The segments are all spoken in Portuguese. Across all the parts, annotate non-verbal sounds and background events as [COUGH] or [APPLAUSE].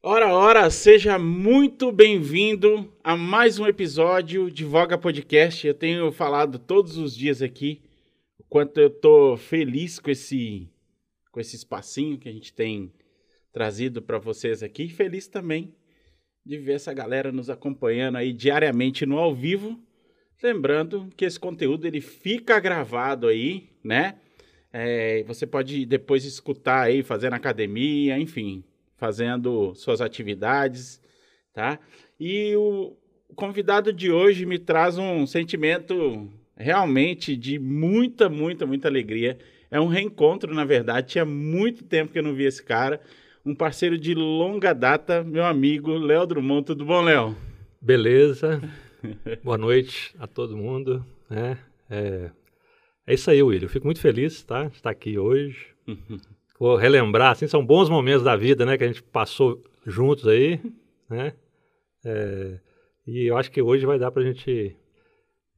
Ora, ora, seja muito bem-vindo a mais um episódio de Voga Podcast. Eu tenho falado todos os dias aqui o quanto eu tô feliz com esse com esse espacinho que a gente tem trazido para vocês aqui, feliz também de ver essa galera nos acompanhando aí diariamente no ao vivo. Lembrando que esse conteúdo ele fica gravado aí, né? É, você pode depois escutar aí, fazendo academia, enfim, fazendo suas atividades, tá? E o convidado de hoje me traz um sentimento realmente de muita, muita, muita alegria. É um reencontro, na verdade. Tinha muito tempo que eu não vi esse cara. Um parceiro de longa data, meu amigo Léo Drummond. Tudo bom, Léo? Beleza. [LAUGHS] Boa noite a todo mundo. Né? É, é isso aí, William. Eu fico muito feliz tá, de estar aqui hoje. [LAUGHS] Vou relembrar, assim, são bons momentos da vida, né? Que a gente passou juntos aí, né? É, e eu acho que hoje vai dar pra gente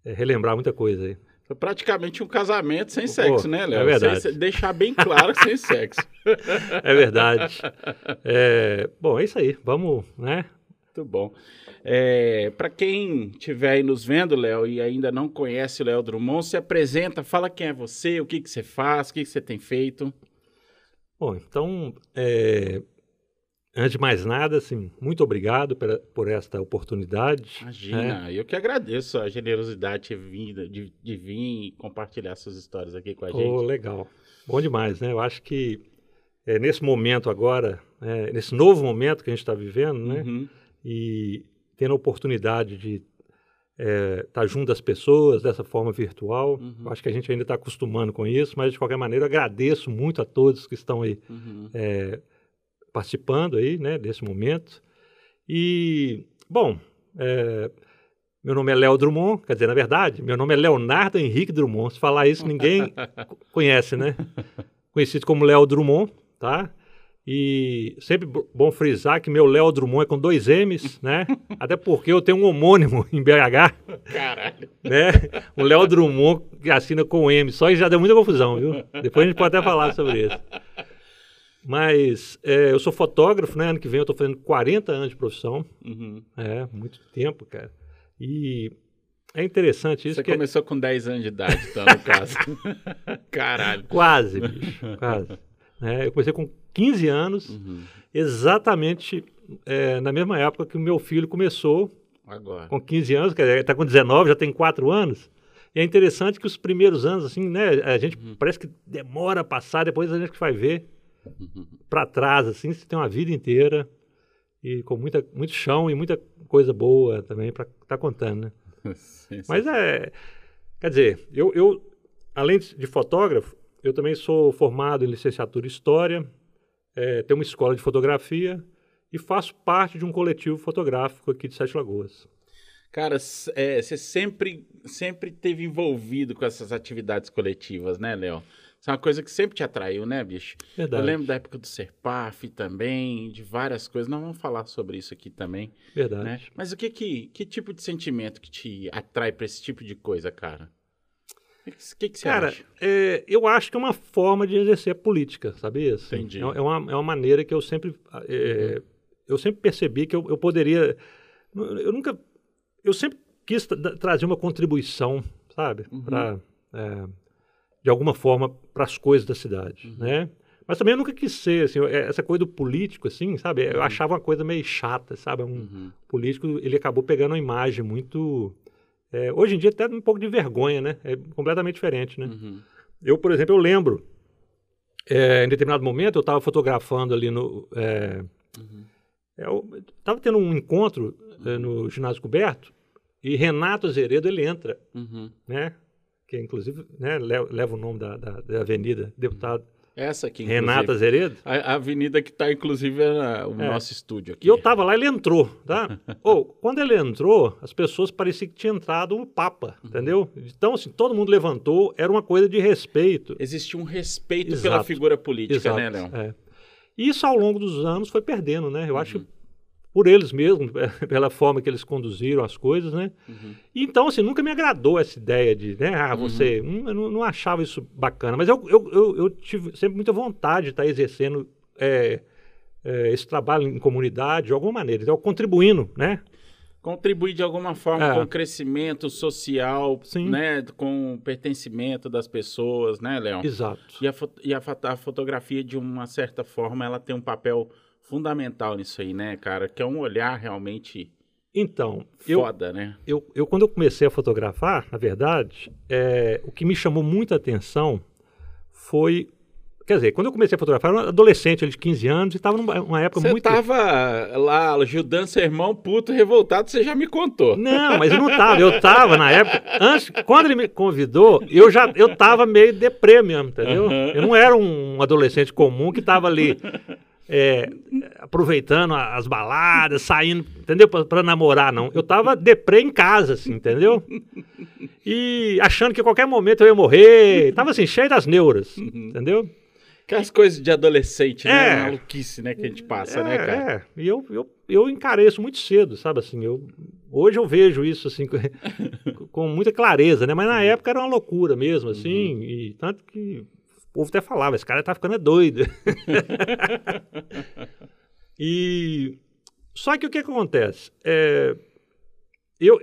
é, relembrar muita coisa aí. Foi praticamente um casamento sem sexo, Pô, né, Léo? é verdade. Sem- deixar bem claro que sem [LAUGHS] sexo. É verdade. É, bom, é isso aí. Vamos, né? Muito bom. É, para quem estiver aí nos vendo, Léo, e ainda não conhece o Léo Drummond, se apresenta, fala quem é você, o que, que você faz, o que, que você tem feito. Bom, então, é, antes de mais nada, assim, muito obrigado por, por esta oportunidade. Imagina, eu que agradeço a generosidade de vir, de, de vir e compartilhar suas histórias aqui com a Oh, gente. legal. Bom demais, né? Eu acho que é, nesse momento agora, é, nesse novo momento que a gente está vivendo, né? Uhum. E tendo a oportunidade de estar junto das pessoas dessa forma virtual. Uhum. Acho que a gente ainda está acostumando com isso, mas de qualquer maneira agradeço muito a todos que estão aí Uhum. é, participando aí, né, desse momento. E, bom, é, meu nome é Léo Drummond, quer dizer, na verdade, meu nome é Leonardo Henrique Drummond. Se falar isso, ninguém [LAUGHS] co- conhece, né? Conhecido como Léo Drummond, tá? E sempre bo- bom frisar que meu Léo Drummond é com dois M's, [LAUGHS] né? Até porque eu tenho um homônimo [LAUGHS] em BH, Caralho. né? O Léo Drummond que assina com M, só e já deu muita confusão, viu? Depois a gente pode até falar sobre isso. Mas é, eu sou fotógrafo, né? Ano que vem eu estou fazendo 40 anos de profissão. Uhum. É, muito tempo, cara. E é interessante isso Você que é- começou com 10 anos de idade, então, no caso. [LAUGHS] Caralho. quase, bicho, quase. É, eu comecei com 15 anos, Uhum. exatamente é, na mesma época que o meu filho começou, Agora. com 15 anos, quer dizer, ele está com 19, já tem 4 anos. E é interessante que os primeiros anos, assim, né, a gente parece que demora a passar, depois a gente vai ver Uhum. para trás, assim, você tem uma vida inteira e com muita, muito chão e muita coisa boa também para estar contando, né? [LAUGHS] Mas é, quer dizer, eu, eu além de fotógrafo, eu também sou formado em licenciatura em História, é, tenho uma escola de fotografia e faço parte de um coletivo fotográfico aqui de Sete Lagoas. Cara, é, você sempre, sempre teve envolvido com essas atividades coletivas, né, Léo? Isso é uma coisa que sempre te atraiu, né, bicho? Verdade. Eu lembro da época do Serpaf também, de várias coisas. Nós vamos falar sobre isso aqui também, Verdade. né? Mas o que que, que tipo de sentimento que te atrai pra esse tipo de coisa, cara? O que, que, você Cara, acha? é, eu acho que é uma forma de exercer a política, sabia? Assim, Entendi. É, é uma, é uma maneira que eu sempre, é, eu sempre percebi que eu, eu poderia, eu nunca, eu sempre quis tra- trazer uma contribuição, sabe, Uhum. para de alguma forma para as coisas da cidade, Uhum. né? Mas também eu nunca quis ser, assim, é, essa coisa do político, assim, sabe? Eu achava uma coisa meio chata, sabe? Um Uhum. político, ele acabou pegando uma imagem muito... é, hoje em dia até um pouco de vergonha, né? É completamente diferente, né? Uhum. Eu, por exemplo, eu lembro, é, em determinado momento, eu estava fotografando ali no. É, Uhum. eu estava tendo um encontro é, no ginásio coberto e Renato Azeredo ele entra, Uhum. né? Que inclusive né, leva, leva o nome da, da, da avenida, deputado Essa aqui, inclusive. Azeredo. A, a avenida que tá, inclusive, é o É. nosso estúdio aqui. E eu tava lá, ele entrou, tá? [LAUGHS] Ou, quando ele entrou, as pessoas pareciam que tinha entrado um papa, entendeu? Então, assim, todo mundo levantou, era uma coisa de respeito. Existia um respeito Exato. pela figura política, Exato, né, Léo? é. E isso ao longo dos anos foi perdendo, né? Eu acho Uhum. que por eles mesmos, [LAUGHS] pela forma que eles conduziram as coisas, né? Uhum. Então, assim, nunca me agradou essa ideia de, né? Ah, você... hum, Eu não, não achava isso bacana. Mas eu, eu, eu, eu tive sempre muita vontade de estar exercendo é, é, esse trabalho em comunidade de alguma maneira, então contribuindo, né? Contribuir de alguma forma É. com o crescimento social, Sim. né? Com o pertencimento das pessoas, né, Leão? Exato. E, a, e a, a fotografia, de uma certa forma, ela tem um papel fundamental nisso aí, né, cara? Que é um olhar realmente Então, eu, foda, né? eu, eu quando eu comecei a fotografar, na verdade, é, o que me chamou muita atenção foi. Quer dizer, quando eu comecei a fotografar, eu era um adolescente ali de 15 anos e estava numa época Você muito. tava lá ajudando seu irmão puto, revoltado, você já me contou. Não, mas eu não tava. Eu tava na época. Antes, quando ele me convidou, eu já eu tava meio deprê mesmo, entendeu? Aham. Eu não era um adolescente comum que tava ali é, aproveitando as baladas, saindo, entendeu? Pra, pra namorar, não. Eu tava deprê em casa, assim, entendeu? E achando que a qualquer momento eu ia morrer. Tava assim, cheio das neuras, entendeu? Aquelas coisas de adolescente, né? É. Maluquice, né? Que a gente passa, é, né, cara? É, e eu, eu, eu encarei isso muito cedo, sabe assim, eu, hoje eu vejo isso assim com, [LAUGHS] com muita clareza, né, mas na época era uma loucura mesmo, assim, e tanto que o povo até falava, esse cara tá ficando é doido. [LAUGHS] e, só que o que, acontece? É, eu,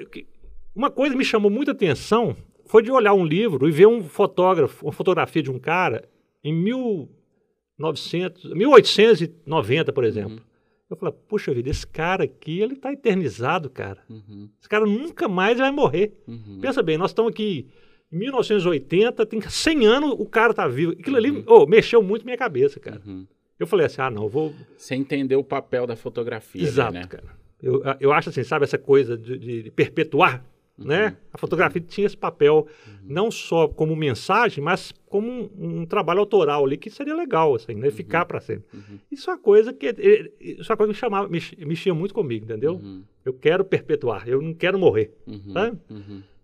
uma coisa que me chamou muita atenção foi de olhar um livro e ver um fotógrafo, uma fotografia de um cara em 1900, 1890, por exemplo. Eu falei, puxa vida, esse cara aqui, ele tá eternizado, cara. Uhum, Esse cara nunca mais vai morrer. uhum. Pensa bem, nós estamos aqui 1980, tem 100 anos, o cara tá vivo. Aquilo ali, oh, mexeu muito minha cabeça, cara. Uhum. Eu falei assim, ah, não, eu vou... Você entendeu o papel da fotografia, ali, Exato, né? cara. Eu, eu acho assim, sabe, essa coisa de, de- perpetuar, né? A fotografia tinha esse papel, não só como mensagem, mas como um, um trabalho autoral ali, que seria legal, assim, né? Ficar para sempre. Uhum. Isso é uma coisa que, eh, isso é uma coisa que me chamava, mex- mexia muito comigo, entendeu? Uhum, Eu quero perpetuar, eu não quero morrer. uhum, Sabe?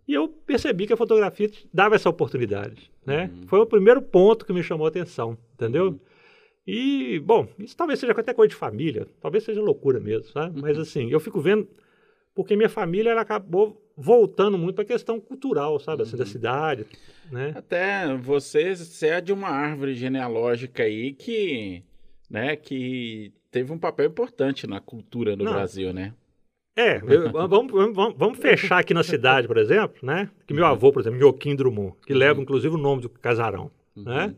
E eu percebi que a fotografia dava essa oportunidade, né? Uhum. Foi o primeiro ponto que me chamou a atenção, entendeu? Uhum. E, bom, isso talvez seja até coisa de família, talvez seja loucura mesmo, sabe? Mas, Uhum. assim, eu fico vendo, porque minha família, ela acabou voltando muito para a questão cultural, sabe? Assim, da Uhum. cidade, né? Até você, você é de uma árvore genealógica aí que, né, que teve um papel importante na cultura no Não. Brasil, né? É, eu- vamos, vamos, vamos fechar aqui na cidade, por exemplo, né? Que meu avô, por exemplo, Joaquim Drummond, que leva, inclusive, o nome do casarão, Uhum. né?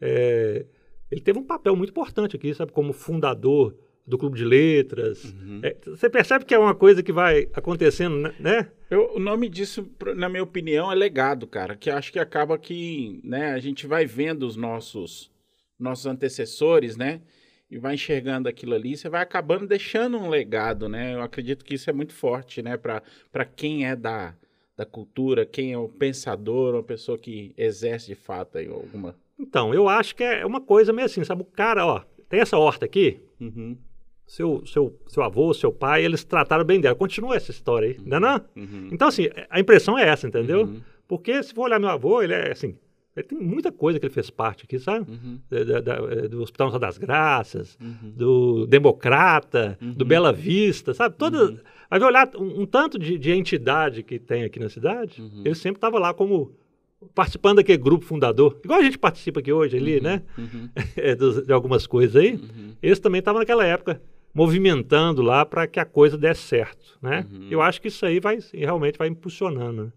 É, ele teve um papel muito importante aqui, sabe? Como fundador do Clube de Letras. Uhum. É, você percebe que é uma coisa que vai acontecendo, né- né? Eu- o nome disso, na minha opinião, é legado, cara. Que acho que acaba que, né, a gente vai vendo os nossos, nossos antecessores, né? E vai enxergando aquilo ali, você vai acabando deixando um legado, né? Eu acredito que isso é muito forte, né? Para quem é da, da cultura, quem é o pensador, uma pessoa que exerce de fato aí alguma. Então, eu acho que é uma coisa meio assim, sabe? O cara, ó, tem essa horta aqui, Uhum, seu, seu, seu avô, seu pai, eles trataram bem dela. Continua essa história aí, não é não? uhum, Então, assim, a impressão é essa, entendeu? Uhum, Porque se for olhar meu avô, ele é assim, ele tem muita coisa que ele fez parte aqui, sabe? uhum, Da- da- da- do Hospital Nacional das Graças, uhum, do Democrata, do Uhum. Bela Vista, sabe? Toda, Uhum. Vai ver olhar um, um tanto de, de entidade que tem aqui na cidade, Uhum. ele sempre estava lá como participando daquele grupo fundador, igual a gente participa aqui hoje ali, né? uhum, [LAUGHS] É, dos- de algumas coisas aí. Eles também estavam naquela época movimentando lá para que a coisa desse certo, né? Eu acho que isso aí vai realmente vai impulsionando. né?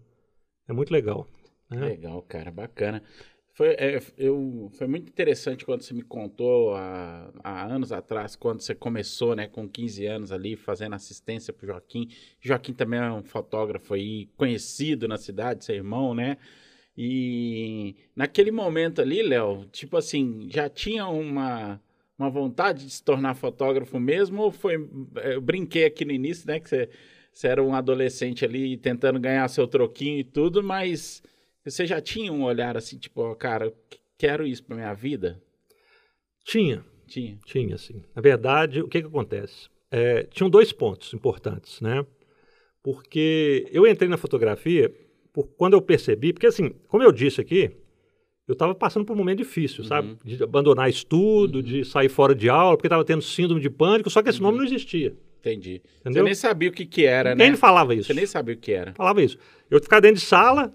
É muito legal. Né? Legal, cara, bacana. Foi, é, eu, foi muito interessante quando você me contou há, há anos atrás, quando você começou, né, com 15 anos ali, fazendo assistência pro Joaquim. Joaquim também é um fotógrafo aí, conhecido na cidade, seu irmão, né? E naquele momento ali, Léo, tipo assim, já tinha uma, uma vontade de se tornar fotógrafo mesmo? Ou foi. Eu brinquei aqui no início, né, que você, você era um adolescente ali tentando ganhar seu troquinho e tudo, mas você já tinha um olhar assim, tipo, ó, cara, eu quero isso pra minha vida? Tinha, Tinha. tinha, assim. Na verdade, o que que acontece? É, tinham dois pontos importantes, né? Porque eu entrei na fotografia por quando eu percebi, porque assim, como eu disse aqui, eu estava passando por um momento difícil, sabe? De abandonar estudo, de sair fora de aula, porque estava tendo síndrome de pânico, só que esse nome não existia. Entendi. Você Entendeu? nem sabia o que que era, Ninguém né? falava isso. Você nem sabia o que era. Falava isso. Eu ficar dentro de sala,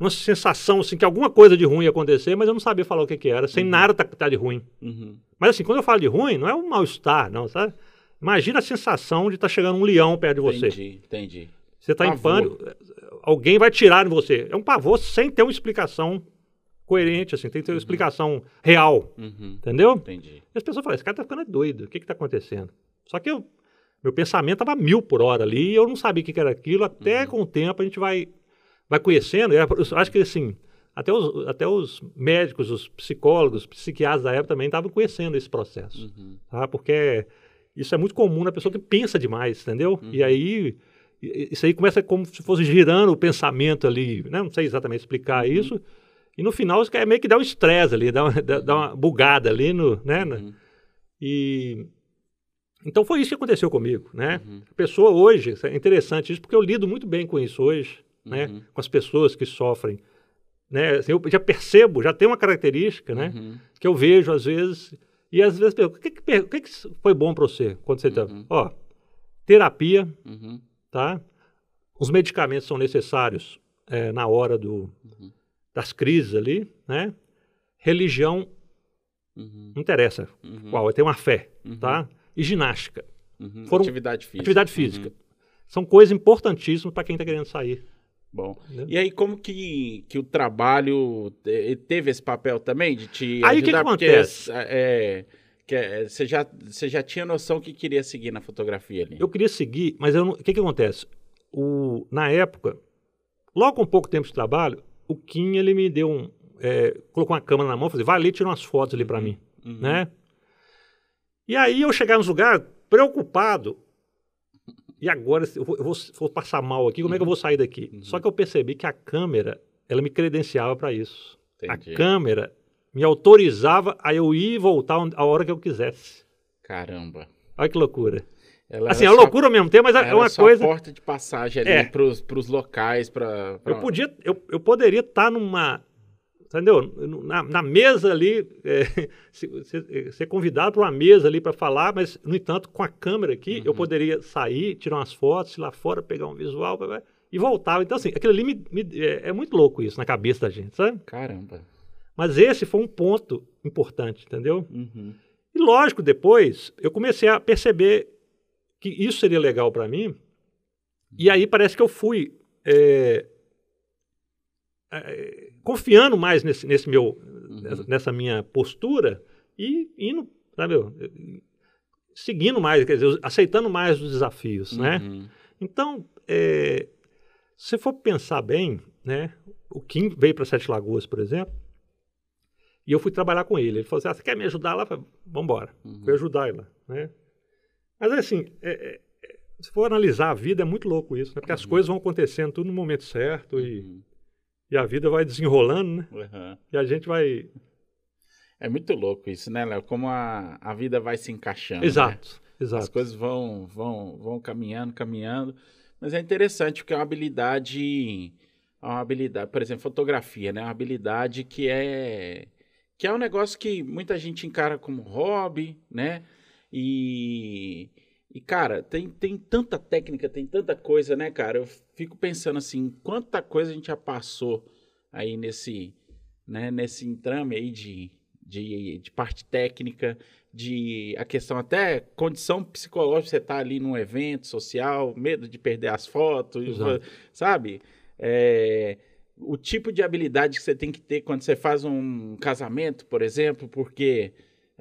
uma sensação assim que alguma coisa de ruim ia acontecer, mas eu não sabia falar o que, que era, sem Uhum. nada tá, tá de ruim. Uhum. Mas assim, quando eu falo de ruim, não é um mal-estar, não, sabe? Imagina a sensação de estar chegando um leão perto de você. Entendi, entendi. Você está em pânico, alguém vai tirar em você. É um pavor sem ter uma explicação coerente, assim, tem que ter uma explicação real, Uhum. entendeu? Entendi. E as pessoas falam, esse cara tá ficando doido, o que que tá acontecendo? Só que eu, meu pensamento estava mil por hora ali, e eu não sabia o que que era aquilo, até com o tempo a gente vai, vai conhecendo, eu acho que assim, até os, até os médicos, os psicólogos, psiquiatras da época também estavam conhecendo esse processo, Uhum. tá? Porque isso é muito comum na pessoa que pensa demais, entendeu? E aí, isso aí começa como se fosse girando o pensamento ali, né? Não sei exatamente explicar isso, e no final isso é meio que dá um estresse ali, dá uma, dá, uma bugada ali no, né? Uhum. e então foi isso que aconteceu comigo, né? Uhum. A pessoa hoje, é interessante isso porque eu lido muito bem com isso hoje, né? Uhum. Com as pessoas que sofrem, né? Assim, eu já percebo, já tem uma característica, né? Uhum. Que eu vejo às vezes e às vezes pergunto, o que, que, o que, que foi bom para você quando você está, Uhum. ó, terapia, Uhum. tá? Os medicamentos são necessários é, na hora do, das crises ali, né? Religião não interessa qual, tem uma fé, tá? E ginástica. Foram- Atividade física. Atividade física. São coisas importantíssimas para quem está querendo sair. Bom. Entendeu? E aí, como que, que o trabalho te- teve esse papel também de te Aí, o que ajudar? que Porque, acontece? é, que é, você, já, você já tinha noção que queria seguir na fotografia ali. Eu queria seguir, mas o que, que acontece? O, na época, logo com pouco tempo de trabalho, o Kim ele me deu um. é, colocou uma câmera na mão e falou: vai ali, tira umas fotos ali para mim. Uhum. Né? E aí eu chegava nos lugares preocupado. E agora eu vou, eu vou- vou passar mal aqui, como é que eu vou sair daqui? Uhum. Só que eu percebi que a câmera, ela me credenciava para isso. Entendi. A câmera me autorizava a eu ir e voltar a hora que eu quisesse. Caramba. Olha que loucura. Ela Assim, é loucura ao mesmo tempo, mas é era uma coisa. porta de passagem ali É. pros, pros locais, pra... pra- Eu podia, eu, eu poderia estar numa, entendeu? Na, na mesa ali, é, [LAUGHS] se- se- ser convidado para uma mesa ali para falar, mas no entanto com a câmera aqui eu poderia sair, tirar umas fotos, ir lá fora pegar um visual e voltava. Então assim, aquilo ali me- me- é, é muito louco isso na cabeça da gente, sabe? Caramba. Mas esse foi um ponto importante, entendeu? Uhum. E lógico, depois eu comecei a perceber que isso seria legal para mim. E aí parece que eu fui é, é, confiando mais nesse, nesse meu, nessa, nessa minha postura e indo, sabe, eu, seguindo mais, quer dizer, aceitando mais os desafios, né? Uhum. Então, é, se for pensar bem, né, o Kim veio para Sete Lagoas, por exemplo, e eu fui trabalhar com ele. Ele falou assim: ah, você quer me ajudar lá? Falei, Vamos embora. Uhum. Fui ajudar ele lá. Né? Mas assim, é, é, se for analisar a vida, é muito louco isso, né? Porque as coisas vão acontecendo tudo no momento certo e, Uhum. E a vida vai desenrolando, né? Uhum. E a gente vai. É muito louco isso, né, Léo? Como a, a vida vai se encaixando. né? Exato, As exato. coisas vão, vão, vão caminhando, caminhando. Mas é interessante porque é uma habilidade, é uma habilidade, por exemplo, fotografia, né? É uma habilidade que é que é um negócio que muita gente encara como hobby, né? E, e cara, tem, tem tanta técnica, tem tanta coisa, né, cara? Eu fico pensando assim, quanta coisa a gente já passou aí nesse, né, nesse entrame aí de, de, de parte técnica, de a questão até condição psicológica, você tá ali num evento social, medo de perder as fotos, Exato. sabe? É, o tipo de habilidade que você tem que ter quando você faz um casamento, por exemplo, porque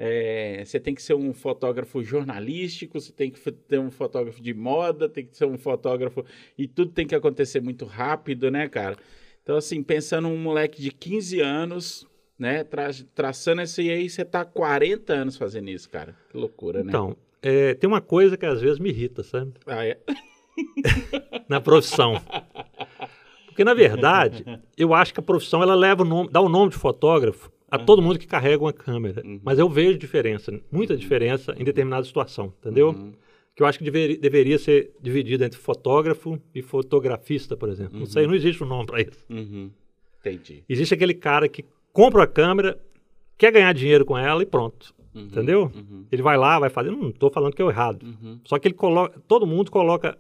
é, você tem que ser um fotógrafo jornalístico, você tem que ter um fotógrafo de moda, tem que ser um fotógrafo e tudo tem que acontecer muito rápido, né, cara? Então, assim, pensando um moleque de 15 anos, né, tra traçando isso e aí você tá 40 anos fazendo isso, cara. Que loucura, né? Então, é, tem uma coisa que às vezes me irrita, sabe? Ah, é? [LAUGHS] Na profissão. Porque, na verdade, eu acho que a profissão ela leva o nome, dá o nome de fotógrafo a todo mundo que carrega uma câmera. Uhum. Mas eu vejo diferença, muita diferença em determinada situação, entendeu? Uhum. Que eu acho que deveria, deveria ser dividido entre fotógrafo e fotografista, por exemplo. Não sei, não existe um nome para isso. Uhum. Entendi. Existe aquele cara que compra a câmera, quer ganhar dinheiro com ela e pronto. Uhum. Entendeu? Uhum. Ele vai lá, vai fazer. Não estou falando que é o errado. Uhum. Só que ele coloca, todo mundo coloca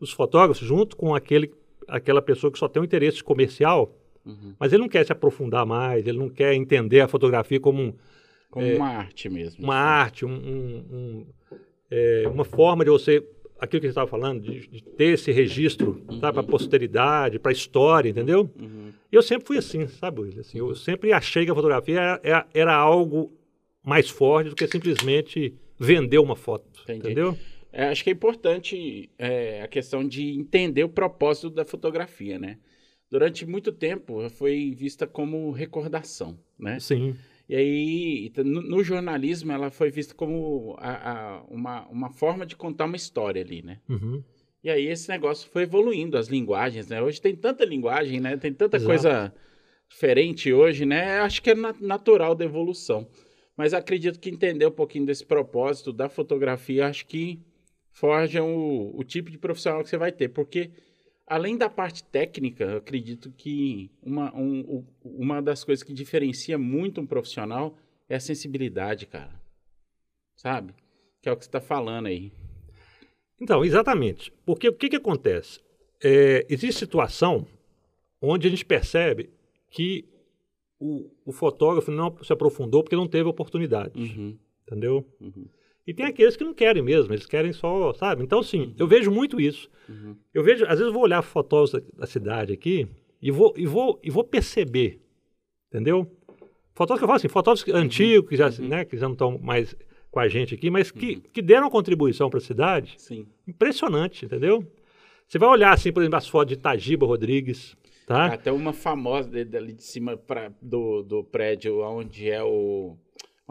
os fotógrafos junto com aquele, aquela pessoa que só tem um interesse comercial Uhum. Mas ele não quer se aprofundar mais, ele não quer entender a fotografia como, um- Como É, uma arte mesmo. uma arte, um- um- um, é, uma forma de você, aquilo que você estava falando, de, de ter esse registro para a posteridade, para a história, entendeu? Uhum. Eu sempre fui assim, sabe, William? Assim, eu sempre achei que a fotografia era, era- era algo mais forte do que simplesmente vender uma foto, Entendi. entendeu? É, acho que é importante é, a questão de entender o propósito da fotografia, né? Durante muito tempo foi vista como recordação, né? Sim, E aí, no, no jornalismo, ela foi vista como a- a- uma, uma forma de contar uma história ali, né? uhum. E aí esse negócio foi evoluindo, as linguagens, né? Hoje tem tanta linguagem, né? Tem tanta Exato. coisa diferente hoje, né? Acho que é na- natural da evolução. Mas acredito que entender um pouquinho desse propósito da fotografia, acho que forja o, o tipo de profissional que você vai ter. Porque, além da parte técnica, eu acredito que uma, um- uma das coisas que diferencia muito um profissional é a sensibilidade, cara. Sabe? Que é o que você está falando aí. Então, exatamente. Porque o que, que acontece? É, existe situação onde a gente percebe que o, o fotógrafo não se aprofundou porque não teve oportunidade, Uhum, entendeu? uhum, E tem aqueles que não querem mesmo, eles querem só, sabe? Então, assim, eu vejo muito isso. uhum. Eu vejo, às vezes eu vou olhar fotógrafos da, da cidade aqui e vou, e, vou, e vou perceber, entendeu? Fotógrafos que eu falo assim, fotógrafos antigos, que já, uhum. né, que já não estão mais com a gente aqui, mas que, que deram uma contribuição para a cidade Sim. impressionante, entendeu? Você vai olhar, assim, por exemplo, as fotos de Tajiba Rodrigues, tá? Até uma famosa de- dali de cima pra, do, do prédio onde é o.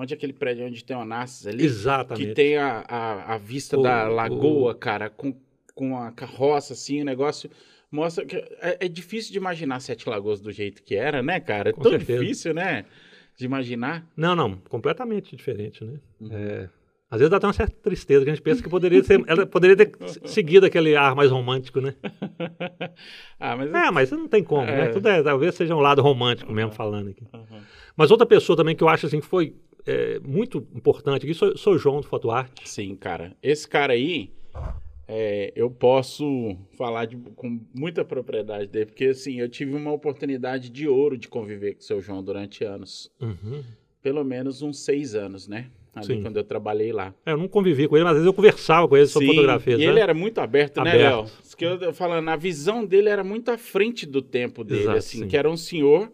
Onde é aquele prédio onde tem o Onassis ali? Exatamente. Que tem a, a, a vista O- da lagoa, o- cara, com, com a carroça, assim, o negócio. Mostra que é, é difícil de imaginar Sete Lagoas do jeito que era, né, cara? É Com tão certeza. difícil, né? De imaginar. Não, não, completamente diferente, né? Uhum. É, às vezes dá até uma certa tristeza, que a gente pensa que poderia ser, ela poderia ter se- seguido aquele ar mais romântico, né? [LAUGHS] ah, mas. É, mas não tem como, né? É. Tudo é, talvez seja um lado romântico mesmo falando aqui. Uhum. Mas outra pessoa também que eu acho assim que foi é, muito importante aqui, sou, sou João do Fotoarte. Sim, cara. Esse cara aí, é, eu posso falar de- com muita propriedade dele, porque assim, eu tive uma oportunidade de ouro de conviver com o seu João durante anos. Uhum. Pelo menos uns seis anos, né? Ali Sim. quando eu trabalhei lá. É, eu não convivi com ele, mas às vezes eu conversava com ele sobre Sim, fotografias. E né? ele era muito aberto, né, Aberto. Léo? Isso que eu falando, a visão dele era muito à frente do tempo dele, Exato, assim, sim. que era um senhor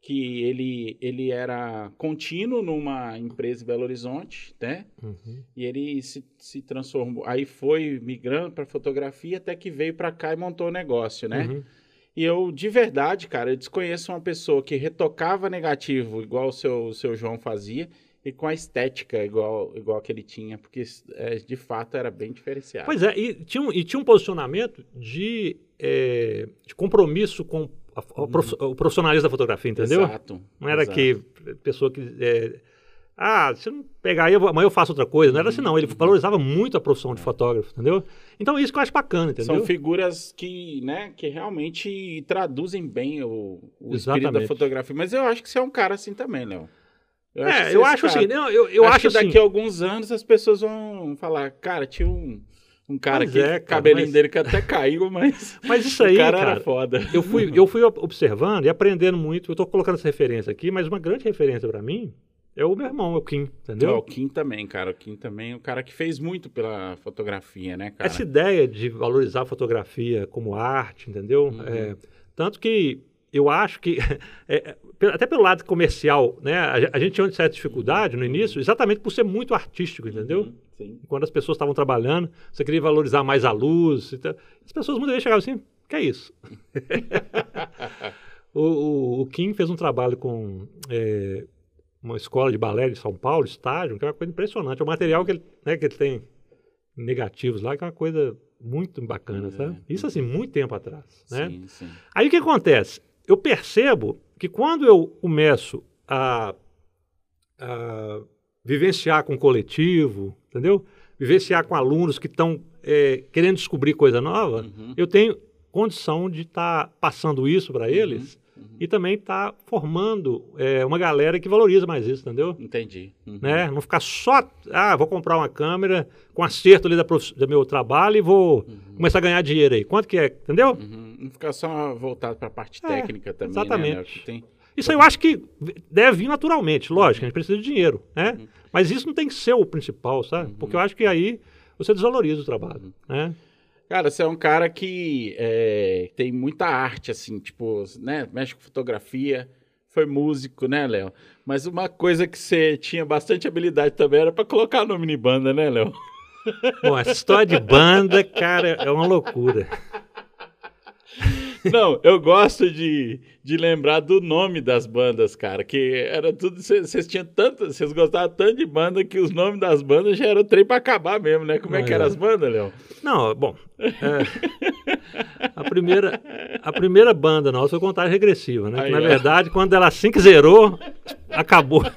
que ele, ele era contínuo numa empresa em Belo Horizonte, né? Uhum. E ele se, se transformou. Aí foi migrando para fotografia até que veio para cá e montou o negócio, né? Uhum. E eu, de verdade, cara, eu desconheço uma pessoa que retocava negativo igual o seu, o seu João fazia e com a estética igual, igual que ele tinha, porque é, de fato era bem diferenciado. Pois é, e tinha um, e tinha um posicionamento de, é, de compromisso com a- a prof- o profissionalismo da fotografia, entendeu? Exato. Não era exato. que pessoa que. é, ah, se eu não pegar aí, eu amanhã eu faço outra coisa. Não era assim, não. Ele valorizava muito a profissão de fotógrafo, entendeu? Então, isso que eu acho bacana, entendeu? São figuras que, né, que realmente traduzem bem o, o espírito da fotografia. Mas eu acho que você é um cara assim também, Léo. que é, você eu esse acho cara. assim, não, eu, eu acho, que assim. daqui a alguns anos as pessoas vão falar, cara, tinha um, um cara Pois que é, cara, o cabelinho mas- dele que até caiu, mas [LAUGHS] Mas isso o aí, cara, cara, era foda. eu fui, eu fui observando e aprendendo muito. Eu tô colocando essa referência aqui, mas uma grande referência para mim é o meu irmão, o Kim, entendeu? Não, o Kim também, cara. O Kim também é um cara que fez muito pela fotografia, né, cara? Essa ideia de valorizar a fotografia como arte, entendeu? Uhum. É, tanto que eu acho que, [LAUGHS] é, até pelo lado comercial, né? A, a gente tinha uma certa dificuldade no início, exatamente por ser muito artístico, entendeu? Uhum, Sim. Quando as pessoas estavam trabalhando, você queria valorizar mais a luz. e tal. As pessoas muitas vezes chegavam assim, que é isso? [LAUGHS] o, o, o Kim fez um trabalho com é, uma escola de balé de São Paulo, estágio, que é uma coisa impressionante. O material que ele, né, que ele tem negativos lá, que é uma coisa muito bacana, É. sabe? Isso assim, muito tempo atrás, né? Sim, sim. Aí o que acontece? Eu percebo que quando eu começo a, a vivenciar com coletivo, entendeu? Vivenciar com alunos que estão é, querendo descobrir coisa nova, Uhum. eu tenho condição de estar passando isso para eles e também está formando é, uma galera que valoriza mais isso, entendeu? Entendi. Uhum. Né? Não ficar só, ah, vou comprar uma câmera com acerto ali da prof... do meu trabalho e vou Uhum. começar a ganhar dinheiro aí. Quanto que é, entendeu? Uhum. Não ficar só voltado para a parte É, técnica também, exatamente. né? Que tem... Isso eu acho que deve vir naturalmente, lógico, a gente precisa de dinheiro, né? Uhum. Mas isso não tem que ser o principal, sabe? Porque eu acho que aí você desvaloriza o trabalho, Uhum. né? Cara, você é um cara que é, tem muita arte, assim, tipo, né? Mexe com fotografia, foi músico, né, Léo? Mas uma coisa que você tinha bastante habilidade também era para colocar nome de banda, né, Léo? Bom, essa história de banda, cara, é uma loucura. [LAUGHS] Não, eu gosto de, de lembrar do nome das bandas, cara, que era tudo. Vocês tinham tanto, vocês gostavam tanto de banda que os nomes das bandas já eram trem pra acabar mesmo, né? Como é que É. eram as bandas, Léo? Não, bom, é, a, primeira, a primeira banda nossa foi contagem regressiva, né? Aí, Que, na ó. verdade, quando ela assim que zerou, acabou. [LAUGHS]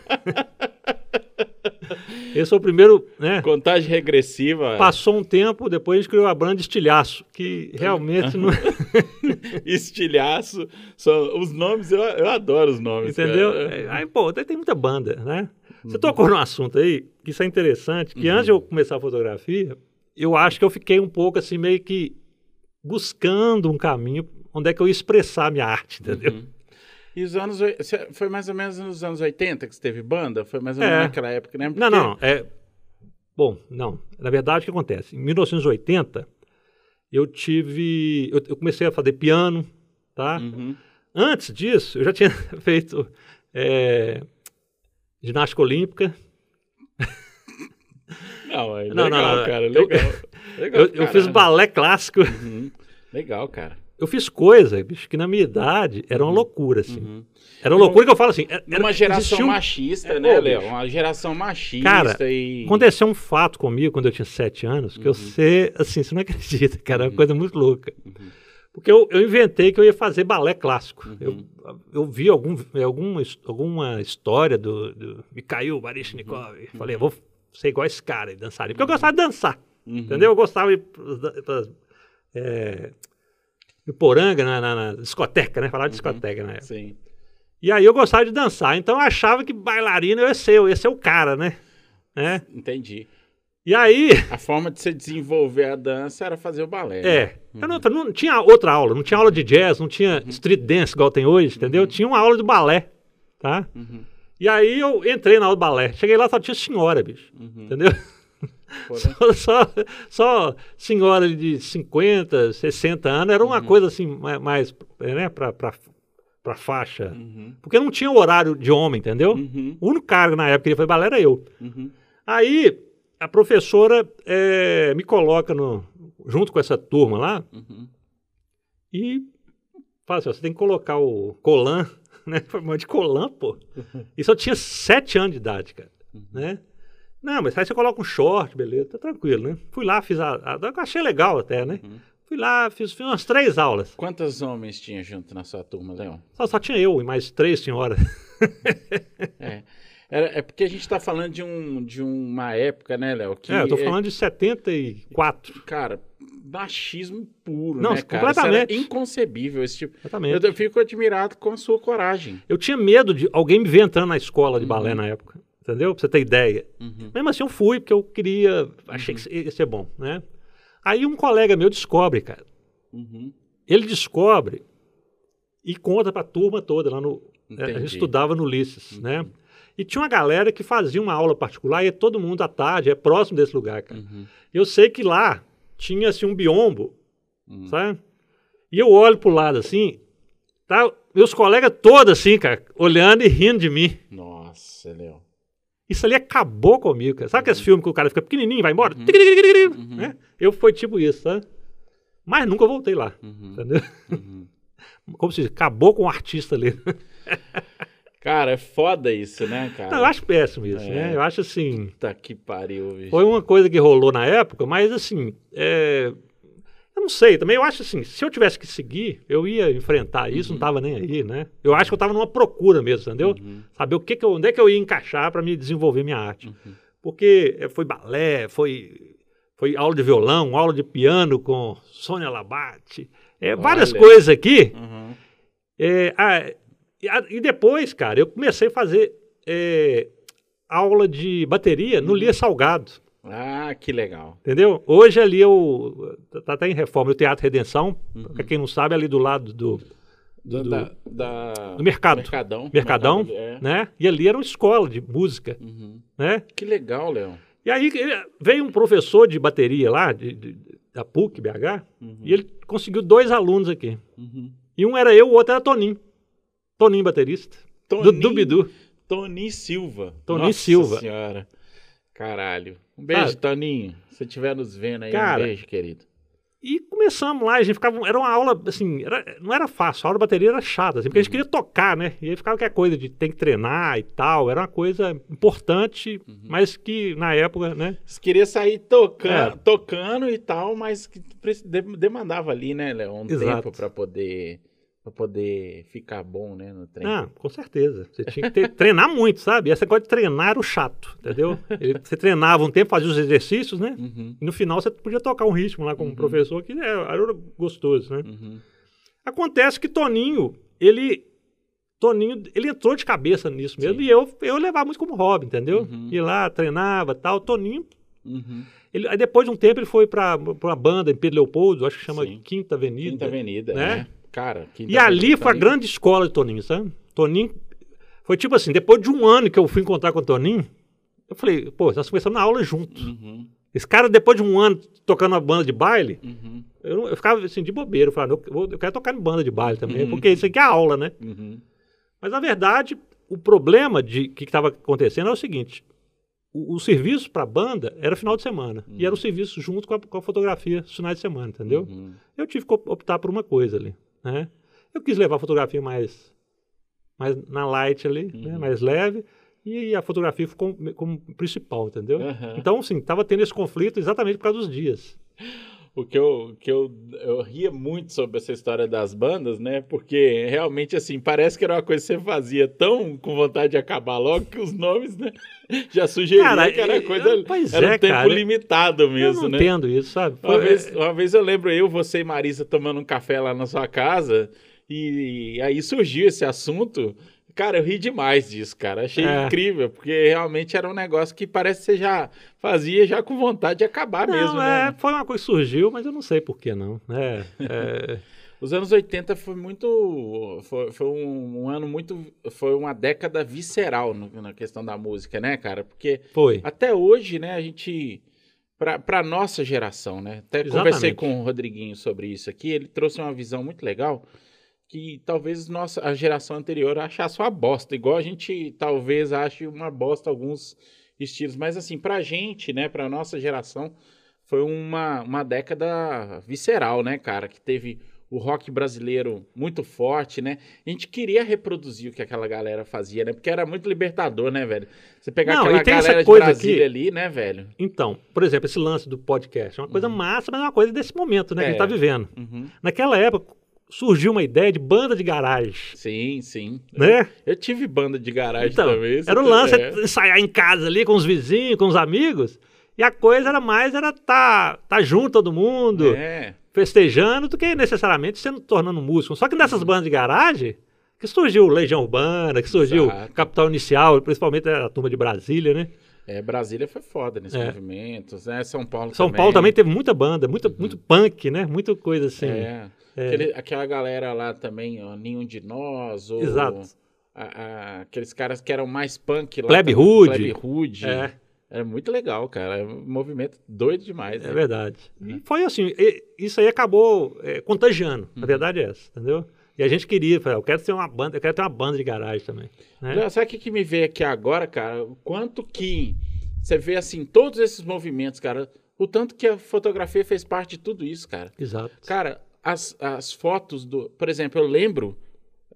Esse foi o primeiro, né? Contagem regressiva, Passou um tempo, depois a gente criou a banda Estilhaço, que realmente não. [LAUGHS] estilhaço. São, os nomes, eu, eu adoro os nomes. Entendeu? cara. É, Aí, pô, tem tem muita banda, né? Uhum. Você tocou num assunto aí, que isso é interessante, que antes de eu começar a fotografia, eu acho que eu fiquei um pouco assim, meio que buscando um caminho onde é que eu ia expressar a minha arte, entendeu? Uhum. E os anos. Foi mais ou menos nos anos 80 que você teve banda? Foi mais ou menos É. naquela época, né? Não, Porque- não, é. Bom, não. Na verdade, o que acontece? Em 1980, eu tive. Eu, eu comecei a fazer piano, tá? Uhum. Antes disso, eu já tinha [LAUGHS] feito é, ginástica olímpica. Não, é Não, legal, não, não, cara. eu- Legal. [LAUGHS] legal Eu, eu fiz balé clássico. Uhum. Legal, cara. Eu fiz coisa, bicho, que na minha idade era uma loucura, assim. Uhum. Era uma loucura que eu falo assim. Era, Numa era- geração existia um- machista, É, né, Léo? Uma geração machista Cara, e. Aconteceu um fato comigo quando eu tinha sete anos, que eu Uhum. sei, assim, você não acredita, cara, é uma coisa muito louca. Porque eu, eu inventei que eu ia fazer balé clássico. Uhum. Eu, eu vi algum, alguma, alguma história do, do Mikhail Baryshnikov e falei, eu vou ser igual esse cara e dançaria. Porque eu gostava de dançar, Uhum. entendeu? Eu gostava de ir pras- pras- é, Iporanga, na, na, na discoteca, né? Falar de discoteca na época. Sim. E aí eu gostava de dançar, então eu achava que bailarina eu ia ser, eu ia ser o cara, né? né? Entendi. E aí, A forma de você desenvolver a dança era fazer o balé. né? é, eu não, não tinha outra aula, não tinha aula de jazz, não tinha Uhum. street dance igual tem hoje, entendeu? Tinha uma aula de balé, tá? Uhum. E aí eu entrei na aula de balé, cheguei lá só tinha senhora, bicho, Uhum. entendeu? Só, só, só senhora de 50, 60 anos, era uma Uhum. coisa assim, mais, mais né, pra, pra, pra faixa, Uhum. porque não tinha horário de homem, entendeu? Uhum. O único cara na época que ele foi balé era eu. Uhum. Aí a professora eh, me coloca no, junto com essa turma lá Uhum. e fala assim: ó, você tem que colocar o colan, [LAUGHS] né? Foi de colan, pô. [LAUGHS] Isso eu tinha sete anos de idade, cara, Uhum. né? Não, mas aí você coloca um short, beleza, tá tranquilo, né? Fui lá, fiz a. a achei legal até, né? Uhum. Fui lá, fiz, fiz umas três aulas. Quantos homens tinha junto na sua turma, Leão? Só, só tinha eu e mais três senhoras. [LAUGHS] É. Era- é porque a gente tá falando de, um, de uma época, né, Léo? É, eu tô falando de 74. Cara, machismo puro, Não, né, cara? Completamente. inconcebível esse tipo. Exatamente. Eu, eu fico admirado com a sua coragem. Eu tinha medo de alguém me ver entrando na escola de balé Uhum. na época. Entendeu? Pra você ter ideia. Uhum. Mesmo assim, eu fui porque eu queria. Achei que ia ser bom, né? Aí um colega meu descobre, cara. Uhum. Ele descobre e conta pra turma toda lá no. é, A. Uhum. gente estudava no Ulisses, né? E tinha uma galera que fazia uma aula particular e ia todo mundo à tarde, é próximo desse lugar, cara. Uhum. Eu sei que lá tinha assim um biombo, Uhum. sabe? E eu olho pro lado assim, tá? Meus colegas todos assim, cara, olhando e rindo de mim. Nossa, Léo. Isso ali acabou comigo, cara. Sabe aqueles filmes que o cara fica pequenininho e vai embora? Uhum. Uhum. né? Eu foi tipo isso, sabe? Mas nunca voltei lá, Uhum. entendeu? Uhum. [LAUGHS] Como se diz, acabou com o artista ali. [LAUGHS] Cara, é foda isso, né, cara? Não, eu acho péssimo isso, É. né? Eu acho assim, Puta que pariu, bicho. foi uma coisa que rolou na época, mas assim, é, não sei, também eu acho assim, se eu tivesse que seguir, eu ia enfrentar isso, não tava nem aí, né? Eu acho que eu tava numa procura mesmo, entendeu? Uhum. Saber o que que eu, onde é que eu ia encaixar para me desenvolver minha arte. Uhum. Porque eh, foi balé, foi, foi aula de violão, aula de piano com Sônia Labate, é, várias Olha. coisas aqui. Uhum. É, e, a- e depois, cara, eu comecei a fazer é, aula de bateria no Lia Salgado. Ah, que legal. Entendeu? Hoje ali eu. Tá até em reforma o Teatro Redenção. Pra quem não sabe, ali do lado do, Do, do- da, da- do mercado. Mercadão. Mercadão, Mercado, é. né? E ali era uma escola de música, Uhum. né? Que legal, Léo. E aí veio um professor de bateria lá, de- de- da PUC, BH, Uhum. e ele conseguiu dois alunos aqui. Uhum. E um era eu, o outro era Toninho. Toninho, baterista. Do Toninho- Dubidu. Toninho Silva. Toninho Nossa Silva. senhora. Caralho. Um beijo, Sabe? Toninho. Se estiver nos vendo aí, Cara, um beijo, querido. E começamos lá, a gente ficava. Era uma aula, assim, era- não era fácil, a aula de bateria era chata, assim, porque a Uhum. gente queria tocar, né? E aí ficava aquela coisa de tem que treinar e tal. Era uma coisa importante, Uhum. mas que na época, né? Você queria sair tocando, É. tocando e tal, mas que demandava ali, né, Léo? Um Exato. tempo pra poder, pra poder ficar bom, né, no treino. Ah, com certeza. Você tinha que ter- [LAUGHS] treinar muito, sabe? Essa coisa de treinar era o chato, entendeu? Ele- você treinava um tempo, fazia os exercícios, né? Uhum, E no final você podia tocar um ritmo lá com o Uhum. professor, que é, era gostoso, né? uhum. Acontece que Toninho, ele. Toninho, ele entrou de cabeça nisso mesmo Sim. e eu, eu levava muito como hobby, entendeu? Uhum. Ia lá, treinava tal. Toninho, Uhum. ele, aí depois de um tempo ele foi para uma banda em Pedro Leopoldo, acho que chama Sim. Quinta Avenida. Quinta Avenida, né? né? Cara, Quinta E ali foi a grande escola de Toninho, sabe? Toninho. Foi tipo assim, depois de um ano que eu fui encontrar com o Toninho, eu falei, pô, nós começamos na aula juntos. Uhum, Esse cara, depois de um ano tocando uma banda de baile, uhum, eu, eu ficava assim, de bobeira. Eu falava, eu, eu quero tocar em banda de baile também, Uhum. porque isso aqui é aula, né? uhum. Mas na verdade, o problema de que estava acontecendo é o seguinte: o, o serviço para a banda era final de semana. E era o serviço junto com a, com a fotografia finais de semana, entendeu? Uhum. Eu tive que op- optar por uma coisa ali, né? Eu quis levar a fotografia mais, mais na light ali, né? Uhum. mais leve, e a fotografia ficou como, como principal, entendeu? Aham. Então, assim, estava tendo esse conflito exatamente por causa dos dias. O que, eu, que eu, eu ria muito sobre essa história das bandas, né? Porque realmente, assim, parece que era uma coisa que você fazia tão com vontade de acabar logo que os nomes, né? [LAUGHS] Já sugeriam Cara, que era eu- coisa. pois era é, um tempo cara. limitado eu mesmo, não né? entendo isso, sabe? Uma Foi- vez, uma vez eu lembro eu, você e Marisa tomando um café lá na sua casa e aí surgiu esse assunto. Cara, eu ri demais disso, cara. Achei É. incrível, porque realmente era um negócio que parece que você já fazia já com vontade de acabar Não, mesmo, é, né? foi uma coisa que surgiu, mas eu não sei por que não. É, é, [LAUGHS] Os anos 80 foi muito. Foi, foi um, um ano muito. Foi uma década visceral no- na questão da música, né, cara? Porque foi. até hoje, né, a gente. Pra, pra nossa geração, né? Até Exatamente. conversei com o Rodriguinho sobre isso aqui. Ele trouxe uma visão muito legal que talvez nossa, a geração anterior achasse uma bosta. Igual a gente talvez ache uma bosta alguns estilos. Mas assim, pra gente, né, pra nossa geração, foi uma, uma década visceral, né, cara? Que teve o rock brasileiro muito forte, né? A gente queria reproduzir o que aquela galera fazia, né? Porque era muito libertador, né, velho? Você pegar Não, aquela galera de Brasília ali, né, velho? Então, por exemplo, esse lance do podcast é uma coisa massa, mas é uma coisa desse momento, né, que a gente É. tá vivendo. Uhum. Naquela época surgiu uma ideia de banda de garagem, Sim, sim. né? Eu tive banda de garagem Então, também. era o lance é. de ensaiar em casa ali com os vizinhos, com os amigos, e a coisa era mais era tá tá junto todo mundo, É. festejando, do que necessariamente sendo tornando músico. Só que nessas Uhum. bandas de garagem que surgiu Legião Urbana, que surgiu Exato. Capital Inicial, principalmente a turma de Brasília, né? É, Brasília foi foda nesses É. movimentos, né? São Paulo São também. Paulo também teve muita banda, muito, muito punk, né? Muita coisa assim. É. É. Aquele- aquela galera lá também, ó, Nenhum de Nós, ou Exato. a- a- aqueles caras que eram mais punk lá. Também, Hood. Plebe Hood. É. Era muito legal, cara. É um movimento doido demais. É né? verdade. E foi assim, isso aí acabou é, contagiando. Uhum. A verdade é essa, entendeu? E a gente queria, falei, eu quero ter uma banda, eu quero ter uma banda de garagem também. né? Léo, Sabe o que, que me veio aqui agora, cara? O quanto que você vê, assim, todos esses movimentos, cara. O tanto que a fotografia fez parte de tudo isso, cara. Exato. Cara, as, as fotos do. Por exemplo, eu lembro,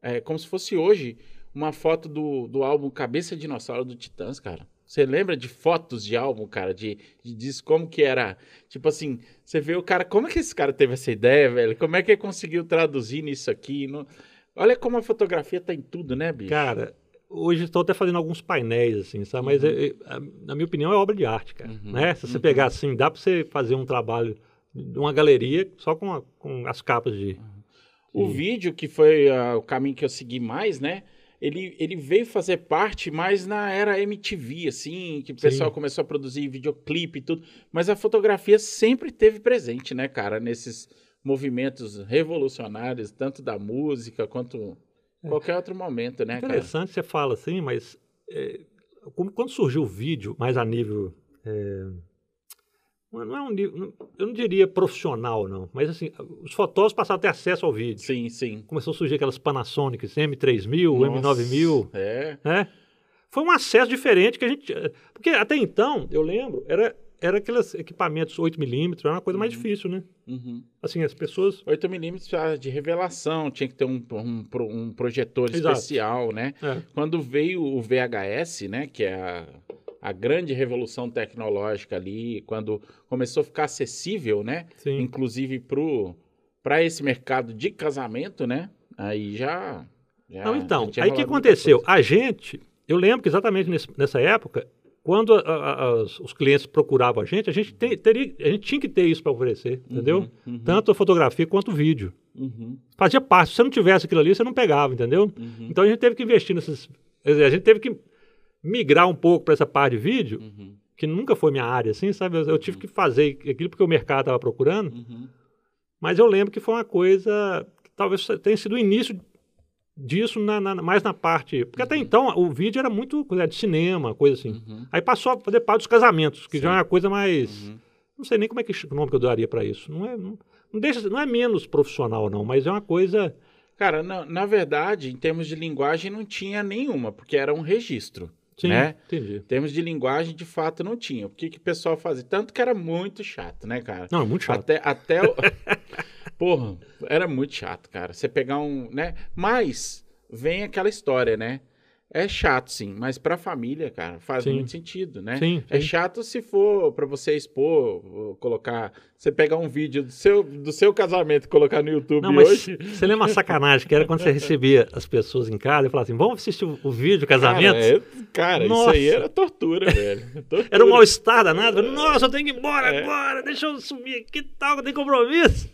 é, como se fosse hoje, uma foto do, do álbum Cabeça de Dinossauro do Titãs, cara. Você lembra de fotos de álbum, cara? De, de disso, como que era? Tipo assim, você vê o cara. Como é que esse cara teve essa ideia, velho? Como é que ele conseguiu traduzir nisso aqui? No- Olha como a fotografia tá em tudo, né, bicho? Cara, hoje estou até fazendo alguns painéis, assim, sabe? Mas, Uhum. é- é- a- na minha opinião, é obra de arte, cara. Uhum, Né? Se você uhum. pegar assim, dá para você fazer um trabalho de uma galeria só com, a- com as capas de. O Sim. vídeo, que foi ah, o caminho que eu segui mais, né? Ele, ele veio fazer parte mais na era MTV, assim, que o pessoal Sim. começou a produzir videoclipe e tudo. Mas a fotografia sempre teve presente, né, cara? Nesses movimentos revolucionários, tanto da música quanto É. qualquer outro momento, né, cara? Interessante você fala assim, mas é, como- quando surgiu o vídeo, mais a nível. é, não é- não é um nível. Eu não diria profissional, não. Mas assim, os fotógrafos passaram a ter acesso ao vídeo. Sim, sim. Começou a surgir aquelas Panasonics M3000, Nossa, M9000, É. né? Foi um acesso diferente que a gente. Porque até então, eu lembro, era, era aqueles equipamentos 8mm, era uma coisa mais Uhum. difícil, né? Uhum. Assim, as pessoas. 8mm já de revelação, tinha que ter um, um, um projetor Exato. especial, né? É, Quando veio o VHS, né, que é a, a grande revolução tecnológica ali, quando começou a ficar acessível, né, sim. inclusive para esse mercado de casamento, né, aí já... já Não, então, tinha aí o que aconteceu? A gente, eu lembro que exatamente nesse- nessa época, quando a- a- as- os clientes procuravam a gente, a gente, te- teria, a gente tinha que ter isso para oferecer, entendeu? Uhum, uhum, Tanto a fotografia quanto o vídeo. uhum, Fazia parte. Se você não tivesse aquilo ali, você não pegava, entendeu? uhum, Então a gente teve que investir nesses. A gente teve que migrar um pouco para essa parte de vídeo, uhum, que nunca foi minha área, assim, sabe? Eu, eu tive que fazer aquilo porque o mercado estava procurando, uhum. mas eu lembro que foi uma coisa que talvez tenha sido o início disso na- na- mais na parte. Porque até então o vídeo era muito coisa de cinema, coisa assim. Uhum, Aí passou a fazer parte dos casamentos, que já é Sim. uma coisa mais. uhum. Não sei nem como é que o nome que eu daria para isso. Não é, não, não deixa, não é menos profissional, não, mas é uma coisa. Cara, na, na verdade, em termos de linguagem, não tinha nenhuma, porque era um registro, Sim, né? entendi. Em termos de linguagem, de fato, não tinha. O que, que o pessoal fazia? Tanto que era muito chato, né, cara? Não, é muito chato. Até, até o... [LAUGHS] Porra, era muito chato, cara. Você pegar um, né? Mas vem aquela história, né? É chato, sim, mas pra família, cara, faz Sim. muito sentido, né? Sim, É sim. chato se for pra você expor, colocar, você pegar um vídeo do seu, do seu casamento e colocar no YouTube Não, hoje. você lembra uma sacanagem que era quando você recebia as pessoas em casa e falava assim: vamos assistir o, o vídeo casamento? Cara, é- cara isso aí era tortura, velho. [LAUGHS] Tortura. Era um mal-estar danado. Falei, Nossa, eu tenho que ir embora É. agora, deixa eu subir aqui tal, que tenho compromisso.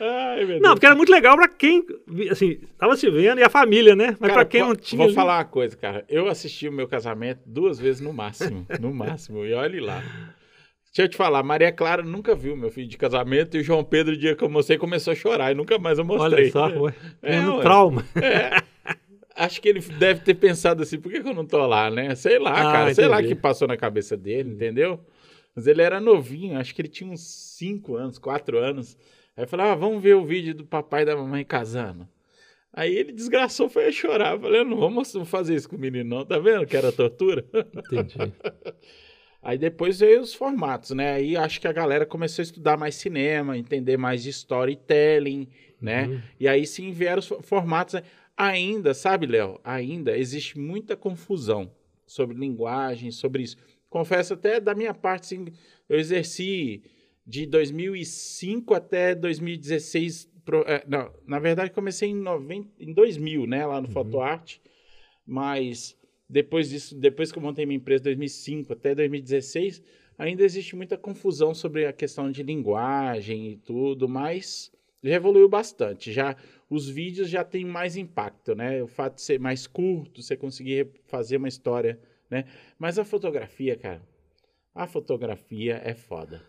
Ai, Não, porque era muito legal pra quem, assim, tava se vendo e a família, né? Mas pra quem não tinha. Vou falar uma coisa, cara. Eu assisti o meu casamento duas vezes no máximo. no máximo. E olhe lá. Deixa eu te falar, Maria Clara nunca viu meu filho de casamento e o João Pedro, o dia que eu mostrei, começou a chorar e nunca mais eu mostrei. Olha só, ué, É, ué. trauma. É. Acho que ele deve ter pensado assim, por que, que eu não tô lá, né? Sei lá, Ah, cara. Sei lá o entendi. que passou na cabeça dele, entendeu? Mas ele era novinho, acho que ele tinha uns 5 anos, 4 anos. Aí eu falei, ah, vamos ver o vídeo do papai e da mamãe casando. Aí ele desgraçou, foi a chorar. Eu falei, eu não vou mostrar- fazer isso com o menino, não. Tá vendo que era tortura? Entendi. [LAUGHS] Aí depois veio os formatos, né? Aí acho que a galera começou a estudar mais cinema, entender mais de storytelling, né? Uhum. E aí sim vieram os fo- formatos. né? Ainda, sabe, Léo? Ainda existe muita confusão sobre linguagem, sobre isso. Confesso até da minha parte, assim, eu exerci de 2005 até 2016. pro- é, não, na verdade, comecei em, 90, em 2000, né? Lá no Uhum. FotoArt. Mas depois disso, depois que eu montei minha empresa, 2005 até 2016, ainda existe muita confusão sobre a questão de linguagem e tudo, mas já evoluiu bastante. Já os vídeos já têm mais impacto, né? O fato de ser mais curto, você conseguir fazer uma história, né? Mas a fotografia, cara, a fotografia é foda.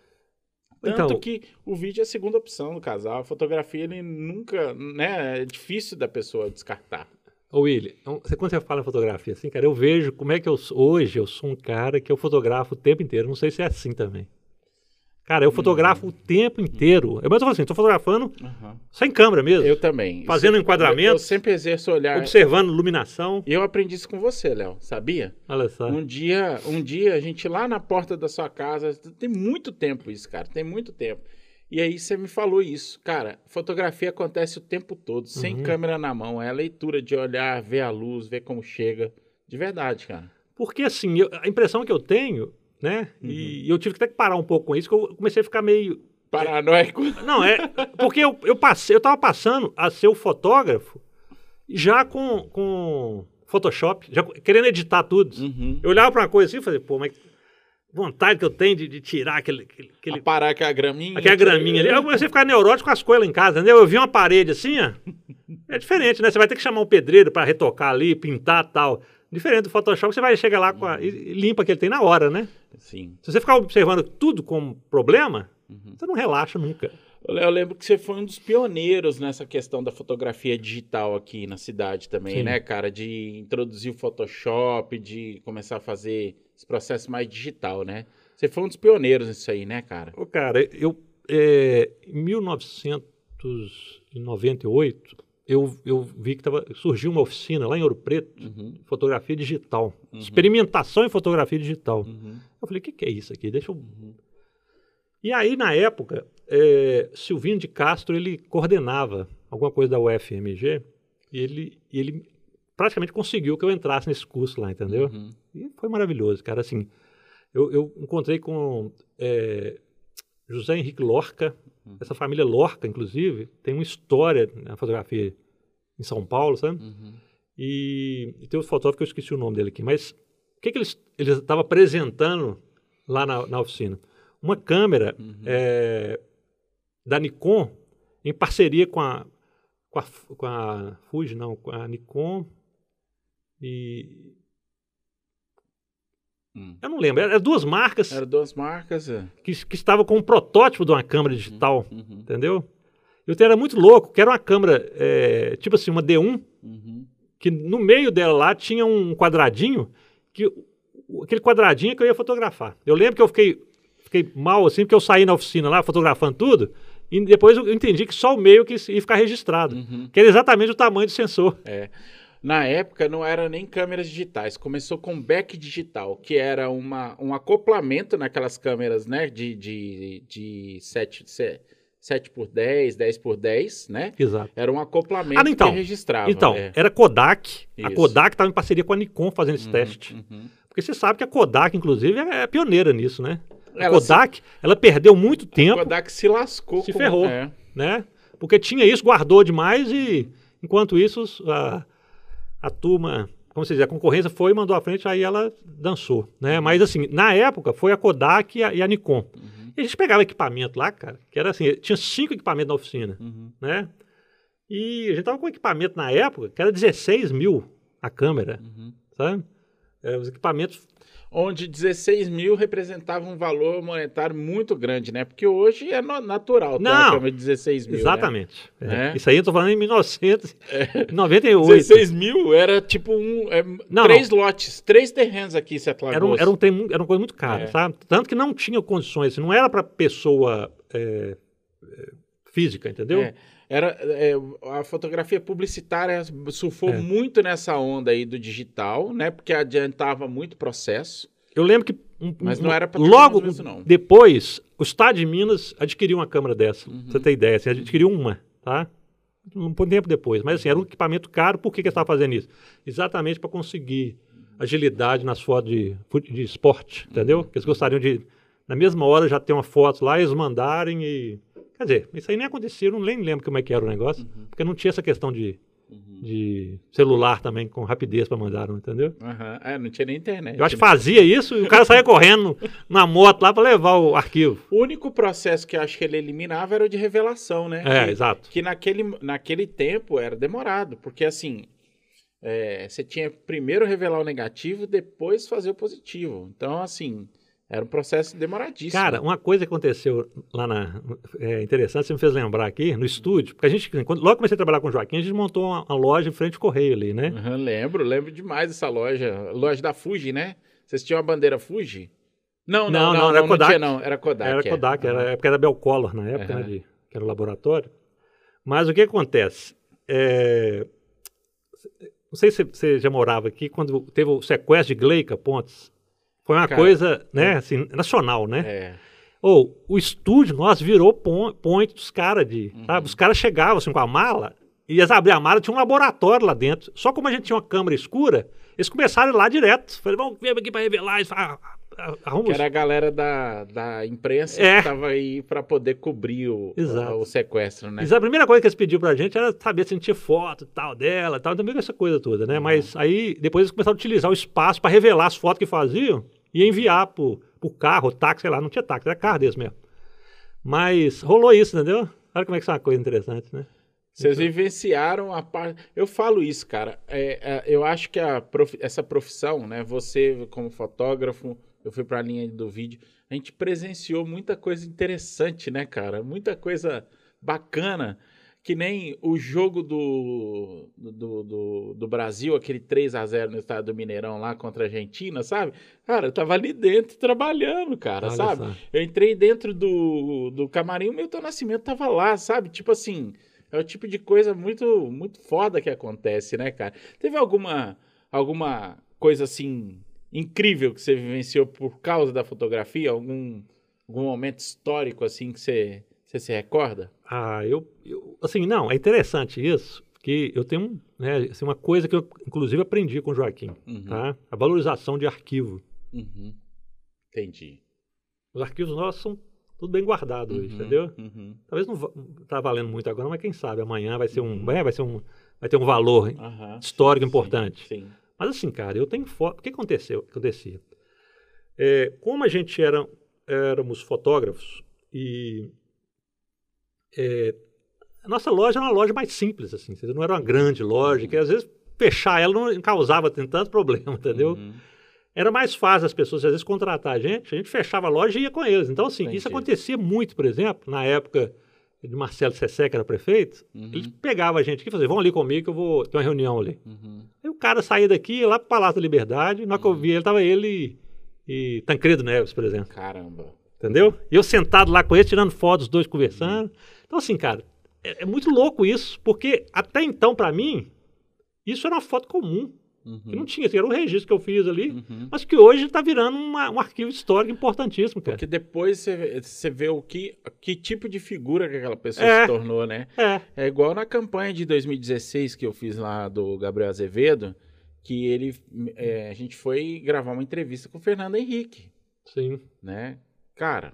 Tanto Então- que o vídeo é a segunda opção do casal. A fotografia, ele nunca, né? É difícil da pessoa descartar. Ô, William, então, você- quando você fala em fotografia, assim, cara, eu vejo como é que eu sou- hoje eu sou um cara que eu fotografo o tempo inteiro. Não sei se é assim também. Cara, eu fotografo o tempo inteiro. Eu, mas eu falo assim, tô fotografando Aham. sem câmera mesmo. Eu também. Fazendo Eu- enquadramento. Eu sempre exerço olhar. observando iluminação. E eu aprendi isso com você, Léo, sabia? Olha só. Um dia, um dia a gente lá na porta da sua casa, tem muito tempo isso, cara, tem muito tempo. E aí você me falou isso, cara. Fotografia acontece o tempo todo, sem Uhum. câmera na mão, é a leitura de olhar, ver a luz, ver como chega, de verdade, cara. Porque assim, eu- a impressão que eu tenho, né? Uhum. E eu tive que até que parar um pouco com isso, que eu comecei a ficar meio. Paranoico. [LAUGHS] Não, é. Porque eu, eu passei, eu tava passando a ser o fotógrafo já com, com Photoshop, já querendo editar tudo. Uhum. Eu olhava pra uma coisa assim e falei, pô, mas vontade que eu tenho de, de tirar aquele, aquele, Parar com a graminha. Aquela graminha ali. Eu comecei a ficar neurótico com as coisas lá em casa, entendeu? Eu vi uma parede assim, ó. É diferente, né? Você vai ter que chamar um pedreiro para retocar ali, pintar tal. Diferente do Photoshop, você vai chegar lá com a, e limpa que ele tem na hora, né? Sim. Se você ficar observando tudo como problema, Uhum. você não relaxa nunca. Eu lembro que você foi um dos pioneiros nessa questão da fotografia digital aqui na cidade também, Sim. né, cara? De introduzir o Photoshop, de começar a fazer esse processo mais digital, né? Você foi um dos pioneiros nisso aí, né, cara? Ô, cara, eu. é, em 1998, eu, eu vi que tava, surgiu uma oficina lá em Ouro Preto, Uhum. fotografia digital. Uhum. Experimentação em fotografia digital. Uhum. Eu falei, o que, que é isso aqui? Deixa eu Uhum. E aí, na época, é, Silvinho de Castro, ele coordenava alguma coisa da UFMG e ele, ele praticamente conseguiu que eu entrasse nesse curso lá, entendeu? Uhum. E foi maravilhoso, cara. Assim, eu, eu encontrei com é, José Henrique Lorca, Uhum. essa família Lorca, inclusive, tem uma história na fotografia em São Paulo, sabe? Uhum. E, e tem outro fotógrafo que eu esqueci o nome dele aqui, mas o que, que eles estavam apresentando lá na, na oficina? Uma câmera Uhum. é, da Nikon em parceria com a, com a, com a Fuji, não, com a Nikon e Hum. eu não lembro, eram duas marcas Eram duas marcas. é. que, que estavam com um protótipo de uma câmera digital, Uhum. entendeu? E o era muito louco, que era uma câmera, é, tipo assim, uma D1, Uhum. que no meio dela lá tinha um quadradinho, que aquele quadradinho é que eu ia fotografar. Eu lembro que eu fiquei, fiquei mal assim, porque eu saí na oficina lá fotografando tudo, e depois eu entendi que só o meio que ia ficar registrado, Uhum. que era exatamente o tamanho do sensor. É. Na época não era nem câmeras digitais, começou com back digital, que era uma, um acoplamento naquelas câmeras, né, de, de, de 7, 7 por 10, 10 por 10, né? Exato. Era um acoplamento Ah, então. que registrava. Então, é. era Kodak. A Isso. Kodak estava em parceria com a Nikon fazendo esse Uhum, teste. uhum. Porque você sabe que a Kodak, inclusive, é pioneira nisso, né? A Ela se- Kodak, ela perdeu muito A tempo, Kodak se lascou. Se com- ferrou. é. né? Porque tinha isso, guardou demais e, enquanto isso, a, a turma, como se diz, a concorrência foi e mandou à frente, aí ela dançou, né? Mas, assim, na época, foi a Kodak e a, e a Nikon. Uhum, E a gente pegava equipamento lá, cara, que era assim, tinha cinco equipamentos na oficina, uhum. né? E a gente tava com equipamento na época que era 16 mil a câmera, Uhum. sabe? É, os equipamentos Onde 16 mil representava um valor monetário muito grande, né? Porque hoje é natural ter uma Não. câmera de 16 mil. né? Exatamente. É. Né? Isso aí eu tô falando em 1998. 16 mil era tipo um. é, Não, três lotes, três terrenos aqui em Sete Era, um, era, um trem era uma coisa muito cara, É. sabe? Tanto que não tinha condições, não era para pessoa é, é, física, entendeu? É, era, é, a fotografia publicitária surfou É. muito nessa onda aí do digital, né? Porque adiantava muito o processo. Eu lembro que um- Mas um- não era pra logo isso, não. depois, o Estado de Minas adquiriu uma câmera dessa, Uhum. pra você ter ideia, assim, adquiriu uma, tá? Um pouco tempo depois, mas assim, era um equipamento caro, por que, que eles estavam fazendo isso? Exatamente para conseguir agilidade nas fotos de, de esporte, Uhum. entendeu? Que eles gostariam de, na mesma hora, já ter uma foto lá, eles mandarem e... Quer dizer, isso aí nem acontecia, eu não nem lembro como é que era o negócio, Uhum. porque não tinha essa questão de, de celular também com rapidez para mandar, entendeu? Aham. É, não tinha nem internet. Eu acho que fazia isso e o cara saía correndo [LAUGHS] na moto lá para levar o arquivo. O único processo que eu acho que ele eliminava era o de revelação, né? É, Que- exato. que naquele, naquele tempo era demorado, porque assim, é, você tinha primeiro revelar o negativo, depois fazer o positivo. Então, assim, era um processo demoradíssimo. Cara, uma coisa que aconteceu lá na. É interessante, você me fez lembrar aqui, no estúdio, porque a gente, quando, logo comecei a trabalhar com o Joaquim, a gente montou uma, uma loja em frente ao correio ali, né? Aham, lembro, lembro demais dessa loja. Loja da Fuji, né? Vocês tinham a bandeira Fuji? Não, não, Não, não, não, não, era não Kodak. tinha não, era Kodak. era é. Kodak, era, Aham. época era Bel Collor na época, Aham. né, de- que era o laboratório. Mas o que acontece? É, não sei se você já morava aqui, quando teve o sequestro de Gleica Pontes. Foi uma Cara, coisa, né, assim, nacional, né? É. Ou o estúdio nosso virou pon- point dos caras de. Uhum. Sabe? Os caras chegavam assim com a mala, e eles abriam a mala, tinha um laboratório lá dentro. Só como a gente tinha uma câmera escura, eles começaram a ir lá direto. Falei, vamos ver aqui para revelar. Eles ah, ah, arruma Que era a galera da, da imprensa É. que tava aí pra poder cobrir o, Exato. o sequestro, né? Mas a primeira coisa que eles pediram pra gente era saber se a gente tinha foto tal dela, tal, também com essa coisa toda, né? Uhum. Mas aí depois eles começaram a utilizar o espaço para revelar as fotos que faziam. Ia enviar por, por carro, táxi, sei lá, não tinha táxi, era carro desse mesmo. Mas rolou isso, entendeu? Olha como é que isso é uma coisa interessante, né? Vocês vivenciaram a parte. Eu falo isso, cara. É, é, eu acho que prof... essa profissão, né? Você, como fotógrafo, eu fui para a linha do vídeo. A gente presenciou muita coisa interessante, né, cara? Muita coisa bacana. Que nem o jogo do, do, do, do Brasil, aquele 3 a 0 no estado do Mineirão lá contra a Argentina, sabe? Cara, eu tava ali dentro trabalhando, cara, Olha sabe? só. Eu entrei dentro do, do camarim, o Milton Nascimento tava lá, sabe? Tipo assim, é o tipo de coisa muito muito foda que acontece, né, cara? Teve alguma alguma coisa assim incrível que você vivenciou por causa da fotografia? Algum algum momento histórico assim que você, você se recorda? Ah, eu, eu- Assim, não, é interessante isso, porque eu tenho né, assim, uma coisa que eu, inclusive, aprendi com o Joaquim, Uhum. tá? A valorização de arquivo. Uhum. Entendi. Os arquivos nossos são tudo bem guardados hoje, Uhum, entendeu? Uhum. Talvez não va- tá valendo muito agora, mas quem sabe amanhã vai ser um, Uhum. é, vai ser um, vai ter um valor histórico Sim, importante. Sim. Mas assim, cara, eu tenho foto. O que aconteceu? acontecia? É, como a gente era, éramos fotógrafos e é, a nossa loja era uma loja mais simples, assim, não era uma grande loja, que às vezes fechar ela não causava tanto problema, entendeu? Uhum. Era mais fácil as pessoas às vezes contratar a gente, a gente fechava a loja e ia com eles. Então, assim, isso Entendi. acontecia muito, por exemplo, na época de Marcelo Sessé, que era prefeito, Uhum. eles pegavam a gente aqui e faziam, vão ali comigo que eu vou ter uma reunião ali. Uhum. Aí o cara saía daqui, ia lá pro Palácio da Liberdade, na hora que eu vi ele, tava ele e, e Tancredo Neves, por exemplo. Caramba. Entendeu? E eu sentado lá com ele, tirando fotos, os dois conversando. Então, assim, cara, é, é muito louco isso, porque até então, pra mim, isso era uma foto comum. Que não Uhum. tinha, assim, era um registro que eu fiz ali, Uhum. mas que hoje tá virando uma- um arquivo histórico importantíssimo, cara. Porque depois você vê, você vê o que, que tipo de figura que aquela pessoa É. se tornou, né? É, É igual na campanha de 2016 que eu fiz lá do Gabriel Azevedo, que ele é, a gente foi gravar uma entrevista com o Fernando Henrique, sim. né? Cara,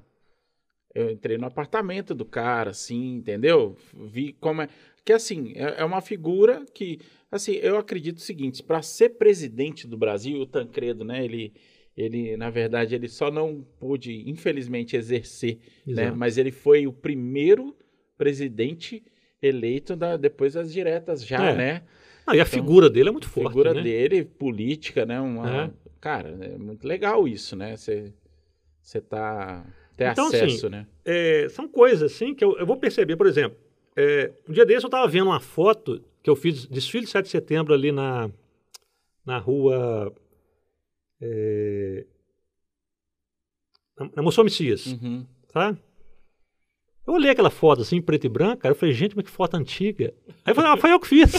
eu entrei no apartamento do cara, assim, entendeu? Vi como é. Que assim, é, é uma figura que. Assim, eu acredito o seguinte: para ser presidente do Brasil, o Tancredo, né? Ele, ele, na verdade, ele só não pôde, infelizmente, exercer né? Exato. Mas ele foi o primeiro presidente eleito da- depois das diretas já, É. né? Ah, e a figura dele é muito A forte, figura né? dele, política, né? Uma, É. Cara, é muito legal isso, né? Você você tá ter Então, assim, acesso, né? É, são coisas assim que eu, eu vou perceber, por exemplo, é, um dia desse eu estava vendo uma foto que eu fiz desfile de 7 de setembro ali na, na rua. É, na, na Moção Messias, Uhum. tá? Eu olhei aquela foto assim, preto e branco, cara, eu falei, gente, mas que foto antiga. Aí eu falei, ah, foi eu que fiz.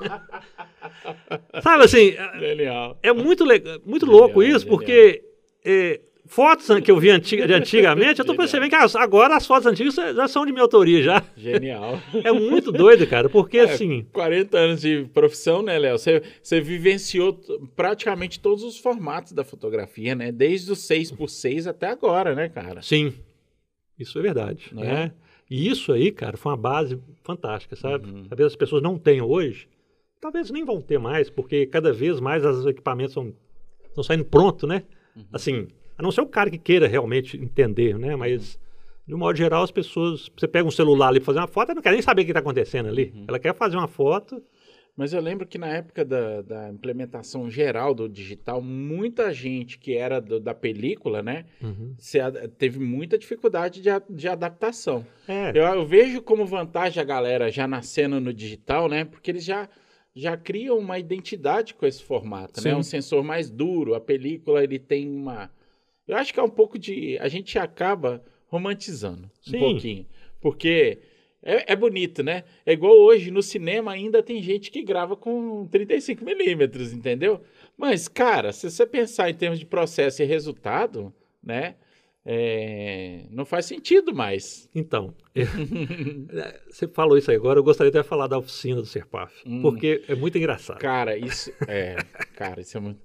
[LAUGHS] Sabe assim, Genial. é muito, muito louco Genial, isso, porque é, fotos que eu vi antiga- de antigamente, eu tô percebendo que as- agora as fotos antigas já são de minha autoria já. Genial. É muito doido, cara, porque É, assim, 40 anos de profissão, né, Léo? Você, você vivenciou praticamente todos os formatos da fotografia, né? Desde o 6x6 até agora, né, cara? sim, isso é verdade, Né? né? E isso aí, cara, foi uma base fantástica, sabe? Uhum. Talvez as pessoas não tenham hoje, talvez nem vão ter mais, porque cada vez mais os equipamentos estão estão saindo pronto, né? Uhum. Assim, a não ser o cara que queira realmente entender, né? Mas, de um modo geral, as pessoas. Você pega um celular ali para fazer uma foto, ela não quer nem saber o que está acontecendo ali. Uhum. Ela quer fazer uma foto. Mas eu lembro que na época da, da implementação geral do digital, muita gente que era do- da película, né, se a- teve muita dificuldade de, de adaptação. É, Eu, eu vejo como vantagem a galera já nascendo no digital, né, porque eles já, já criam uma identidade com esse formato, né, Sim. um sensor mais duro, a película ele tem uma... Eu acho que é um pouco de... A gente acaba romantizando Sim. um pouquinho, porque... É, é bonito, né? É igual hoje, no cinema ainda tem gente que grava com 35 milímetros, entendeu? Mas, cara, se você pensar em termos de processo e resultado, né? é, não faz sentido mais. então. [LAUGHS] é, você falou isso aí agora, eu gostaria de falar da oficina do Serpaf, Hum. porque é muito engraçado. Cara, isso é. Cara, isso é muito.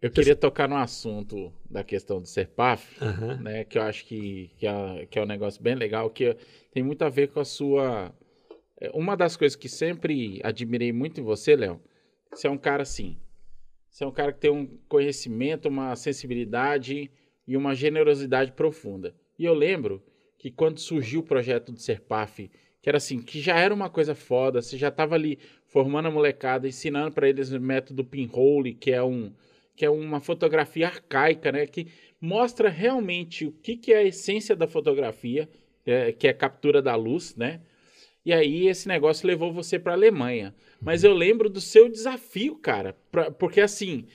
Eu queria tocar no assunto da questão do Serpaf, Aham. né? Que eu acho que, que, é, que é um negócio bem legal, que tem muito a ver com a sua. é, Uma das coisas que sempre admirei muito em você, Léo, você é um cara assim. Você é um cara que tem um conhecimento, uma sensibilidade e uma generosidade profunda. E eu lembro que quando surgiu o projeto do Serpaf, que era assim, que já era uma coisa foda, você já estava ali formando a molecada, ensinando para eles o método pinhole, que é um que é uma fotografia arcaica, né, que mostra realmente o que, que é a essência da fotografia, é, que é a captura da luz, né? E aí esse negócio levou você para a Alemanha. Mas eu lembro do seu desafio, cara, pra, porque assim,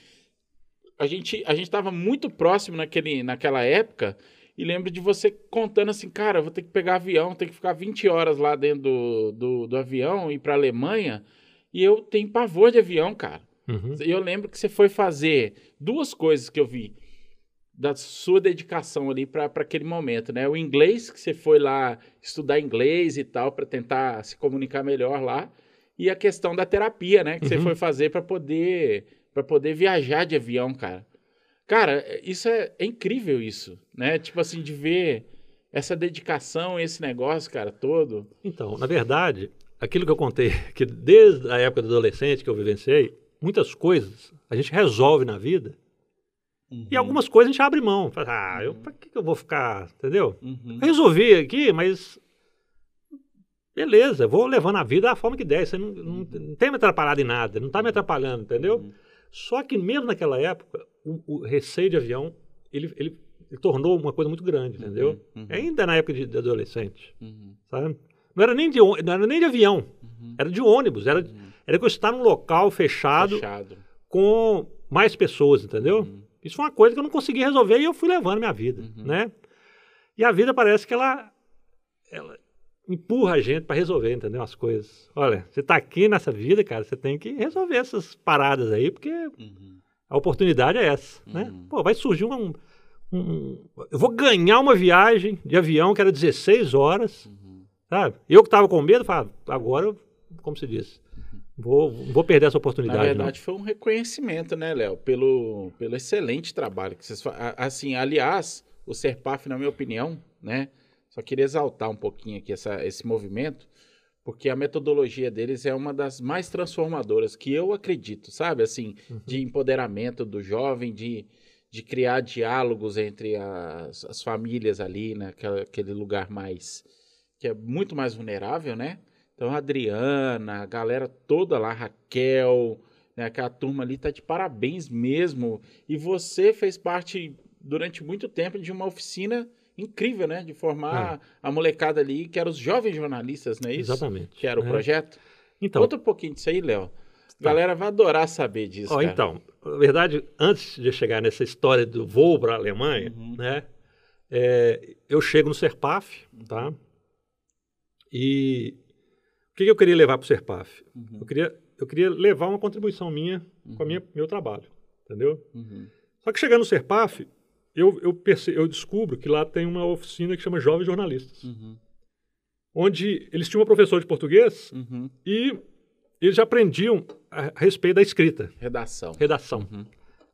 a gente a gente estava muito próximo naquele, naquela época e lembro de você contando assim, cara, vou ter que pegar avião, ter que ficar 20 horas lá dentro do, do, do avião e ir para a Alemanha. E eu tenho pavor de avião, cara. Uhum. Eu lembro que você foi fazer duas coisas que eu vi da sua dedicação ali para aquele momento, né? O inglês, que você foi lá estudar inglês e tal, para tentar se comunicar melhor lá, e a questão da terapia, né? Que você Uhum. foi fazer para poder, para poder viajar de avião, cara. Cara, isso é, é incrível isso, né? Tipo assim, de ver essa dedicação, esse negócio, cara, todo. Então, na verdade, aquilo que eu contei, [LAUGHS] que desde a época do adolescente que eu vivenciei, muitas coisas a gente resolve na vida e algumas coisas a gente abre mão. Fala, ah, eu, pra que que eu vou ficar, entendeu? Uhum. Resolvi aqui, mas beleza, vou levando a vida da forma que der. Você não, não, não tem me atrapalhado em nada, não está me atrapalhando, entendeu? Uhum. Só que mesmo naquela época, o, o receio de avião, ele, ele, ele tornou uma coisa muito grande, entendeu? Uhum. Ainda na época de, de adolescente, Uhum. sabe? Não era nem de, não era nem de avião, Uhum. era de ônibus, era, Uhum. Era que eu estar num local fechado, Fechado. com mais pessoas, entendeu? Uhum. Isso foi uma coisa que eu não consegui resolver e eu fui levando minha vida, Uhum. né? E a vida parece que ela, ela empurra a gente para resolver, entendeu? As coisas. Olha, você tá aqui nessa vida, cara, você tem que resolver essas paradas aí, porque Uhum. a oportunidade é essa, né? Uhum. Pô, vai surgir um, um- Eu vou ganhar uma viagem de avião que era 16 horas, Uhum. sabe? Eu que tava com medo, falava, agora, como se diz, vou, não vou perder essa Na oportunidade. não. verdade, foi um reconhecimento, né, Léo? Pelo, pelo excelente trabalho que vocês fazem. Assim, aliás, o Serpaf, na minha opinião, né? Só queria exaltar um pouquinho aqui essa, esse movimento, porque a metodologia deles é uma das mais transformadoras que eu acredito, sabe? Assim, Uhum. de empoderamento do jovem, de, de criar diálogos entre as, as famílias ali, naquela, aquele lugar mais. que é muito mais vulnerável, né? Então, a Adriana, a galera toda lá, Raquel, né, aquela turma ali tá de parabéns mesmo. E você fez parte, durante muito tempo, de uma oficina incrível, né? De formar a molecada ali, que eram os jovens jornalistas, não é isso? Exatamente. Que era o né? projeto. Então, Conta um pouquinho disso aí, Léo. A galera vai adorar saber disso, Ó, então, na verdade, antes de chegar nessa história do voo para a Alemanha, Uhum. né, é, eu chego no Serpaf, tá? E o que, que eu queria levar para o Serpaf? Uhum, Eu queria, eu queria levar uma contribuição minha com a minha, meu trabalho, entendeu? uhum, Só que chegando no Serpaf, eu, eu, perce- eu descubro que lá tem uma oficina que chama Jovens Jornalistas, uhum, onde eles tinham uma professora de português uhum. e eles já aprendiam a, respeito da escrita, Redação. redação. Uhum.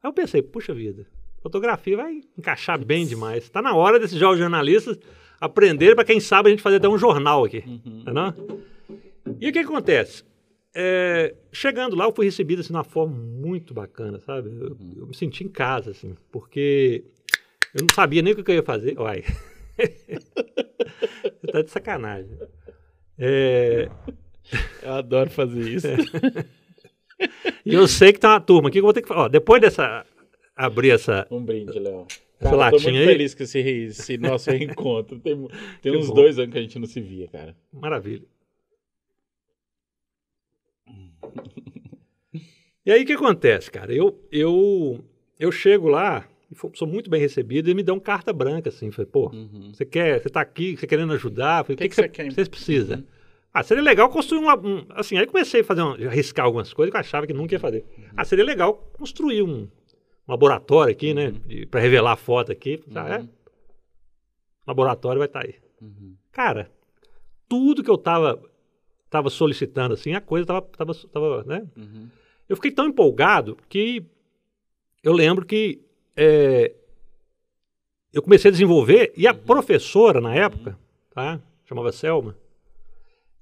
Aí eu pensei, puxa vida, fotografia vai encaixar bem demais. Está na hora desses jovens jornalistas aprenderem para quem sabe a gente fazer até um jornal aqui. Uhum. não? E o que, acontece? É, chegando lá, eu fui recebido assim, de uma forma muito bacana, sabe? Eu, Uhum. eu me senti em casa, assim, porque eu não sabia nem o que eu ia fazer. Uai. [LAUGHS] Você tá de sacanagem. É, Eu adoro fazer isso. e [LAUGHS] eu sei que tem uma turma aqui que eu vou ter que falar. Ó, depois dessa. abrir essa. Um brinde, Léo. Essa Cara, eu tô latinha muito aí? feliz com esse, esse nosso [LAUGHS] reencontro. Tem, tem Que uns bom. dois anos que a gente não se via, cara. Maravilha. [LAUGHS] E aí o que acontece, cara? Eu, eu, eu chego lá e sou muito bem recebido e me dão carta branca, assim. Falei, pô, Uhum. você quer, você tá aqui, você querendo ajudar? Falei, o Que que, que que você vocês precisam? Uhum. Ah, seria legal construir uma, um, assim, aí comecei a fazer, um, arriscar algumas coisas que eu achava que nunca ia fazer. Uhum. Ah, seria legal construir um, um laboratório aqui, né, para revelar a foto aqui. Ah, é? Uhum. Laboratório vai estar aí. Uhum. Cara, tudo que eu tava, tava solicitando, assim, a coisa tava, tava, tava, né? Uhum. Eu fiquei tão empolgado que eu lembro que é, eu comecei a desenvolver e a professora na época, tá? Chamava Selma.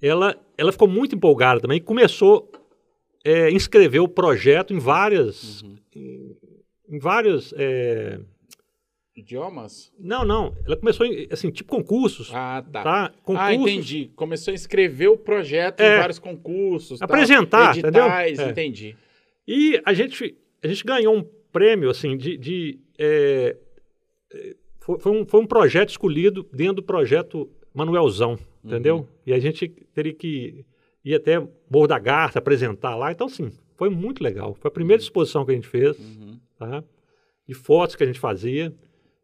Ela, ela ficou muito empolgada também e começou. é, inscreveu o projeto em várias. Em, em vários. é, Idiomas? não, não. Ela começou em, assim, tipo concursos. Ah, tá. Tá? Concursos. Ah, entendi. Começou a escrever o projeto em É. vários concursos. tal, Apresentar, editais, entendeu? É. entendi. E a gente, a gente ganhou um prêmio, assim, de. de, é, é, foi, foi um, foi um projeto escolhido dentro do projeto Manuelzão, entendeu? Uhum. E a gente teria que ir até Morro da Garça, apresentar lá. Então, sim, foi muito legal. Foi a primeira exposição que a gente fez, Uhum. tá? De fotos que a gente fazia.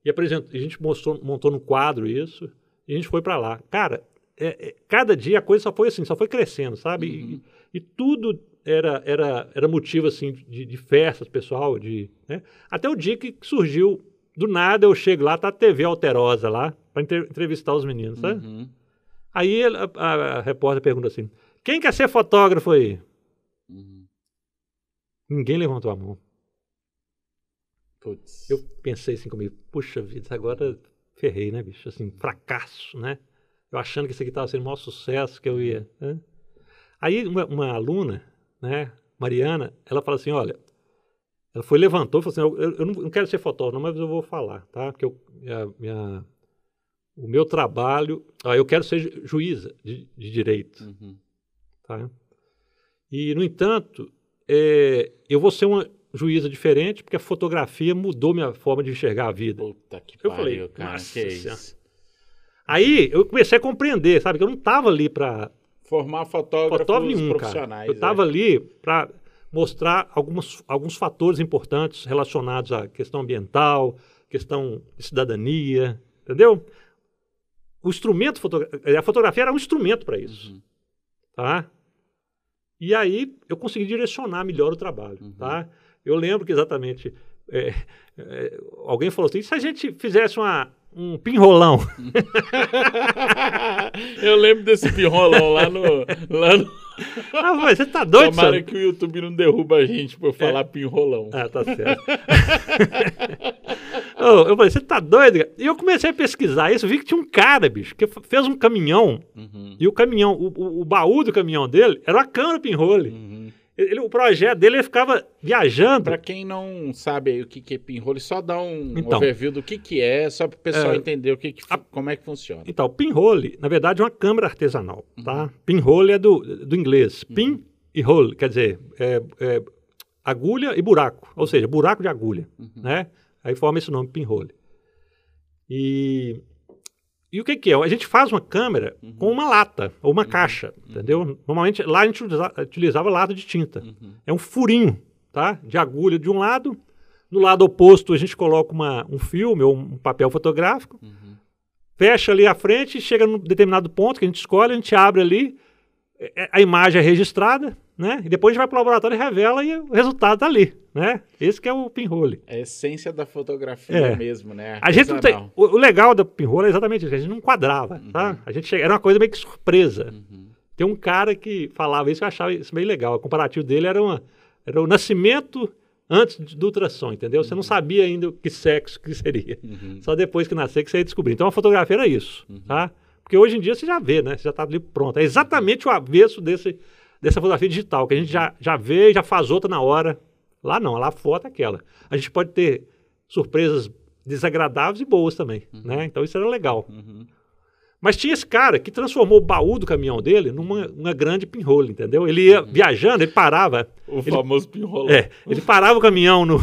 E apresentou, a gente mostrou, montou no quadro isso. E a gente foi para lá. Cara, é- é, cada dia a coisa só foi assim, só foi crescendo, sabe? E- Uhum. E, tudo era, era, era motivo assim de, de festas, pessoal, de, né? Até o dia que surgiu, do nada eu chego lá, tá a TV Alterosa lá, para entrevistar os meninos, sabe? Uhum. Aí a, a- a repórter pergunta assim: quem quer ser fotógrafo aí? Uhum. Ninguém levantou a mão. Eu pensei assim comigo, puxa vida, agora ferrei, né, bicho? Assim, fracasso, né? Eu achando que isso aqui estava sendo o maior sucesso que eu ia. né? Aí uma, uma aluna, né, Mariana, ela fala assim, olha, ela foi, levantou e falou assim, eu, eu não, não quero ser fotógrafo, não, mas eu vou falar, tá? Porque eu, minha, minha- o meu trabalho, ah, eu quero ser ju- juíza de, de direito, Uhum. tá? E, no entanto, é, eu vou ser uma juíza diferente porque a fotografia mudou minha forma de enxergar a vida. Puta que Eu pariu, falei, cara. Que Senhora. isso. Aí eu comecei a compreender, sabe? Que eu não estava ali para Formar fotógrafos fotógrafo nenhum, cara. profissionais. Eu né? estava ali para mostrar alguns, alguns fatores importantes relacionados à questão ambiental, questão de cidadania, entendeu? O instrumento, fotogra- a fotografia era um instrumento para isso, Uhum. tá? E aí eu consegui direcionar melhor o trabalho, Uhum. tá? Eu lembro que exatamente é, é, alguém falou assim, se a gente fizesse uma, um pinrolão? [LAUGHS] Eu lembro desse pinrolão lá no. Lá no... [LAUGHS] ah, mas você tá doido, Tomara sabe? que o YouTube não derruba a gente por falar pinrolão. Ah, tá certo. [LAUGHS] Ô, eu falei, você tá doido? cara? E eu comecei a pesquisar isso, vi que tinha um cara, bicho, que fez um caminhão, Uhum. e o caminhão, o, o- o baú do caminhão dele era uma câmera pinhole. Uhum. Ele, o projeto dele, ele ficava viajando. Pra quem não sabe aí o que, que é pinhole, só dá um Então. overview do que, que é, só pro pessoal É. entender o que que, A- como é que funciona. Então, pinhole, na verdade, é uma câmera artesanal, Uhum. tá? Pinhole é do, do inglês. Pin e hole, quer dizer, é, é agulha e buraco, ou seja, buraco de agulha, Uhum. né? Aí forma esse nome, pinhole. E, e o que, que é? A gente faz uma câmera Uhum. com uma lata ou uma caixa, entendeu? Normalmente, lá a gente utiliza- utilizava lata de tinta. Uhum. É um furinho, tá? De agulha de um lado. No lado oposto, a gente coloca uma, um filme ou um papel fotográfico Uhum. fecha ali a frente, chega num determinado ponto que a gente escolhe, a gente abre ali, é- é- a imagem é registrada, né? E depois a gente vai para o laboratório e revela e o resultado tá ali, né? Esse que é o pinhole. É a essência da fotografia É. mesmo, né? A gente não tem, o, o legal da pinhole é exatamente isso, a gente não quadrava, tá? A gente chega, era uma coisa meio que surpresa. Uhum. Tem um cara que falava isso, eu achava isso meio legal. O comparativo dele era, uma, era o nascimento antes do ultrassom, entendeu? Você não sabia ainda o que sexo que [LAUGHS] seria. Uhum. Só depois que nascer que você ia descobrir. Então a fotografia era isso, tá? Porque hoje em dia você já vê, né? Você já está ali pronto. É exatamente o avesso desse, dessa fotografia digital, que a gente já, já vê e já faz outra na hora. Lá não, lá a foto é aquela. A gente pode ter surpresas desagradáveis e boas também, né? Então isso era legal. Uhum. Mas tinha esse cara que transformou o baú do caminhão dele numa uma grande pinhole, entendeu? Ele ia viajando, ele parava, O famoso pinrolão. é, ele parava o caminhão no,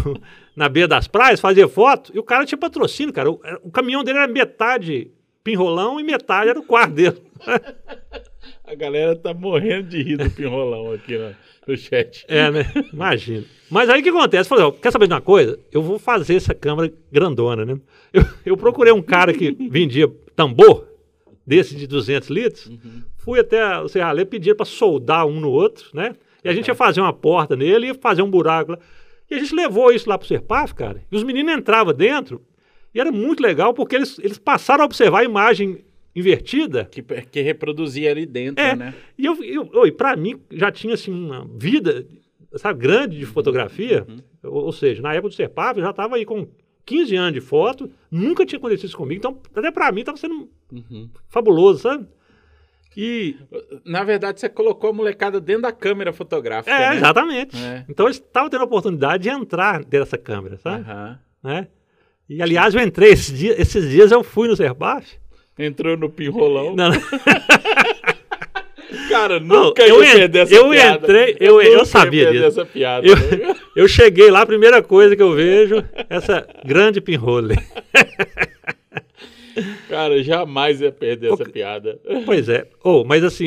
na beira das praias, fazia foto, e o cara tinha patrocínio, cara. O, o caminhão dele era metade pinrolão e metade era o quarto dele. [LAUGHS] A galera tá morrendo de rir do pinrolão aqui no, no chat. É, né? Imagina. Mas aí o que acontece? Falei, ó, quer saber de uma coisa? Eu vou fazer essa câmera grandona, né? Eu, eu procurei um cara que vendia tambor, desse de 200 litros, Uhum. fui até o Serralê, pedi para soldar um no outro, né? E a gente ia fazer uma porta nele, ia fazer um buraco lá. E a gente levou isso lá pro Serpaf, cara. E os meninos entravam dentro, e era muito legal, porque eles, eles passaram a observar a imagem invertida, Que, que reproduzia ali dentro, É. né? e eu, eu, eu- e pra mim já tinha assim uma vida, sabe, grande de fotografia. Ou, ou seja, na época do Serpaf eu já estava aí com 15 anos de foto, nunca tinha acontecido isso comigo, então até pra mim estava sendo Uhum. fabuloso, sabe? E, Na verdade, você colocou a molecada dentro da câmera fotográfica, é, né? exatamente. É. Então eles estavam tendo a oportunidade de entrar dentro dessa câmera, sabe? Aham. Né? E aliás, eu entrei esses dias, esses dias eu fui no Zerbaf. Entrou no pinrolão. Não, não. [LAUGHS] Cara, Não, nunca eu ia perder essa eu piada. entrei- eu- eu ia sabia disso. essa piada. Eu- né? [LAUGHS] Eu cheguei lá, a primeira coisa que eu vejo, essa grande pinrole. [LAUGHS] Cara, eu jamais ia perder essa Ok. piada. Pois é. Oh, mas assim,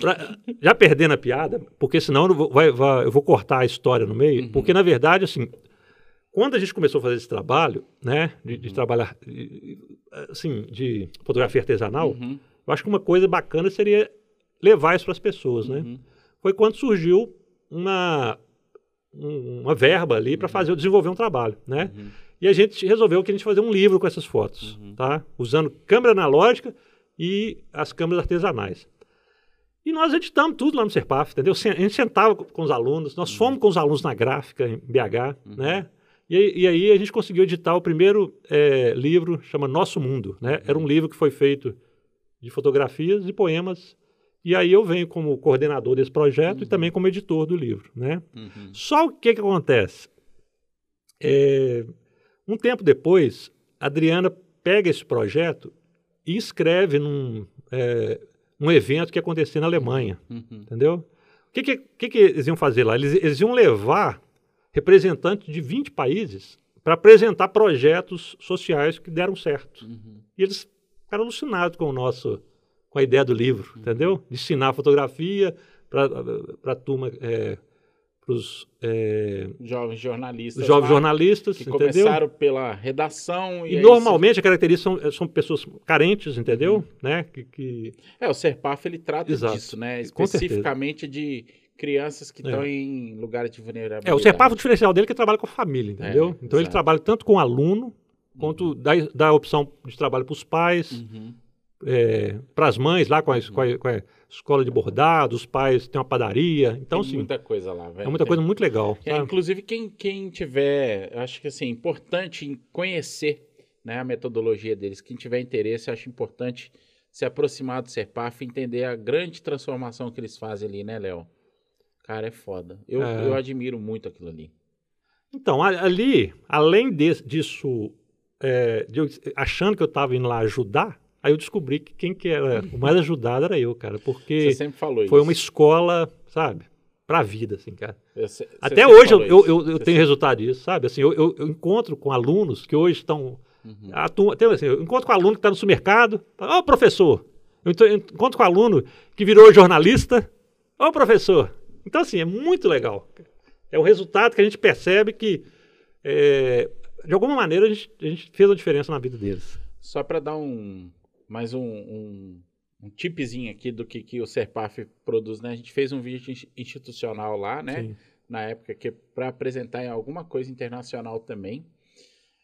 pra- já perdendo a piada, porque senão eu, não vou, vai- vai- eu vou cortar a história no meio, Uhum. porque na verdade, assim, quando a gente começou a fazer esse trabalho, né, de, Uhum. de trabalhar, de- assim, de fotografia artesanal, Uhum, eu acho que uma coisa bacana seria levar isso para as pessoas, né? uhum. Foi quando surgiu uma, um- uma verba ali para fazer, desenvolver um trabalho, né? Uhum. E a gente resolveu que a gente fazer um livro com essas fotos, Uhum. tá? Usando câmera analógica e as câmeras artesanais. E nós editamos tudo lá no Serpaf, entendeu? A gente sentava co- com os alunos, nós fomos com os alunos na gráfica, em BH, né? E, aí- e aí a gente conseguiu editar o primeiro eh, livro, chama Nosso Mundo, né? Era um livro que foi feito de fotografias e poemas. E aí eu venho como coordenador desse projeto e também como editor do livro, né? Uhum. Só o que, que acontece? É, um tempo depois, a Adriana pega esse projeto e escreve num, é, num evento que ia acontecer na Alemanha, Uhum. entendeu? O que, que, que, que eles iam fazer lá? Eles, eles iam levar representantes de 20 países para apresentar projetos sociais que deram certo. Uhum. E eles ficaram alucinados com o nosso, com a ideia do livro, Uhum. entendeu? De ensinar fotografia para a turma, para os Jovens jornalistas. jovens lá, jornalistas, Que entendeu? começaram pela redação. E, E normalmente a característica são, são pessoas carentes, entendeu? Uhum. Né? Que, que- É, o Serpaf ele trata Exato. disso, né? Especificamente de crianças que É. estão em lugares de vulnerabilidade. É, o CEPAF, o diferencial dele é que trabalha com a família, entendeu? É, então ele exato. trabalha tanto com aluno, quanto dá, dá a opção de trabalho para os pais, Uhum. para as mães lá com a, com, a, com a escola de bordado, os pais têm uma padaria. Então, Tem sim, muita coisa lá, velho. é muita coisa muito legal. É, inclusive, quem, quem tiver, acho que assim, importante em conhecer né, a metodologia deles. Quem tiver interesse, acho importante se aproximar do Serpaf e entender a grande transformação que eles fazem ali, né, Léo? Cara, é foda. Eu, É. eu admiro muito aquilo ali. Então, ali, além de- disso, é, de eu- achando que eu estava indo lá ajudar, aí eu descobri que quem que era o mais [LAUGHS] ajudado era eu, cara, porque Você sempre falou foi isso. uma escola, sabe, pra vida, assim, cara. Você- você Até hoje eu, eu, eu- tenho sempre- resultado disso, sabe? Assim, eu, eu- eu encontro com alunos que hoje estão. Uhum. A turma, tem, assim, eu encontro com aluno que está no supermercado, ó, professor. Eu encontro com aluno que virou jornalista, ó, professor. Então, assim, é muito legal. É o resultado que a gente percebe que, é, de alguma maneira, a gente, a gente fez uma diferença na vida deles. Só para dar um mais um, um, um tipzinho aqui do que, que o Serpaf produz, né? A gente fez um vídeo ins- institucional lá, né? Sim. Na época que para apresentar em alguma coisa internacional também.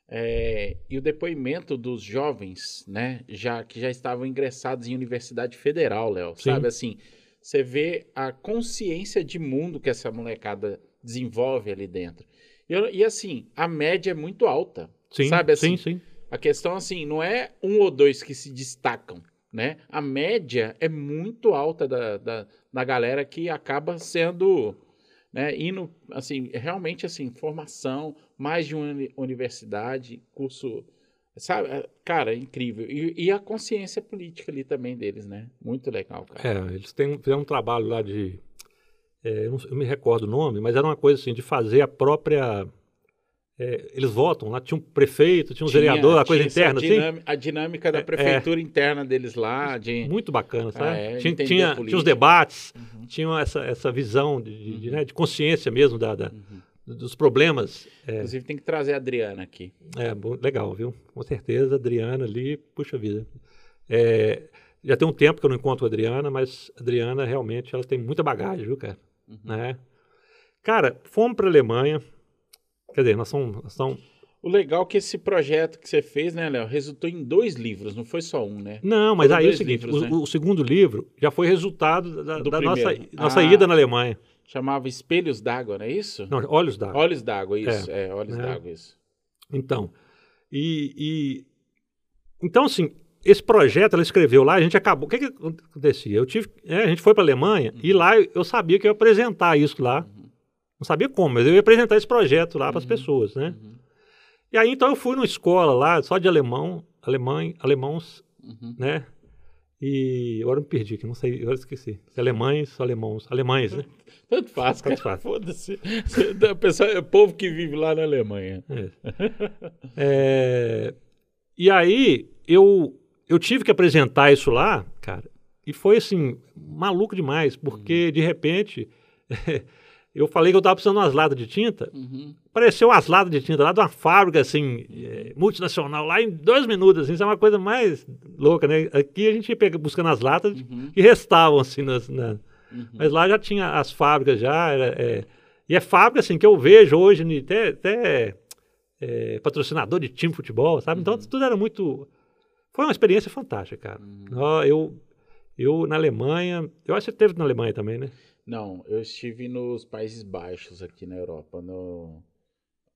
É, e o depoimento dos jovens, né? Já que já estavam ingressados em universidade federal, Léo, sabe assim? Você vê a consciência de mundo que essa molecada desenvolve ali dentro. E, e, assim, a média é muito alta. Sim, Sabe assim? sim, sim. A questão, assim, não é um ou dois que se destacam, né? A média é muito alta da, da, da galera que acaba sendo, né, indo, assim, realmente, assim, formação, mais de uma uni- universidade, curso, sabe? É, Cara, é incrível. E, e a consciência política ali também deles, né? Muito legal, cara. É, eles têm, fizeram um trabalho lá de. é, eu, não eu me recordo o nome, mas era uma coisa assim, de fazer a própria. é, eles votam lá, tinha um prefeito, tinha um vereador, a coisa tinha essa interna, assim. A dinâmica da É, prefeitura interna deles lá, de... Muito bacana, sabe? Ah, é, tinha, tinha, tinha os debates, Uhum. tinha essa, essa visão de, de- de, Uhum. né, de consciência mesmo da, da- Uhum. Dos problemas. É, Inclusive tem que trazer a Adriana aqui. é, bom, legal, viu? Com certeza, a Adriana ali, puxa vida. É, já tem um tempo que eu não encontro a Adriana, mas a Adriana realmente ela tem muita bagagem, viu, cara? Uhum. Né? Cara, fomos para a Alemanha. Quer dizer, nós somos, nós somos- O legal é que esse projeto que você fez, né, Léo, resultou em dois livros, não foi só um, né? Não, mas Foram aí é o seguinte: livros, o, né? o segundo livro já foi resultado da, da nossa, nossa Ah. ida na Alemanha. Chamava Espelhos d'Água, não é isso? Não, Olhos d'Água. Olhos d'Água, isso. É, Olhos É. d'Água, isso. Então, e, e- então assim, esse projeto ela escreveu lá, a gente acabou. O que, que acontecia? Eu tive, é, a gente foi para a Alemanha uhum. e lá eu, sabia que eu ia apresentar isso lá. Uhum. Não sabia como, mas eu ia apresentar esse projeto lá para as uhum. pessoas, né? Uhum. E aí então eu fui numa escola lá, só de alemão, alemão, alemãos, uhum. né? E agora eu me perdi, que não sei, agora esqueci. Se alemães, alemãos, alemães, né? [LAUGHS] Tanto faz, Tanto faz. Foda-se. [LAUGHS] é o povo que vive lá na Alemanha. É. é, e aí eu, eu tive que apresentar isso lá, cara, e foi assim, maluco demais, porque uhum. de repente [LAUGHS] eu falei que eu estava precisando de umas latas de tinta. Uhum. Apareceu umas latas de tinta lá de uma fábrica, assim, é, multinacional, lá em dois minutos, assim, isso é uma coisa mais louca, né? Aqui a gente ia pega, buscando as latas uhum. que restavam, assim, nas, na... uhum. mas lá já tinha as fábricas já, era, é... e é fábrica, assim, que eu vejo hoje, até, até é, patrocinador de time de futebol, sabe? Então, uhum. tudo era muito... Foi uma experiência fantástica, cara. Uhum. Eu, eu, na Alemanha, eu acho que você teve na Alemanha também, né? Não, eu estive nos Países Baixos aqui na Europa, no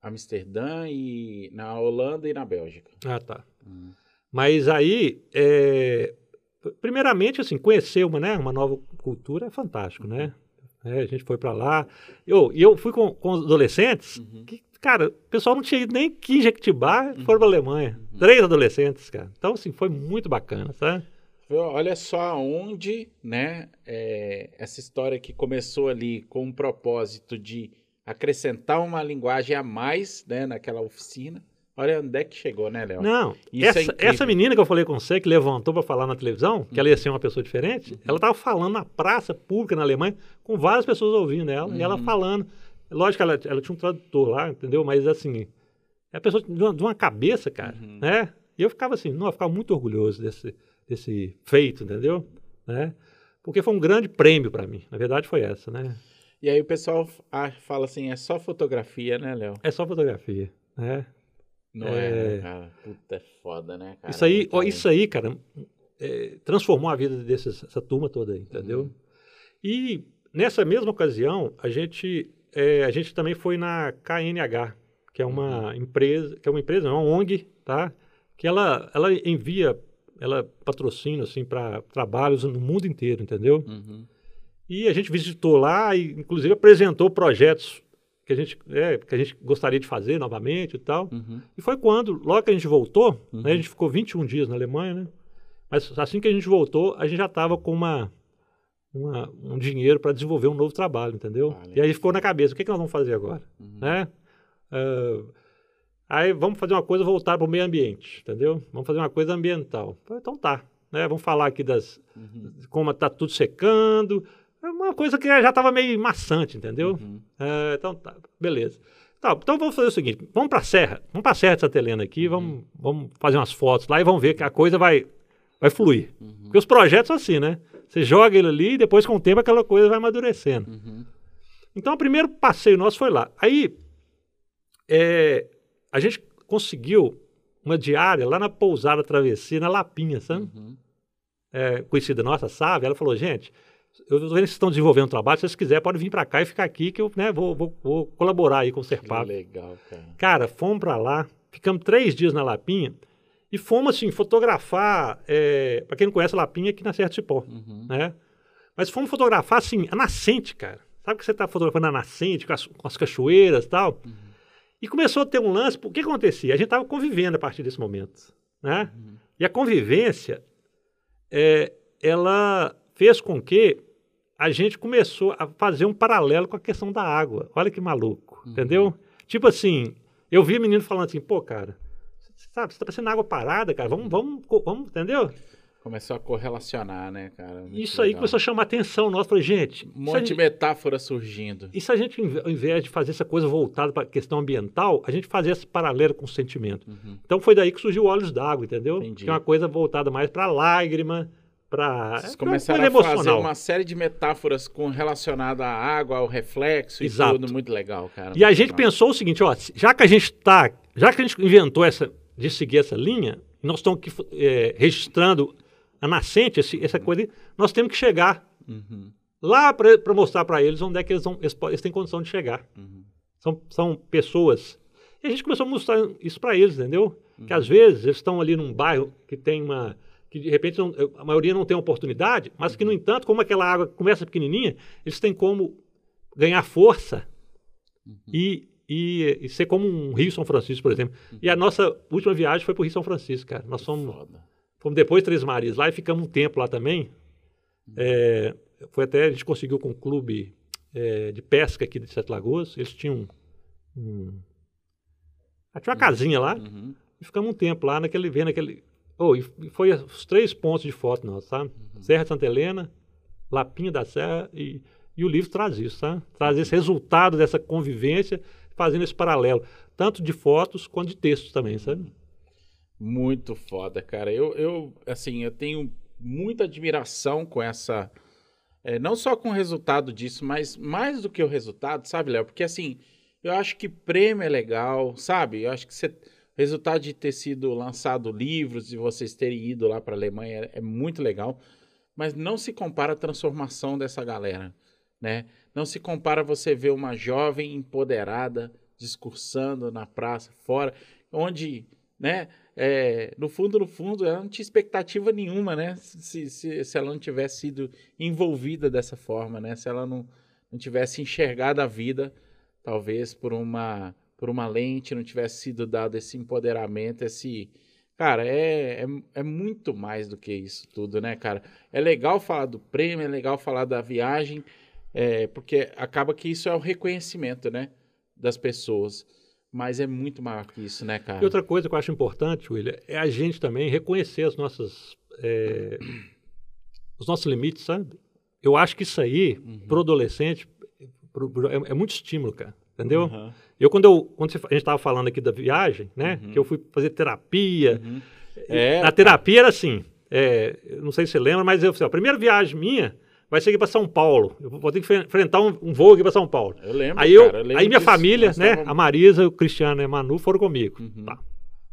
Amsterdã e na Holanda e na Bélgica. Ah, tá. Hum. Mas aí, é, primeiramente, assim, conhecer uma, né, uma nova cultura é fantástico, né? Uhum. É, a gente foi para lá. Eu, eu fui com, com os adolescentes, uhum. que, cara, o pessoal não tinha ido nem que Jequitibá, uhum. foram para Alemanha. Uhum. Três adolescentes, cara. Então, assim, foi muito bacana, sabe? Olha só onde, né, é, essa história que começou ali com o propósito de acrescentar uma linguagem a mais, né, naquela oficina. Olha onde é que chegou, né, Léo? Não, Isso essa, é essa menina que eu falei com você, que levantou para falar na televisão, que ela ia ser uma pessoa diferente, uhum. ela estava falando na praça pública na Alemanha, com várias pessoas ouvindo ela, uhum. e ela uhum. falando. Lógico que ela, ela, tinha um tradutor lá, entendeu? Mas assim, é a pessoa de uma, de uma cabeça, cara, uhum. né? E eu ficava assim, não, eu ficava muito orgulhoso desse, desse feito, entendeu? Né? Porque foi um grande prêmio para mim. Na verdade, foi essa, né? E aí o pessoal fala assim, é só fotografia, né, Léo? É só fotografia, né? Não é, é né, cara? Puta, é foda, né, cara? Isso aí, ó, isso aí cara, é, transformou a vida dessa turma toda aí, entendeu? Uhum. E nessa mesma ocasião, a gente, é, a gente também foi na KNH, que é uma uhum. empresa, que é uma empresa, é uma ONG, tá? Que ela, ela envia ela patrocina assim para trabalhos no mundo inteiro, entendeu? Uhum. E a gente visitou lá e inclusive apresentou projetos que a gente, é, que a gente gostaria de fazer novamente e tal. Uhum. E foi quando, logo que a gente voltou, uhum. né, a gente ficou 21 dias na Alemanha, né? Mas assim que a gente voltou, a gente já estava com uma, uma, um dinheiro para desenvolver um novo trabalho, entendeu? Ah, e aí ficou na cabeça, o que, que nós vamos fazer agora? Uhum. Né? Uh, Aí vamos fazer uma coisa voltar para o meio ambiente, entendeu? Vamos fazer uma coisa ambiental. Então tá, né? Vamos falar aqui das uhum. como está tudo secando, é uma coisa que já estava meio maçante, entendeu? Uhum. É, então tá, beleza. Tá, então vamos fazer o seguinte, vamos para a serra, vamos para a serra de Santa Helena aqui, uhum. vamos, vamos fazer umas fotos lá e vamos ver que a coisa vai, vai fluir. Uhum. Porque os projetos são assim, né? Você joga ele ali e depois com o tempo aquela coisa vai amadurecendo. Uhum. Então o primeiro passeio nosso foi lá. Aí é, a gente conseguiu uma diária lá na pousada travessia, na Lapinha, sabe? Uhum. É, conhecida nossa, sabe? Ela falou, gente, eu estou vendo que vocês estão desenvolvendo um trabalho, se vocês quiserem, pode vir para cá e ficar aqui, que eu né, vou, vou, vou colaborar aí com o Serpap. Legal, cara. Cara, fomos para lá, ficamos três dias na Lapinha e fomos, assim, fotografar, é, para quem não conhece a Lapinha, aqui na Serra do Cipó, uhum. né? Mas fomos fotografar, assim, a nascente, cara. Sabe que você está fotografando a nascente, com as, com as cachoeiras e tal? Uhum. E começou a ter um lance, o que acontecia? A gente estava convivendo a partir desse momento. Né? Uhum. E a convivência, é, ela fez com que a gente começou a fazer um paralelo com a questão da água. Olha que maluco, uhum. entendeu? Tipo assim, eu vi menino falando assim, pô, cara, sabe, você está parecendo água parada, cara, vamos, vamos, vamos, entendeu? Começou a correlacionar, né, cara? Muito isso legal. aí começou a chamar a atenção nossa. Falei, gente. Um monte de metáfora surgindo. E se a gente, ao invés de fazer essa coisa voltada para a questão ambiental, a gente fazia esse paralelo com o sentimento. Uhum. Então foi daí que surgiu Olhos d'Água, entendeu? Entendi. Que é uma coisa voltada mais para lágrima, para. Vocês começaram a fazer uma série de metáforas com relacionada à água, ao reflexo Exato. e tudo. Muito legal, cara. E a gente legal. pensou o seguinte: ó, já que a gente está. Já que a gente inventou essa, de seguir essa linha, nós estamos aqui é, registrando a nascente, esse, essa coisa, nós temos que chegar uhum. lá para mostrar para eles onde é que eles, vão, eles, eles têm condição de chegar. Uhum. São, são pessoas. E a gente começou a mostrar isso para eles, entendeu? Uhum. Que às vezes eles estão ali num bairro que tem uma que de repente não, a maioria não tem oportunidade, mas que, no entanto, como aquela água começa pequenininha, eles têm como ganhar força e, e, e ser como um Rio São Francisco, por exemplo. E a nossa última viagem foi para o Rio São Francisco, cara. Nós fomos, Foda. fomos depois de Três Marias lá e ficamos um tempo lá também. É, foi até, a gente conseguiu com um clube é, de pesca aqui de Sete Lagoas, eles tinham um, ah, tinha uma casinha lá, Uhum. e ficamos um tempo lá naquele, vendo aquele. Oh, e foi os três pontos de foto nossa, sabe? Serra de Santa Helena, Lapinha da Serra e, e o livro traz isso, sabe? Traz esse resultado dessa convivência, fazendo esse paralelo, tanto de fotos quanto de textos também, sabe? Muito foda, cara. Eu, eu, assim, eu tenho muita admiração com essa. é, não só com o resultado disso, mas mais do que o resultado, sabe, Léo? Porque, assim, eu acho que prêmio é legal, sabe? Eu acho que você, resultado de ter sido lançado livros e vocês terem ido lá para a Alemanha é, é muito legal, mas não se compara a transformação dessa galera, né? Não se compara você ver uma jovem empoderada discursando na praça, fora, onde, né? é, no fundo, no fundo, ela não tinha expectativa nenhuma, né? Se, se, se ela não tivesse sido envolvida dessa forma, né? Se ela não, não tivesse enxergado a vida, talvez por uma, por uma lente, não tivesse sido dado esse empoderamento, esse. Cara, é, é, é muito mais do que isso tudo, né, cara? É legal falar do prêmio, é legal falar da viagem, é, porque acaba que isso é o reconhecimento, né? Das pessoas. Mas é muito maior que isso, né, cara? E outra coisa que eu acho importante, William, é a gente também reconhecer as nossas, é, os nossos limites, sabe? Eu acho que isso aí, Uhum. pro adolescente, pro- pro- é, é muito estímulo, cara. Entendeu? Uhum. Eu, quando, eu, quando a gente estava falando aqui da viagem, né? Uhum. Que eu fui fazer terapia. Uhum. É, Na terapia era assim, é, não sei se você lembra, mas eu, assim, a primeira viagem minha vai ser aqui para São Paulo. Eu vou ter que enfren- enfrentar um, um voo aqui para São Paulo. Eu lembro, Aí, eu, cara, eu lembro aí minha família, né? tava- A Marisa, o Cristiano e a Manu foram comigo. Tá.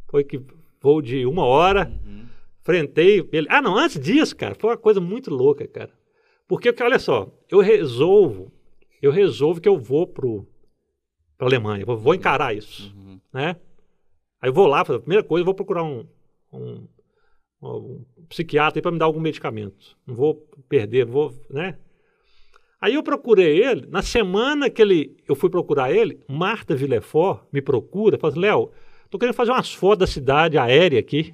Foi que voo de uma hora, Uhum. enfrentei. Ele... Ah, não, antes disso, cara, foi uma coisa muito louca, cara. Porque, olha só, eu resolvo, eu resolvo que eu vou pro, pra Alemanha, vou, vou encarar isso, Uhum. né? Aí eu vou lá, a primeira coisa, eu vou procurar um, um, um psiquiatra para me dar algum medicamento. Não vou perder, vou, né? Aí eu procurei ele, na semana que ele, eu fui procurar ele, Marta Villefort me procura, fala assim, Léo, tô querendo fazer umas fotos da cidade aérea aqui.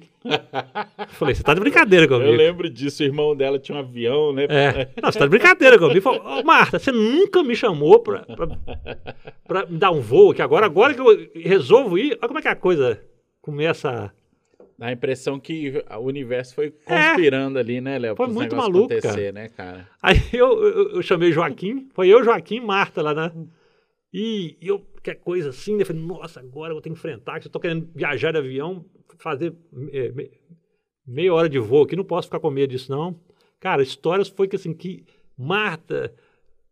Falei, você tá de brincadeira comigo. Eu lembro disso, o irmão dela tinha um avião, né? É. Não, você tá de brincadeira comigo. Falou, "Ô, Marta, você nunca me chamou pra, pra, pra me dar um voo aqui agora. Agora que eu resolvo ir, olha como é que a coisa começa. Dá a impressão que o universo foi conspirando ali, né, Léo? É. Foi muito maluco, acontecer, né, cara? Aí eu, eu, eu chamei Joaquim, foi eu, Joaquim e Marta lá, né? E, e eu, que coisa assim, né? Eu falei, nossa, agora eu vou ter que enfrentar, que eu tô querendo viajar de avião, fazer é, me- meia hora de voo aqui, não posso ficar com medo disso, não. Cara, histórias foi que assim, que Marta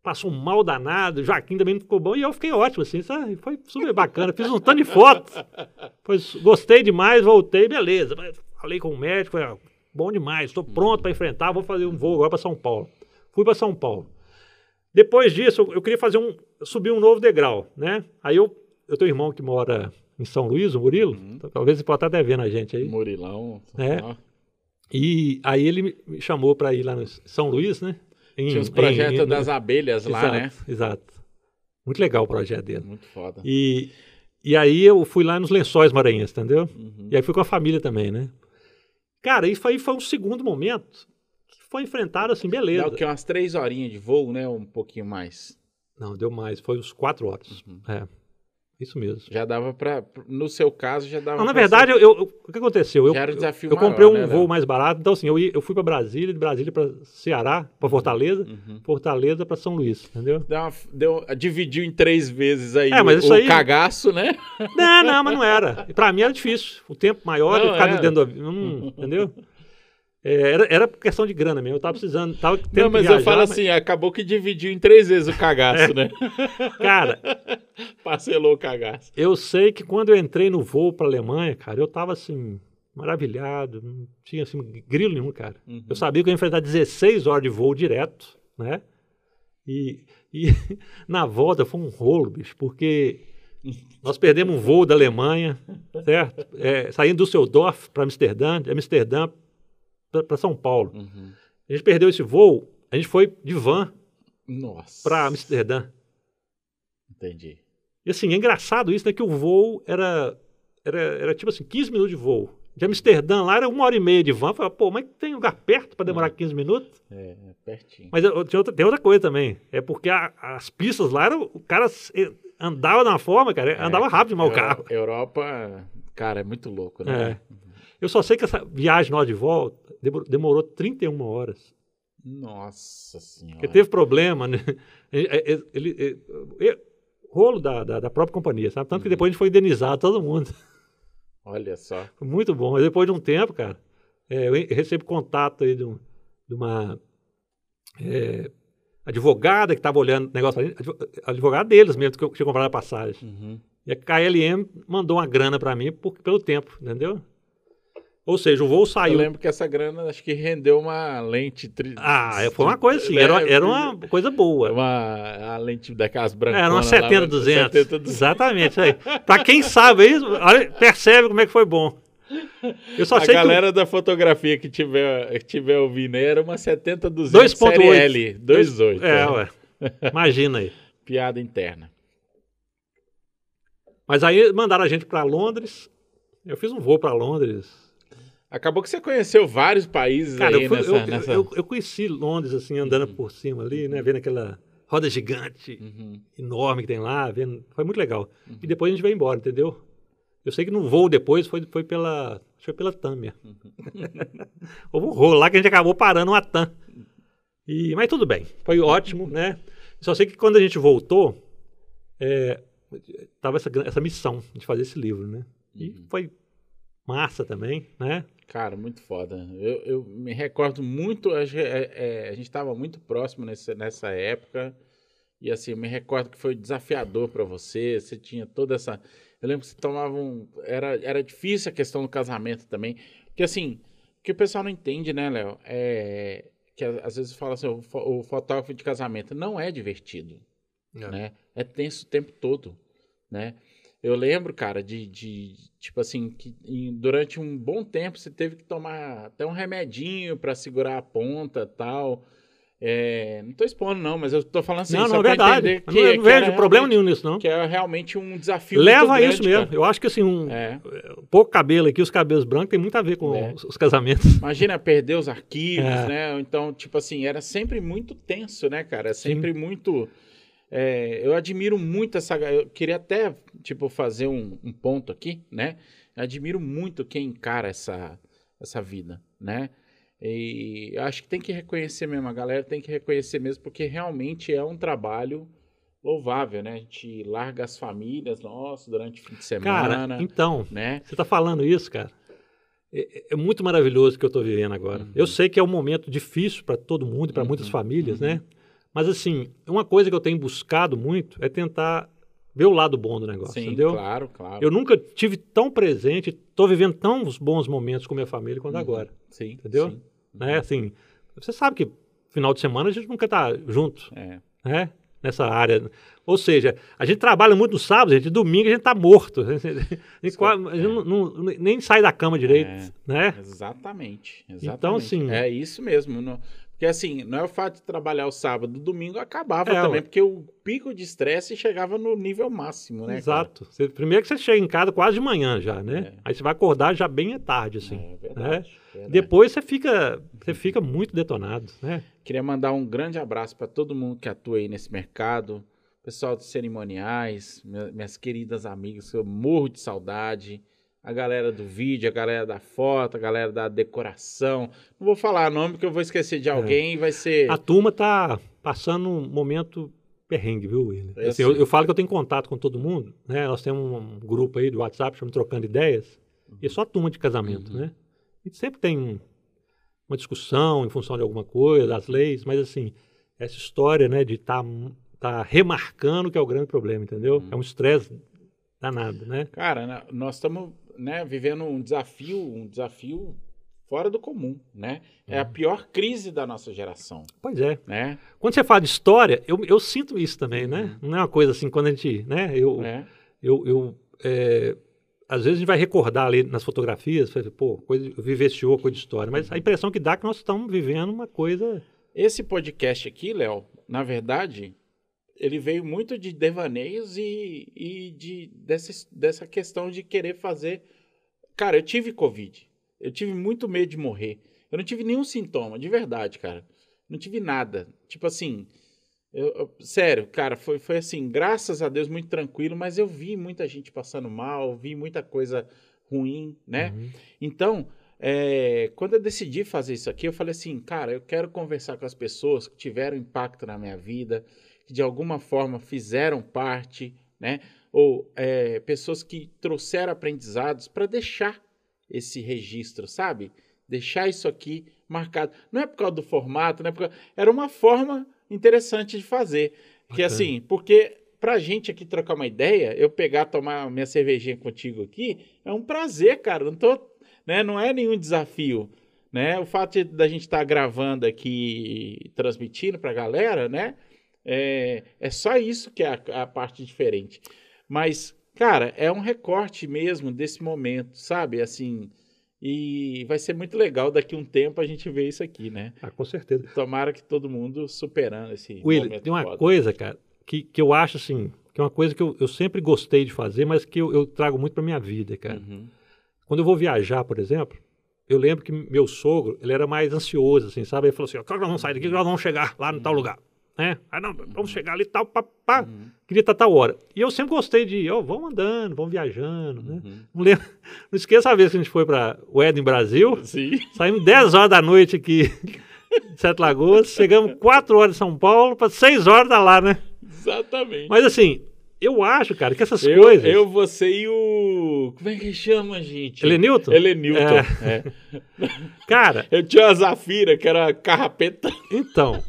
passou um mal danado, Joaquim também não ficou bom, e eu fiquei ótimo, assim, sabe? Foi super bacana, fiz um tanto de fotos. Foi, gostei demais, voltei, beleza. Falei com o médico, falei, ah, bom demais, estou pronto para enfrentar, vou fazer um voo agora para São Paulo. Fui para São Paulo. Depois disso, eu, eu queria fazer um, subir um novo degrau, né? Aí eu, eu tenho um irmão que mora em São Luís, o Murilo, talvez ele possa estar até vendo a gente aí. Murilão. É. E aí ele me- chamou para ir lá no São Luís, né? Em- Tinha os em- projetos em- das abelhas lá, exato, né? Exato. Muito legal o projeto dele. Muito foda. E, e aí eu fui lá nos Lençóis Maranhenses, entendeu? Uhum. E aí fui com a família também, né? Cara, isso aí foi um segundo momento que foi enfrentado assim, beleza. Dá o que? Umas três horinhas de voo, né? Um pouquinho mais. Não, deu mais, foi uns quatro horas. Uhum. É, isso mesmo. Já dava pra. No seu caso, já dava Não, na verdade, eu, eu- o que aconteceu? Eu, Já era um eu- desafio eu comprei maior, um né, voo Léo? mais barato, então assim, eu, eu fui para Brasília, de Brasília para Ceará, para Fortaleza, Uhum. Fortaleza para São Luís, entendeu? Deu uma- deu- dividiu em três vezes aí É, o, o aí- cagaço, né? Não, não, mas não era. Pra mim era difícil. O tempo maior Não, de ficar era. dentro do avião, não- [LAUGHS] entendeu? É, era, era questão de grana mesmo. Eu tava precisando, tava tendo Não, mas eu viajar, falo mas- assim, acabou que dividiu em três vezes o cagaço, né? [LAUGHS] Cara, [LAUGHS] Parcelou o cagaço. eu sei que quando eu entrei no voo pra Alemanha, cara, eu tava assim, maravilhado. Não tinha assim, grilo nenhum, cara. Uhum. Eu sabia que eu ia enfrentar 16 horas de voo direto, né? E, e [LAUGHS] na volta foi um rolo, bicho, porque nós perdemos um voo da Alemanha, certo? É, saindo do Düsseldorf para Amsterdã, de Amsterdã para São Paulo. Uhum. A gente perdeu esse voo, a gente foi de van para Amsterdã. Entendi. E assim, é engraçado isso, né? Que o voo era, era, era tipo assim, 15 minutos de voo. De Amsterdã lá era uma hora e meia de van. Eu falei, pô, mas tem lugar perto para demorar 15 minutos? É, é pertinho. Mas eu- tem outra, tem outra coisa também. É porque a- as pistas lá eram. O cara andava de uma forma, cara, andava rápido demais o carro. Europa, cara, é muito louco, né? É. Eu só sei que essa viagem nós de volta demorou, demorou 31 horas. Nossa senhora. Porque teve problema, né? [LAUGHS] Ele, ele- ele- ele- rolo da, da, da própria companhia, sabe? Tanto que depois a gente foi indenizado, todo mundo. Olha só. [LAUGHS] Foi muito bom. Mas depois de um tempo, cara, é, eu recebo contato aí de, um- de uma é, advogada que estava olhando o negócio advo- advogada deles mesmo, que eu tinha comprado a passagem. Uhum. E a KLM mandou uma grana para mim por, pelo tempo, entendeu? Ou seja, o voo Eu saiu. lembro que essa grana acho que rendeu uma lente. Tri... Ah, foi uma coisa assim, era, era uma [LAUGHS] coisa boa. Uma a lente daquelas brancas. Era uma 70, 200. Exatamente, isso aí. Pra quem sabe isso, percebe como é que foi bom. Eu só A sei galera da fotografia que tiver, que tiver ouvindo aí era uma 70 200 2.8. série L, 2.8. que... É, ué. Imagina aí. [LAUGHS] Piada interna. Mas aí mandaram a gente pra Londres. Eu fiz um voo pra Londres. Acabou que você conheceu vários países Cara, aí eu, fui- nessa... eu- nessa... eu- eu conheci Londres, assim, andando por cima ali, né? Vendo aquela roda gigante, Uhum. enorme que tem lá. Vendo... Foi muito legal. E depois a gente veio embora, entendeu? Eu sei que no voo depois foi, foi pela. acho que Foi pela Tâmia. [LAUGHS] Houve um rolo lá que a gente acabou parando uma TAM. E, mas tudo bem, foi ótimo, né? Só sei que quando a gente voltou, é, tava essa, essa missão de fazer esse livro, né? E foi massa também, né? Cara, muito foda. Eu, eu me recordo muito, a, é, é, a gente estava muito próximo nessa, nessa época. E assim, eu me recordo que foi desafiador para você. Você tinha toda essa. Eu lembro que você tomava um. Era, era difícil a questão do casamento também. Porque assim, o que o pessoal não entende, né, Léo? É que às vezes fala assim, o, o fotógrafo de casamento não é divertido né? É tenso o tempo todo, né? Eu lembro, cara, de, de tipo assim, que em- durante um bom tempo você teve que tomar até um remedinho para segurar a ponta tal. É, não tô expondo, não, mas eu tô falando assim, não, não, é verdade. que, não, eu não vejo era problema nenhum nisso, não. Que é realmente um desafio Leva grande, isso mesmo. cara. Eu acho que assim, um É. pouco cabelo aqui, os cabelos brancos, tem muito a ver com É. os, os casamentos. Imagina perder os arquivos, É. né? Então, tipo assim, era sempre muito tenso, né, cara? Sempre muito. É, eu admiro muito essa. Eu queria até, tipo, fazer um, um ponto aqui, né? Eu admiro muito quem encara essa, essa vida, né? E eu acho que tem que reconhecer mesmo, a galera tem que reconhecer mesmo, porque realmente é um trabalho louvável, né? A gente larga as famílias, nossa, durante o fim de Cara, semana, então, né? você tá falando isso, cara. É, é muito maravilhoso o que eu tô vivendo agora. Uhum. Eu sei que é um momento difícil para todo mundo e para muitas Uhum, famílias, uhum. né? Mas assim, uma coisa que eu tenho buscado muito é tentar ver o lado bom do negócio, Sim, entendeu? claro, claro. Eu nunca tive tão presente, tô vivendo tão bons momentos com minha família quanto Uhum. agora, Sim, entendeu? sim. né? Assim, você sabe que final de semana a gente nunca tá junto, É. né? Nessa área. Ou seja, a gente trabalha muito no sábado, gente, domingo a gente tá morto. [LAUGHS] A gente, a gente a gente não- não- nem sai da cama direito, É. né? Exatamente, exatamente. Então, assim- É isso mesmo. Não, porque assim, não é o fato de trabalhar o sábado, domingo acabava É, também, ué. porque o pico de estresse chegava no nível máximo, né? Exato. Você- primeiro que você chega em casa quase de manhã já, né? É. Aí você vai acordar já bem à tarde, assim. É verdade, verdade. Depois você fica, você fica muito detonado, né? Queria mandar um grande abraço para todo mundo que atua aí nesse mercado, pessoal dos cerimoniais, minha- minhas queridas amigas, que eu morro de saudade, a galera do vídeo, a galera da foto, a galera da decoração. Não vou falar nome porque eu vou esquecer de alguém e vai ser. É. A turma tá passando um momento perrengue, viu, William? Eu Assim, eu, eu falo que eu tenho contato com todo mundo, né? Nós temos um grupo aí do WhatsApp, chama Trocando Ideias, e é só turma de casamento, Uhum. né? Gente sempre tem um- uma discussão em função de alguma coisa, das leis, mas assim, essa história, né, de estar tá remarcando que é o grande problema, entendeu? Uhum. É um estresse danado, né? Cara, nós estamos né, vivendo um desafio, um desafio fora do comum, né? É Uhum. a pior crise da nossa geração, Pois é. né? Quando você fala de história, eu, eu sinto isso também, né? Uhum. Não é uma coisa assim, quando a gente, né, eu, É. eu, eu, é, às vezes a gente vai recordar ali nas fotografias, pô, coisa, vivenciou coisa de história, mas a impressão que dá é que nós estamos vivendo uma coisa. Esse podcast aqui, Léo, na verdade, ele veio muito de devaneios e, e de, dessa, dessa questão de querer fazer. Cara, eu tive Covid. Eu tive muito medo de morrer. Eu não tive nenhum sintoma, de verdade, cara. Não tive nada. Tipo assim, eu, eu, sério, cara, foi, foi assim, graças a Deus, muito tranquilo, mas eu vi muita gente passando mal, vi muita coisa ruim, né? Uhum. Então, é, quando eu decidi fazer isso aqui, eu falei assim, cara, eu quero conversar com as pessoas que tiveram impacto na minha vida, que de alguma forma fizeram parte, né? Ou é, pessoas que trouxeram aprendizados para deixar esse registro, sabe? Deixar isso aqui marcado. Não é por causa do formato, né? Era uma forma interessante de fazer. Que assim, porque pra gente aqui trocar uma ideia, eu pegar, tomar minha cervejinha contigo aqui, é um prazer, cara. Não tô, né? Não é nenhum desafio, né? O fato da gente estar tá gravando aqui, transmitindo pra galera, né? É, é só isso que é a, a parte diferente. Mas, cara, é um recorte mesmo desse momento, sabe? Assim, e vai ser muito legal daqui a um tempo a gente ver isso aqui, né? Ah, com certeza. Tomara que todo mundo superando esse Will, tem uma foda. coisa, cara, que, que eu acho assim, que é uma coisa que eu, eu sempre gostei de fazer, mas que eu, eu trago muito para minha vida, cara. Uhum. Quando eu vou viajar, por exemplo, eu lembro que meu sogro, ele era mais ansioso, assim, sabe? Ele falou assim, ó, nós vamos sair daqui, nós vamos chegar lá no tal lugar né? Ah, não, vamos chegar ali tal, pá, pá. Uhum. queria estar tal hora. E eu sempre gostei de, ó, oh, vamos andando, vamos viajando, né? Uhum. Não, lembro, não esqueça a vez que a gente foi para o Eden Brasil, Sim. saímos 10 horas da noite aqui de [LAUGHS] Sete Lagoas, chegamos 4 horas de São Paulo, para 6 horas da lá, né? Exatamente. Mas assim, eu acho, cara, que essas eu, coisas. Eu, você e o. Como é que chama, gente? Helenilton? Helenilton. É. é. Cara. Eu tinha uma Zafira, que era carrapeta. Então.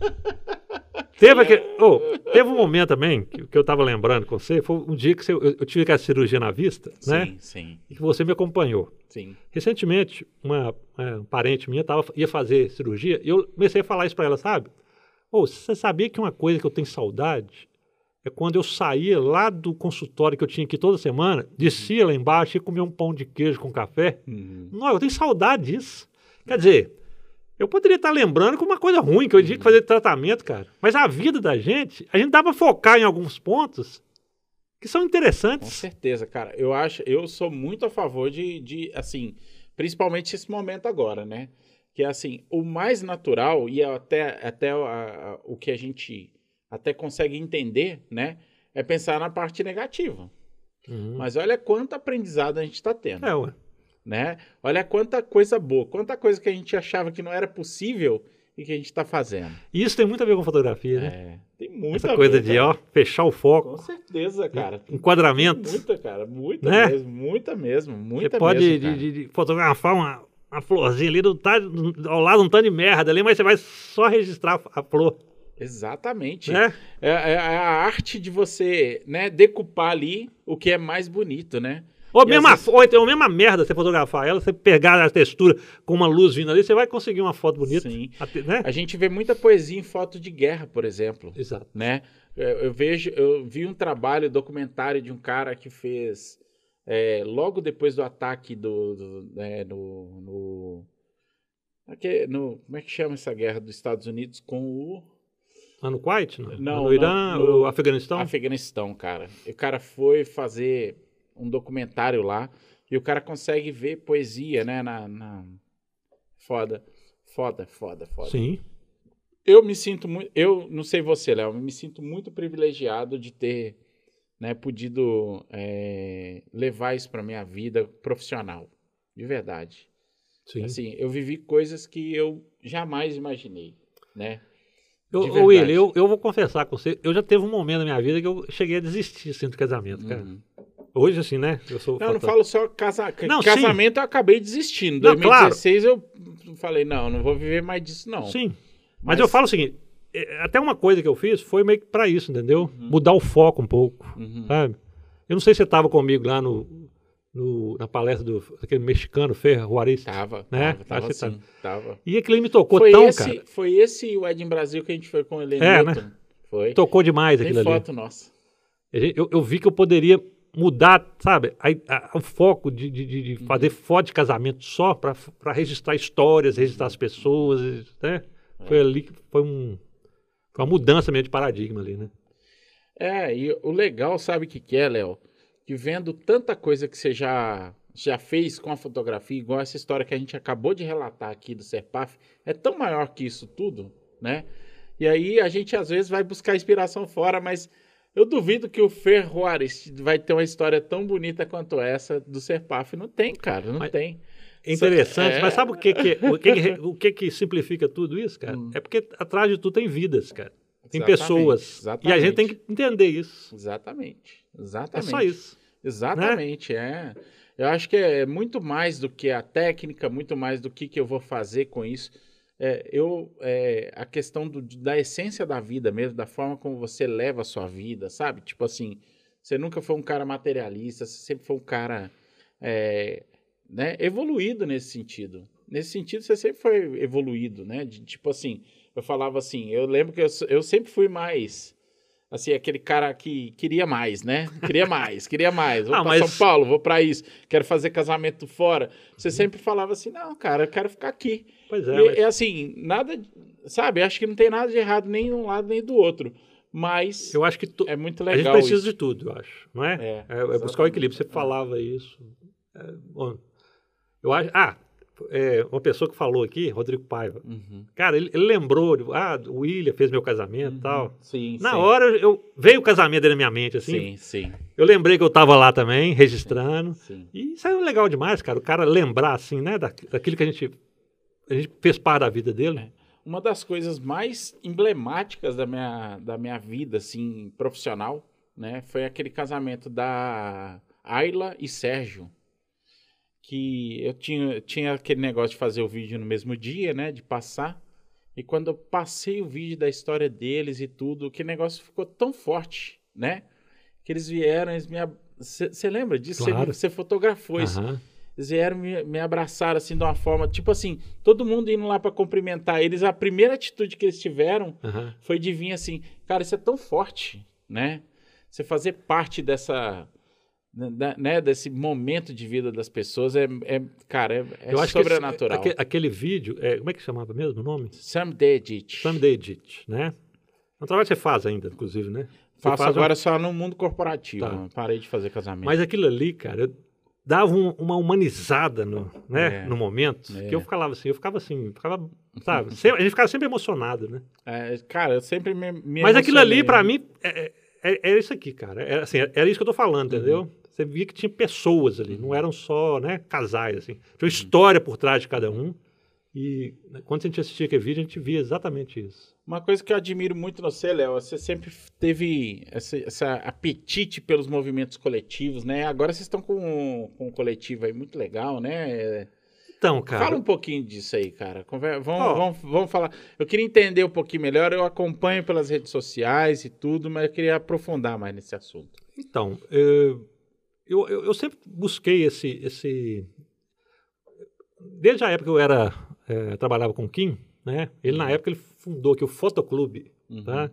Teve, aquele, oh, teve um momento também que, que eu estava lembrando com você, foi um dia que você, eu, eu, tive aquela cirurgia na vista, sim, né? Sim, sim. E que você me acompanhou. Sim. Recentemente, uma, uma é, parente minha tava, ia fazer cirurgia e eu comecei a falar isso para ela, sabe? Oh, você sabia que uma coisa que eu tenho saudade é quando eu saía lá do consultório que eu tinha aqui toda semana, descia lá embaixo e comia um pão de queijo com café? Uhum. Não, eu tenho saudade disso. Quer dizer, eu poderia estar lembrando com uma coisa ruim, que eu tinha que fazer tratamento, cara. Mas a vida da gente, a gente dá pra focar em alguns pontos que são interessantes. Com certeza, cara. Eu acho, eu sou muito a favor de, de assim, principalmente esse momento agora, né? Que é assim, o mais natural e até, até a, a, o que a gente até consegue entender, né? É pensar na parte negativa. Uhum. Mas olha quanto aprendizado a gente está tendo. É, ué né? Olha quanta coisa boa, quanta coisa que a gente achava que não era possível e que a gente está fazendo. Isso tem muito a ver com fotografia, né? É, tem muita Essa coisa ver, de, ó, fechar o foco. Com certeza, cara. Enquadramento. Muita, cara, muita né? mesmo, muita mesmo, muita Você pode mesmo, de, de, fotografar uma, uma florzinha ali do, tá, ao lado um tanto de merda ali, mas você vai só registrar a flor. Exatamente. Né? É, é, é a arte de você né, decupar ali o que é mais bonito, né? Ou, mesma, vezes... ou então, a mesma merda você fotografar ela, você pegar a textura com uma luz vindo ali, você vai conseguir uma foto bonita. Sim. Né? A gente vê muita poesia em foto de guerra, por exemplo. Exato. Né? Eu, vejo, eu vi um trabalho, documentário de um cara que fez é, logo depois do ataque do, do né, no, no, aqui, no, como é que chama essa guerra dos Estados Unidos com o Lá no Kuwait? Não, não no Irã, no, no Afeganistão? Afeganistão, cara. O cara foi fazer um documentário lá e o cara consegue ver poesia, né? Na, na... Foda, foda, foda, foda. Sim. Eu me sinto muito. Eu não sei você, Léo, me sinto muito privilegiado de ter né, podido é, levar isso para minha vida profissional. De verdade. Sim. Assim, eu vivi coisas que eu jamais imaginei, né? Eu, Will, eu, eu vou confessar com você, eu já teve um momento na minha vida que eu cheguei a desistir assim, do casamento, cara. Uhum. Hoje, assim, né? Eu sou não, eu não falo só casa... não, casamento, sim. eu acabei desistindo. Em 2016 claro. eu falei, não, não vou viver mais disso, não. Sim. Mas, Mas eu falo o seguinte: é, até uma coisa que eu fiz foi meio que pra isso, entendeu? Uhum. Mudar o foco um pouco, uhum. sabe? Eu não sei se você estava comigo lá no, no, na palestra do aquele mexicano Ferro Juarez. Tava, né? tava, tava, sim, tava. E aquele me tocou foi tão, esse, cara. Foi esse o Ed em Brasil que a gente foi com ele é, né? Foi. Tocou demais Tem aquilo foto ali. nossa. Eu, eu vi que eu poderia mudar, sabe, a- a- o foco de, de- de- fazer foto de casamento só para registrar histórias, registrar as pessoas, né? Foi ali que foi um foi uma mudança meio de paradigma ali, né? É, e o legal, sabe o que, que é, Léo? Que vendo tanta coisa que você já, já fez com a fotografia, igual essa história que a gente acabou de relatar aqui do Serpaf, é tão maior que isso tudo, né? E aí a gente às vezes vai buscar inspiração fora, mas eu duvido que o Fer Juarez vai ter uma história tão bonita quanto essa do Serpaf. Não tem, cara, não Mas- tem. É interessante, É. mas sabe o que que, o que, que, o que que simplifica tudo isso, cara? Hum. É porque atrás de tudo tem vidas, cara. Tem Exatamente, pessoas. E a exatamente. gente tem que entender isso. Exatamente. É Exatamente. só isso. Exatamente, é. Eu acho que é muito mais do que a técnica, muito mais do que, que eu vou fazer com isso. É, eu, é, a questão do- da essência da vida mesmo, da forma como você leva a sua vida, sabe? Tipo assim, você nunca foi um cara materialista, você sempre foi um cara é, né, evoluído nesse sentido. Nesse sentido, você sempre foi evoluído, né? De, tipo assim, eu falava assim, eu lembro que eu, eu sempre fui mais assim, aquele cara que queria mais, né? Queria mais, queria mais. Vou Ah, pra mas- São Paulo, vou pra isso, quero fazer casamento fora. Você sempre falava assim, não, cara, eu quero ficar aqui. Pois é, e, mas- é assim, nada, sabe? Acho que não tem nada de errado nem de um lado nem do outro. Mas eu acho que tu- é muito a gente legal precisa isso. de tudo, eu acho, não é? É, É, é buscar o equilíbrio. Você falava isso. É, bom, eu acho. Ah, é, uma pessoa que falou aqui, Rodrigo Paiva. Uhum. Cara, ele, ele lembrou, de, ah, o William fez meu casamento e tal. Sim, Na sim. hora, eu veio o casamento dele na minha mente, assim. Sim, sim, Eu lembrei que eu tava lá também, registrando. sim. E isso é legal demais, cara. O cara lembrar, assim, né, da, daquilo que a gente, a gente fez parte da vida dele. Uma das coisas mais emblemáticas da minha, da minha vida, assim, profissional, né? Foi aquele casamento da Ayla e Sérgio. Que eu tinha, tinha aquele negócio de fazer o vídeo no mesmo dia, né? De passar. E quando eu passei o vídeo da história deles e tudo, que negócio ficou tão forte, né? Que eles vieram, eles me... Você lembra disso? Claro. Você fotografou isso. Aham. Eles vieram me, me abraçar assim de uma forma, tipo assim, todo mundo indo lá para cumprimentar eles. A primeira atitude que eles tiveram aham. foi de vir assim, cara, isso é tão forte, né? Você fazer parte dessa, da- né, desse momento de vida das pessoas é, é cara, é, é que esse- sobrenatural. aque- aquele vídeo, é, como é que chamava mesmo o nome? Sam Dedit. Someday Edit, né? É um trabalho que você faz ainda, inclusive, né? Você Faço faz um- agora só no mundo corporativo. Tá. né? Parei de fazer casamento. Mas aquilo ali, cara, dava um- uma humanizada no, né, É. no momento, É. que eu ficava assim, eu ficava assim, [LAUGHS] ficava, sabe? Sempre- a gente ficava sempre emocionado, né? É, cara, eu sempre me, me Mas aquilo ali, pra mim, é- é- era isso aqui, cara. Era, assim, era isso que eu tô falando, entendeu? Uhum. Você via que tinha pessoas ali, não eram só né, casais, assim. Tinha uma história por trás de cada um. E né, quando a gente assistia aquele vídeo, a gente via exatamente isso. Uma coisa que eu admiro muito no você, Léo, você sempre teve esse, essa apetite pelos movimentos coletivos, né? Agora vocês estão com, com um coletivo aí muito legal, né? Então, cara, Fala um pouquinho disso aí, cara. Conver- Vamos, Ó. vamos, vamos falar. Eu queria entender um pouquinho melhor. Eu acompanho pelas redes sociais e tudo, mas eu queria aprofundar mais nesse assunto. Então, eh, eu, eu, eu sempre busquei esse, esse. Desde a época que eu era eh, trabalhava com o Kim, né? Ele na época ele fundou aqui o Fotoclube, Uhum. tá?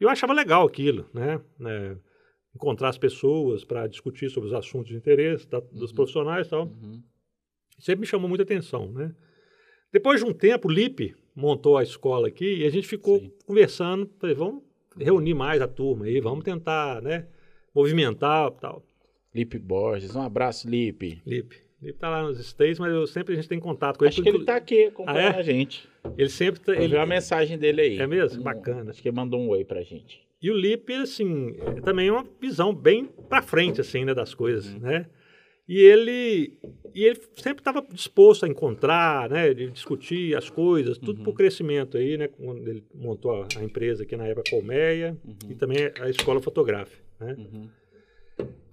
Eu achava legal aquilo, né? né, encontrar as pessoas para discutir sobre os assuntos de interesse da- dos profissionais e tal. Uhum. Sempre me chamou muita atenção, né? Depois de um tempo, o Lipe montou a escola aqui e a gente ficou Sim. conversando, falei, vamos reunir mais a turma aí, vamos tentar, né? Movimentar e tal. Lipe Borges, um abraço, Lipe. Lipe. Lipe tá lá nos States, mas eu sempre a gente tem contato com ele. Acho que ele tá aqui acompanhando Ah, é? a gente. Ele sempre tá- Eu ele, vi a mensagem dele aí. É mesmo? Um- Bacana. Acho que ele mandou um oi pra gente. E o Lipe, assim, é também uma visão bem para frente, assim, né, das coisas, Uhum. né? E ele, e ele sempre estava disposto a encontrar, né, de discutir as coisas, tudo Uhum. para o crescimento aí, né? Quando ele montou a, a empresa aqui na época Colmeia e também a escola fotográfica, né? Uhum.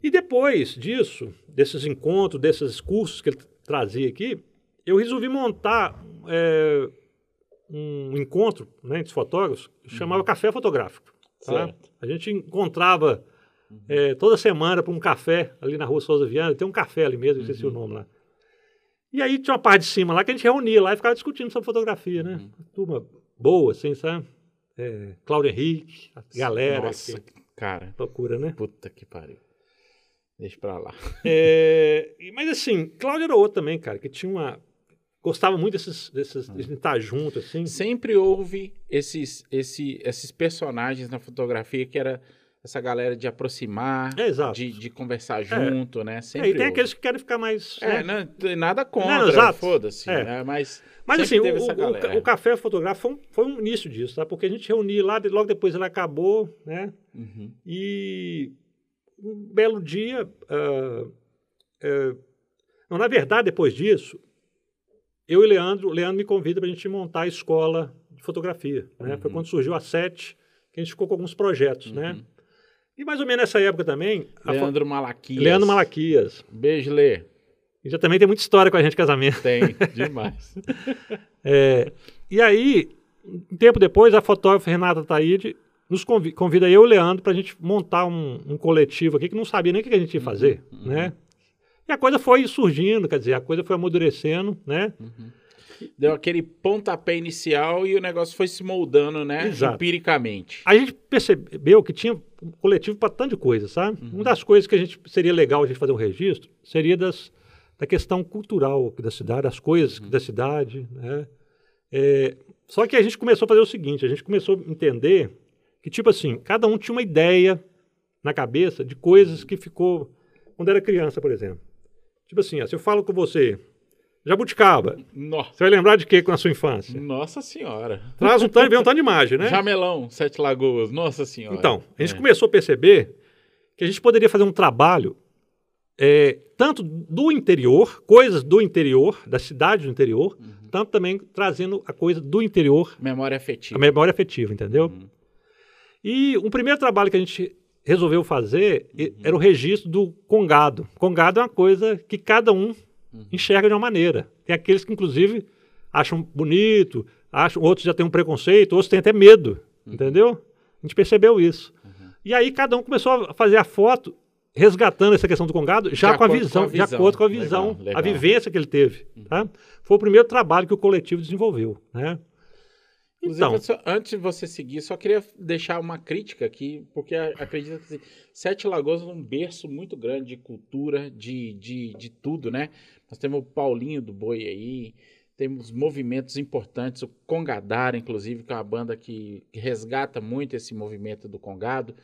E depois disso, desses encontros, desses cursos que ele trazia aqui, eu resolvi montar é, um encontro né, entre os fotógrafos, que chamava Café Fotográfico. tá? Uhum. A gente encontrava é, toda semana para um café ali na rua Souza Viana, tem um café ali mesmo, esqueci Uhum. o nome lá. E aí tinha uma parte de cima lá que a gente reunia lá e ficava discutindo sobre fotografia, né? Uhum. Turma boa, assim, sabe? É, Cláudio Henrique, a galera, Nossa, que cara. loucura, né? Puta que pariu. Deixa pra lá. É, mas assim, Cláudio era outro também, cara, que tinha uma. Gostava muito desses, desses, de estar junto, assim. Sempre houve esses, esse, esses personagens na fotografia que era essa galera de aproximar, É, de, de conversar junto, né? É, Sempre e tem houve. aqueles que querem ficar mais. É, né? não tem nada contra, Não, exato. foda-se. É. né? Mas, Mas assim, o, o- o, Café Fotográfico foi um, foi um início disso, tá? Porque a gente reunia lá, logo depois ele acabou, né? Uhum. E um belo dia. ah, ah, não, na verdade, depois disso, eu e Leandro, o Leandro me convida para a gente montar a escola de fotografia. Né? Foi Uhum. quando surgiu a SET, que a gente ficou com alguns projetos, né? Uhum. E mais ou menos nessa época também. a fo- Leandro Malaquias. Leandro Malaquias. Beijo, Lê. E já também tem muita história com a gente de casamento. Tem, demais. [LAUGHS] É, e aí, um tempo depois, a fotógrafa Renata Taide nos convi- convida eu e o Leandro para a gente montar um, um coletivo aqui que não sabia nem o que a gente ia fazer, uhum. né? E a coisa foi surgindo, quer dizer, a coisa foi amadurecendo, né? Deu aquele pontapé inicial e o negócio foi se moldando, né? Exato. Empiricamente. A gente percebeu que tinha um coletivo para tanto de coisa, sabe? Uhum. Uma das coisas que a gente seria legal a gente fazer um registro seria das, da questão cultural da cidade, das coisas Uhum. da cidade, né? É, só que a gente começou a fazer o seguinte, a gente começou a entender que, tipo assim, cada um tinha uma ideia na cabeça de coisas que ficou quando era criança, por exemplo. Tipo assim, ó, se eu falo com você, jabuticaba, Nossa, você vai lembrar de quê com a sua infância? nossa senhora. Traz um tanto, vem um tanto de imagem, né? Jamelão, Sete Lagoas, nossa senhora. Então, a gente É. começou a perceber que a gente poderia fazer um trabalho é, tanto do interior, coisas do interior, da cidade do interior, Uhum. tanto também trazendo a coisa do interior, Memória a afetiva. memória afetiva, entendeu? Uhum. E um primeiro trabalho que a gente resolveu fazer Uhum. era o registro do congado. Congado é uma coisa que cada um Uhum. enxerga de uma maneira. Tem aqueles que, inclusive, acham bonito, acham, outros já têm um preconceito, outros têm até medo, Uhum. entendeu? A gente percebeu isso. E aí cada um começou a fazer a foto resgatando essa questão do congado já De com a acordo com visão, a de visão. acordo com a Legal, visão, legal. Uhum. a vivência que ele teve. Tá? Foi o primeiro trabalho que o coletivo desenvolveu. Né? Inclusive, Então, só- antes de você seguir, só queria deixar uma crítica aqui, porque acredito que assim, Sete Lagoas é um berço muito grande de cultura, de, de, de tudo, né? Nós temos o Paulinho do Boi aí, temos movimentos importantes, o Congadara, inclusive, que é uma banda que, que resgata muito esse movimento do Congado.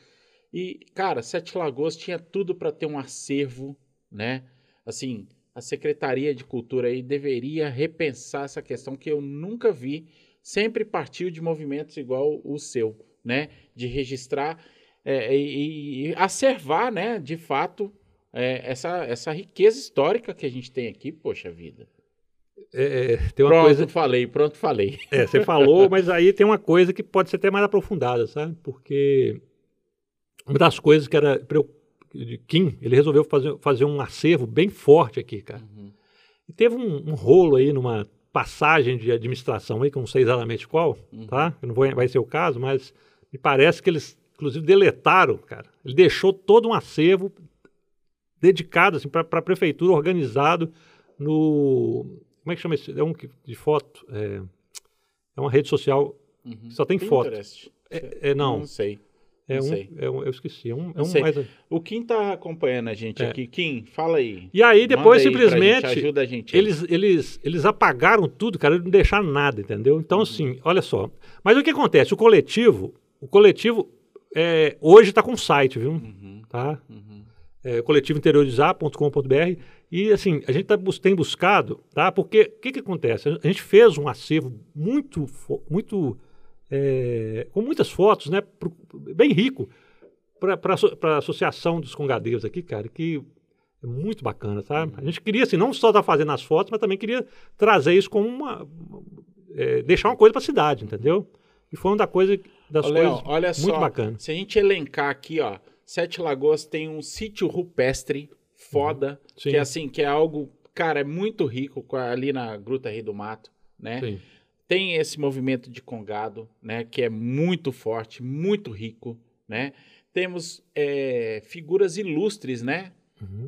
E, cara, Sete Lagoas tinha tudo para ter um acervo, né? Assim, a Secretaria de Cultura aí deveria repensar essa questão que eu nunca vi. Sempre partiu de movimentos igual o seu, né? De registrar é, e, e acervar, né? De fato, é, essa, essa riqueza histórica que a gente tem aqui. Poxa vida. é, tem uma pronto, coisa. falei, pronto, falei. É, você falou, [LAUGHS] mas aí tem uma coisa que pode ser até mais aprofundada, sabe? Porque uma das coisas que era de Kim, ele resolveu fazer, fazer um acervo bem forte aqui, cara. Uhum. E teve um, um rolo aí numa passagem de administração aí, que eu não sei exatamente qual, Uhum. tá? Eu Não vou, vai ser o caso, mas me parece que eles, inclusive, deletaram, cara. Ele deixou todo um acervo dedicado assim, para a prefeitura, organizado no. Como é que chama isso? É um que- de foto. É, é uma rede social. Uhum. Só tem foto. Pinterest. É, não, Não sei. É não um, sei. é um. Eu esqueci. É um, é um mais- O Kim tá acompanhando a gente É. aqui. Kim, fala aí. E aí, depois, Manda aí pra simplesmente. gente, ajuda a gente. aí. Eles, eles, eles apagaram tudo, cara, eles não deixaram nada, entendeu? Então, Uhum. assim, olha só. Mas o que acontece? O coletivo, o coletivo é, hoje está com site, viu? Uhum, Tá? uhum. É, coletivointeriorizar.com.br e, assim, a gente tá, tem buscado, tá? Porque o que, que acontece? A gente fez um acervo muito, muito é, com muitas fotos, né? pro- bem rico para a associação dos congadeiros aqui, cara, que é muito bacana, sabe? A gente queria, assim, não só estar fazendo as fotos, mas também queria trazer isso como uma. é, deixar uma coisa para a cidade, entendeu? E foi uma da coisa, das Ô, coisas olha muito só, bacana. Se a gente elencar aqui, ó, Sete Lagoas tem um sítio rupestre foda, Sim. que é assim, que é algo, cara, é muito rico ali na Gruta Rei do Mato, né? Sim. Tem esse movimento de congado, né, que é muito forte, muito rico, né? Temos é, figuras ilustres, né?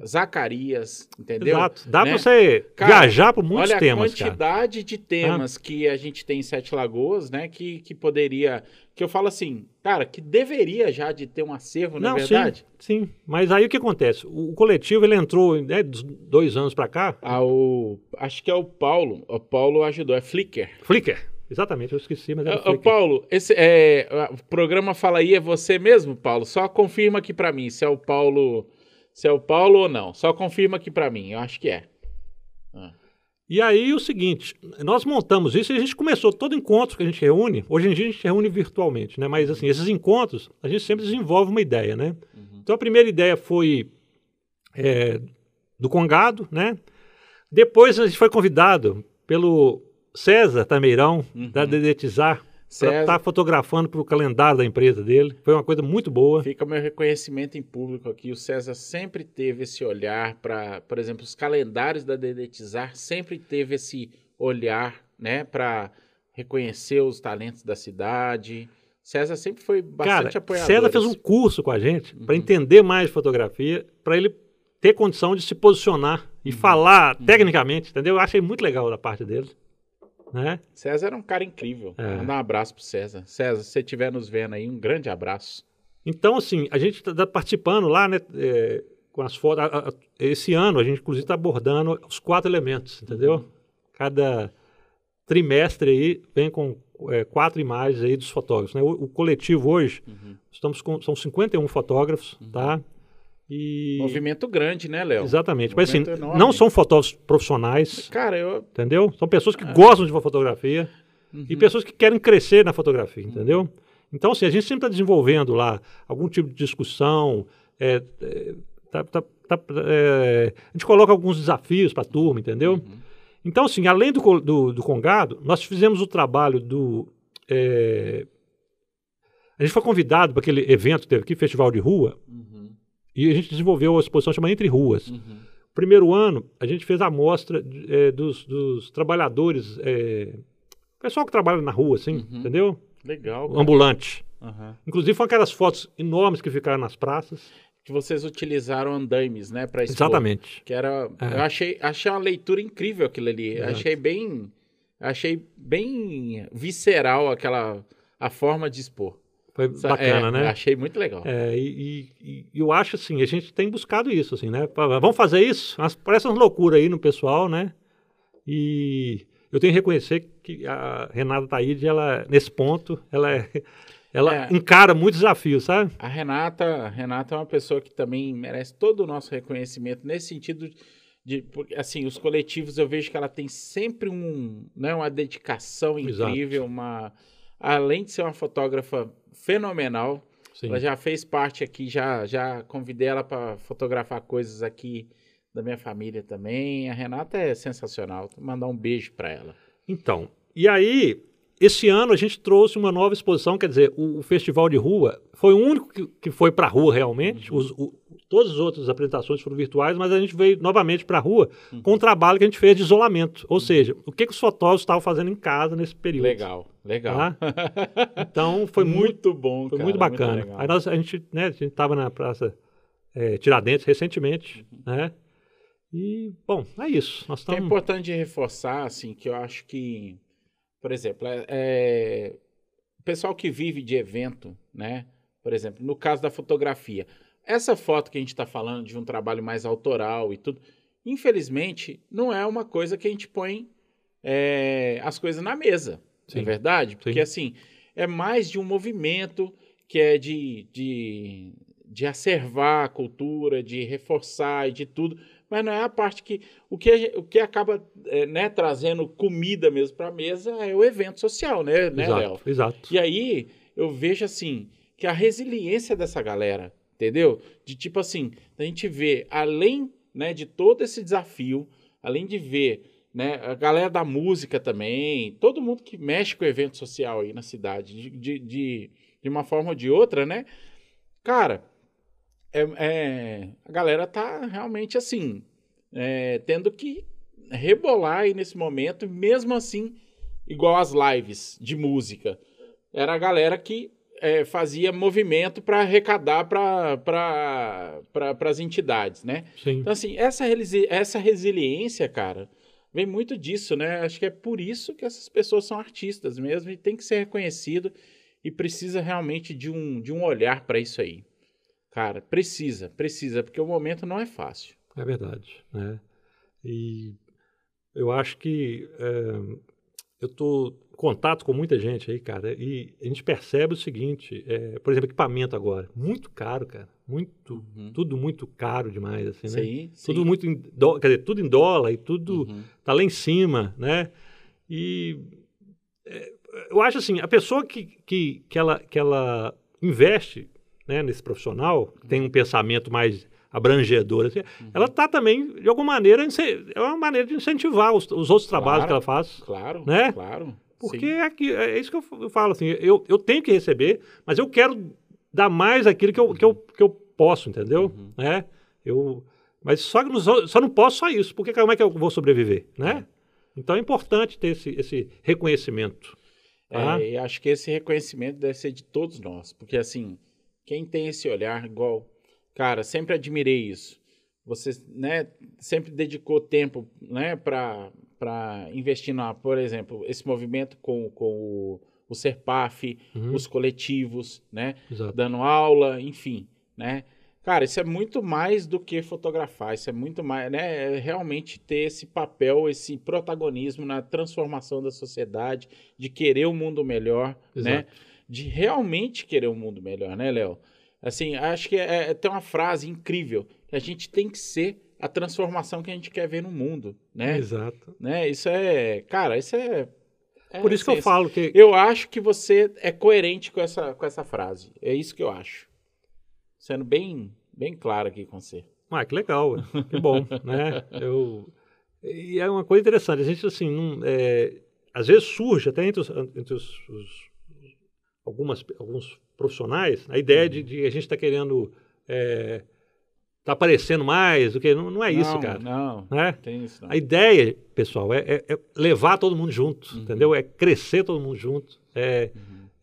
Zacarias, entendeu? Exato. Dá Né? pra você Cara, viajar por muitos Olha temas, a cara. quantidade de temas que a gente tem em Sete Lagoas, né? Que, que poderia. Que eu falo assim, cara, que deveria já de ter um acervo, na Não, verdade. Sim, sim. Mas aí o que acontece? O o coletivo, ele entrou, né, dois anos pra cá, Ah, o- acho que é o Paulo. O Paulo ajudou, é Flickr. Flickr. Exatamente, eu esqueci, mas era Flickr. Paulo, esse, é, o programa Fala aí é você mesmo, Paulo? Só confirma aqui pra mim se é o Paulo. Se é o Paulo ou não. Só confirma aqui pra mim. Eu acho que é. E aí o seguinte, nós montamos isso e a gente começou todo encontro que a gente reúne, hoje em dia a gente reúne virtualmente, né? Mas assim, esses encontros, a gente sempre desenvolve uma ideia, né? Então a primeira ideia foi é, do Congado, né? Depois a gente foi convidado pelo César Tameirão, da Dedetizar, para César. estar fotografando para o calendário da empresa dele. Foi uma coisa muito boa. Fica meu reconhecimento em público aqui. O César sempre teve esse olhar para, por exemplo, os calendários da Dedetizar sempre teve esse olhar, né, para reconhecer os talentos da cidade. César sempre foi bastante apoiador. César fez um curso com a gente para entender mais fotografia, para ele ter condição de se posicionar e falar tecnicamente, entendeu? Eu achei muito legal da parte dele. Né? César era um cara incrível. É. Mandar um abraço pro César. César, se você estiver nos vendo aí, um grande abraço. Então, assim, a gente está participando lá, né, é, com as fotos. a- a- Esse ano, a gente, inclusive, está abordando os quatro elementos, entendeu? Cada trimestre aí vem com é, quatro imagens aí dos fotógrafos. Né? O, o coletivo hoje, estamos com, são 51 fotógrafos, tá? E... Movimento grande, né, Léo? Exatamente. Mas assim, enorme. não são fotógrafos profissionais, Cara, eu. entendeu? São pessoas Ah. que gostam de uma fotografia Uhum. e pessoas que querem crescer na fotografia, entendeu? Então, assim, a gente sempre está desenvolvendo lá algum tipo de discussão, é, é, tá- tá- tá- é, a gente coloca alguns desafios para a turma, entendeu? Uhum. Então, assim, além do, do, do Congado, nós fizemos o trabalho do... é, a gente foi convidado para aquele evento que teve aqui, Festival de Rua, Uhum, e a gente desenvolveu uma exposição chamada Entre Ruas. uhum. Primeiro ano, a gente fez a amostra eh, dos, dos trabalhadores, eh, pessoal que trabalha na rua, assim, Uhum. entendeu? Legal. Cara. ambulante. Aham. Inclusive, foram aquelas fotos enormes que ficaram nas praças. Que vocês utilizaram andaimes, né, para Exatamente. Que era, É. eu achei, achei uma leitura incrível aquilo ali. Exato. Achei bem, achei bem visceral aquela a forma de expor. Foi bacana, é, né? Achei muito legal. É, e, e- e eu acho assim, a gente tem buscado isso, assim, né? Fa- Vamos fazer isso? Umas- Parece umas loucuras aí no pessoal, né? E eu tenho que reconhecer que a Renata Taíde, ela, nesse ponto, ela, é- [LAUGHS] ela É. encara muitos desafios, sabe? A Renata, a Renata é uma pessoa que também merece todo o nosso reconhecimento nesse sentido de, assim, os coletivos eu vejo que ela tem sempre um, né, uma dedicação Exato. incrível, uma além de ser uma fotógrafa fenomenal, Sim. ela já fez parte aqui, já já convidei ela para fotografar coisas aqui da minha família também. A Renata é sensacional. Vou mandar um beijo para ela. Então, e aí, esse ano a gente trouxe uma nova exposição, quer dizer, o, o Festival de Rua foi o único que, que foi para a rua realmente. Os, o- todas as outras apresentações foram virtuais, mas a gente veio novamente para a rua com o trabalho que a gente fez de isolamento. Ou seja, o que, que os fotógrafos estavam fazendo em casa nesse período. Legal, legal. Tá? Então, foi [LAUGHS] muito, bom, foi cara, muito bacana. legal. aí nós, a gente né, estava na Praça eh, Tiradentes recentemente, né? E, bom, é isso. Nós O que é importante reforçar, assim, que eu acho que, por exemplo, é, é, o pessoal que vive de evento, né? Por exemplo, no caso da fotografia, essa foto que a gente está falando de um trabalho mais autoral e tudo, infelizmente, não é uma coisa que a gente põe é, as coisas na mesa, não Sim. é verdade? Porque, Sim. assim, é mais de um movimento que é de, de, de acervar a cultura, de reforçar e de tudo, mas não é a parte que. O que, o que acaba é, né, trazendo comida mesmo para a mesa é o evento social, né, né Léo? Exato, exato. E aí eu vejo assim que a resiliência dessa galera, entendeu? De tipo assim, a gente vê além né, de todo esse desafio, além de ver né, a galera da música também, todo mundo que mexe com o evento social aí na cidade, de, de, de, de uma forma ou de outra, né? Cara, é, é, a galera tá realmente assim, é, tendo que rebolar aí nesse momento, mesmo assim, igual as lives de música. Era a galera que é, fazia movimento para arrecadar para pra, as entidades, né? Sim. Então, assim, essa, resili- essa resiliência, cara, vem muito disso, né? Acho que é por isso que essas pessoas são artistas mesmo e tem que ser reconhecido e precisa realmente de um, de um olhar para isso aí. Cara, precisa, precisa, porque o momento não é fácil. É verdade, né? E eu acho que é, eu tô em contato com muita gente aí, cara, e a gente percebe o seguinte, é, por exemplo, equipamento agora, muito caro, cara, muito, tudo muito caro demais, assim, né? Sim, sim. Tudo muito em dó- quer dizer, tudo em dólar e tudo Uhum. tá lá em cima, né? E é, eu acho assim, a pessoa que, que, que, ela, que ela investe né, nesse profissional, que tem um pensamento mais abrangedor, assim, Uhum. ela está também, de alguma maneira, é uma maneira de incentivar os, os outros trabalhos Claro. que ela faz. Claro, Né? claro. Porque é, que- é isso que eu, falo, assim, eu, eu tenho que receber, mas eu quero dar mais aquilo que eu, que eu, que eu posso, entendeu? Uhum. Né? Eu, mas só, só não posso só isso, porque como é que eu vou sobreviver, né? Então é importante ter esse, esse reconhecimento. tá? É, e acho que esse reconhecimento deve ser de todos nós, porque assim, quem tem esse olhar igual, cara, sempre admirei isso. Você, né, sempre dedicou tempo, né, para para investir na, por exemplo, esse movimento com, com o, o Serpaf, Uhum, os coletivos, né, exato. dando aula, enfim, né? Cara, isso é muito mais do que fotografar, isso é muito mais, né? É realmente ter esse papel, esse protagonismo na transformação da sociedade, de querer um mundo melhor, né? De realmente querer um mundo melhor, né, Léo? Assim, acho que é, é- tem uma frase incrível, a gente tem que ser a transformação que a gente quer ver no mundo, né? Exato. né? Isso é, cara, isso é... é Por isso que eu falo que Eu acho que você é coerente com essa, com essa frase. É isso que eu acho. Sendo bem, bem claro aqui com você. Ah, que legal, que bom, [LAUGHS] né? Eu, e é uma coisa interessante, a gente, assim, não, é, às vezes surge até entre, os, entre os, os- algumas, alguns profissionais a ideia de, de a gente estar querendo é, tá aparecendo mais, do que não, não é isso, não, cara. Não, Né? tem isso não. A ideia, pessoal, é, é- é levar todo mundo junto, Uhum. entendeu? É crescer todo mundo junto, é,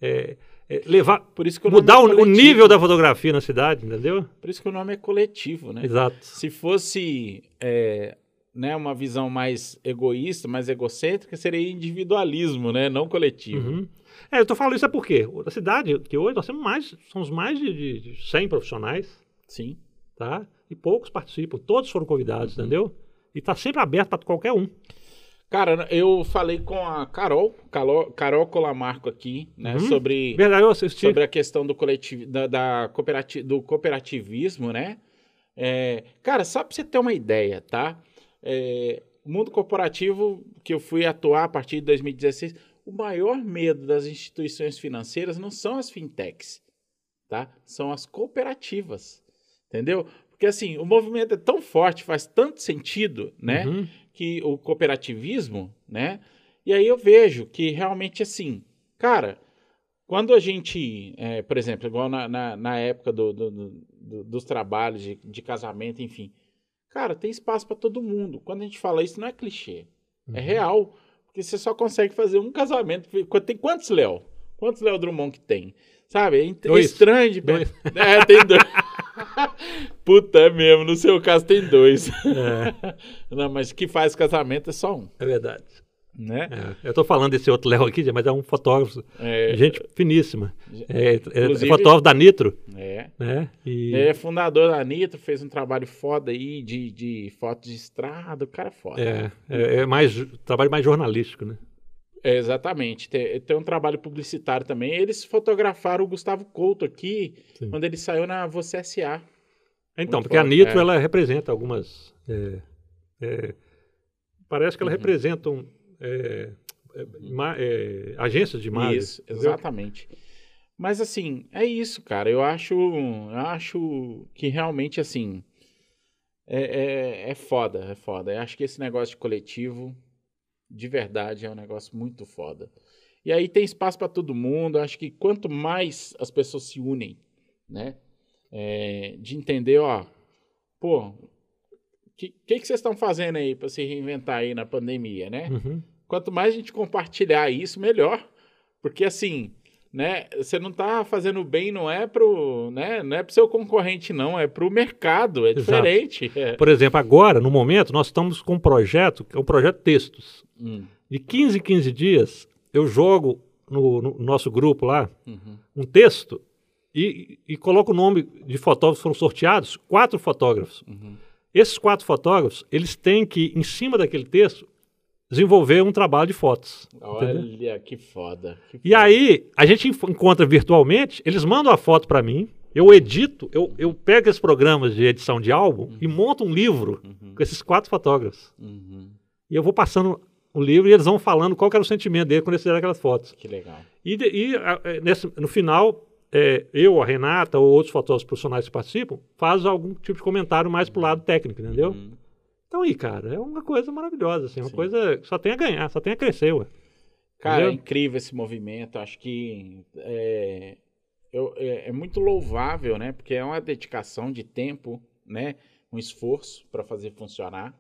é- é levar, Por isso que o mudar é o, o nível da fotografia na cidade, entendeu? Por isso que o nome é coletivo, né? Exato. Se fosse é, né, uma visão mais egoísta, mais egocêntrica, seria individualismo, né? Não coletivo. Uhum. É, eu tô falando isso é porque a cidade, que hoje nós temos mais, somos mais de, de, de 100 profissionais, Sim. tá? E poucos participam, todos foram convidados, Uhum. entendeu? E tá sempre aberto para qualquer um. Cara, eu falei com a Carol, Carol, Carol Colamarco aqui, né? Uhum. Sobre Verdade, eu assisti. sobre a questão do coletivo, da, da cooperati- do cooperativismo, né? É, cara, só para você ter uma ideia, tá? É, o mundo corporativo que eu fui atuar a partir de 2016, o maior medo das instituições financeiras não são as fintechs, tá? São as cooperativas, entendeu? Porque assim, o movimento é tão forte, faz tanto sentido, né? Uhum. que o cooperativismo, né? E aí eu vejo que realmente assim, cara, quando a gente, é, por exemplo, igual na, na, na época do, do- do- do- dos trabalhos de, de casamento, enfim, cara, tem espaço para todo mundo. Quando a gente fala isso, não é clichê, é Uhum. real, porque você só consegue fazer um casamento. Tem quantos Léo? Quantos Léo Drummond que tem? Sabe? É é Dois. estranho de Dois. [LAUGHS] É, tem dois. [LAUGHS] Puta, é mesmo. No seu caso tem dois. É, [LAUGHS] Não, mas que faz casamento é só um, é verdade. Né? É, eu tô falando desse outro Léo aqui, mas é um fotógrafo, É, gente finíssima. É, é- é fotógrafo da Nitro, é. né? E, é fundador da Nitro, fez um trabalho foda aí de, de foto de estrada, o cara é foda. é, é, é mais trabalho mais jornalístico, né? É, exatamente. Tem, tem um trabalho publicitário também. Eles fotografaram o Gustavo Couto aqui, Sim. quando ele saiu na Você S.A. Então, Muito porque a foda, Nitro é. ela representa algumas. parece que ela Uhum. representa um, é, é, ima- é, agências de imagem. Isso, exatamente. Mas assim, é isso, cara. Eu acho, eu acho que realmente assim é, é, é foda, é foda. Eu acho que esse negócio de coletivo, de verdade, é um negócio muito foda. E aí tem espaço para todo mundo. Eu acho que quanto mais as pessoas se unem, né, é, de entender, ó, pô, que, que, que vocês estão fazendo aí para se reinventar aí na pandemia, né? Uhum. Quanto mais a gente compartilhar isso, melhor. Porque assim, né? Você não está fazendo bem, não é pro, né? Não é pro seu concorrente, não, é pro mercado, é Exato. diferente. É. Por exemplo, agora, no momento, nós estamos com um projeto, que é o projeto Textos. Hum, De 15 em 15 dias, eu jogo no, no nosso grupo lá uhum, um texto e, e coloco o nome de fotógrafos que foram sorteados, quatro fotógrafos. uhum. Esses quatro fotógrafos, eles têm que, em cima daquele texto, desenvolver um trabalho de fotos. entendeu? Olha que foda. que E foda. aí, a gente encontra virtualmente, eles mandam a foto para mim, eu edito, eu, eu pego esses programas de edição de álbum e monto um livro Uhum, com esses quatro fotógrafos. uhum. E eu vou passando o livro e eles vão falando qual era o sentimento dele quando eles fizeram aquelas fotos. Que legal. E, e, a- é, nesse- no final, é, eu, a Renata ou outros fotógrafos profissionais que participam, fazem algum tipo de comentário mais pro lado técnico, entendeu? Uhum. Então aí, cara, é uma coisa maravilhosa, assim, uma Sim. coisa que só tem a ganhar, só tem a crescer, ué. Cara, é incrível esse movimento. Acho que é, eu- é- é muito louvável, né? Porque é uma dedicação de tempo, né? Um esforço para fazer funcionar,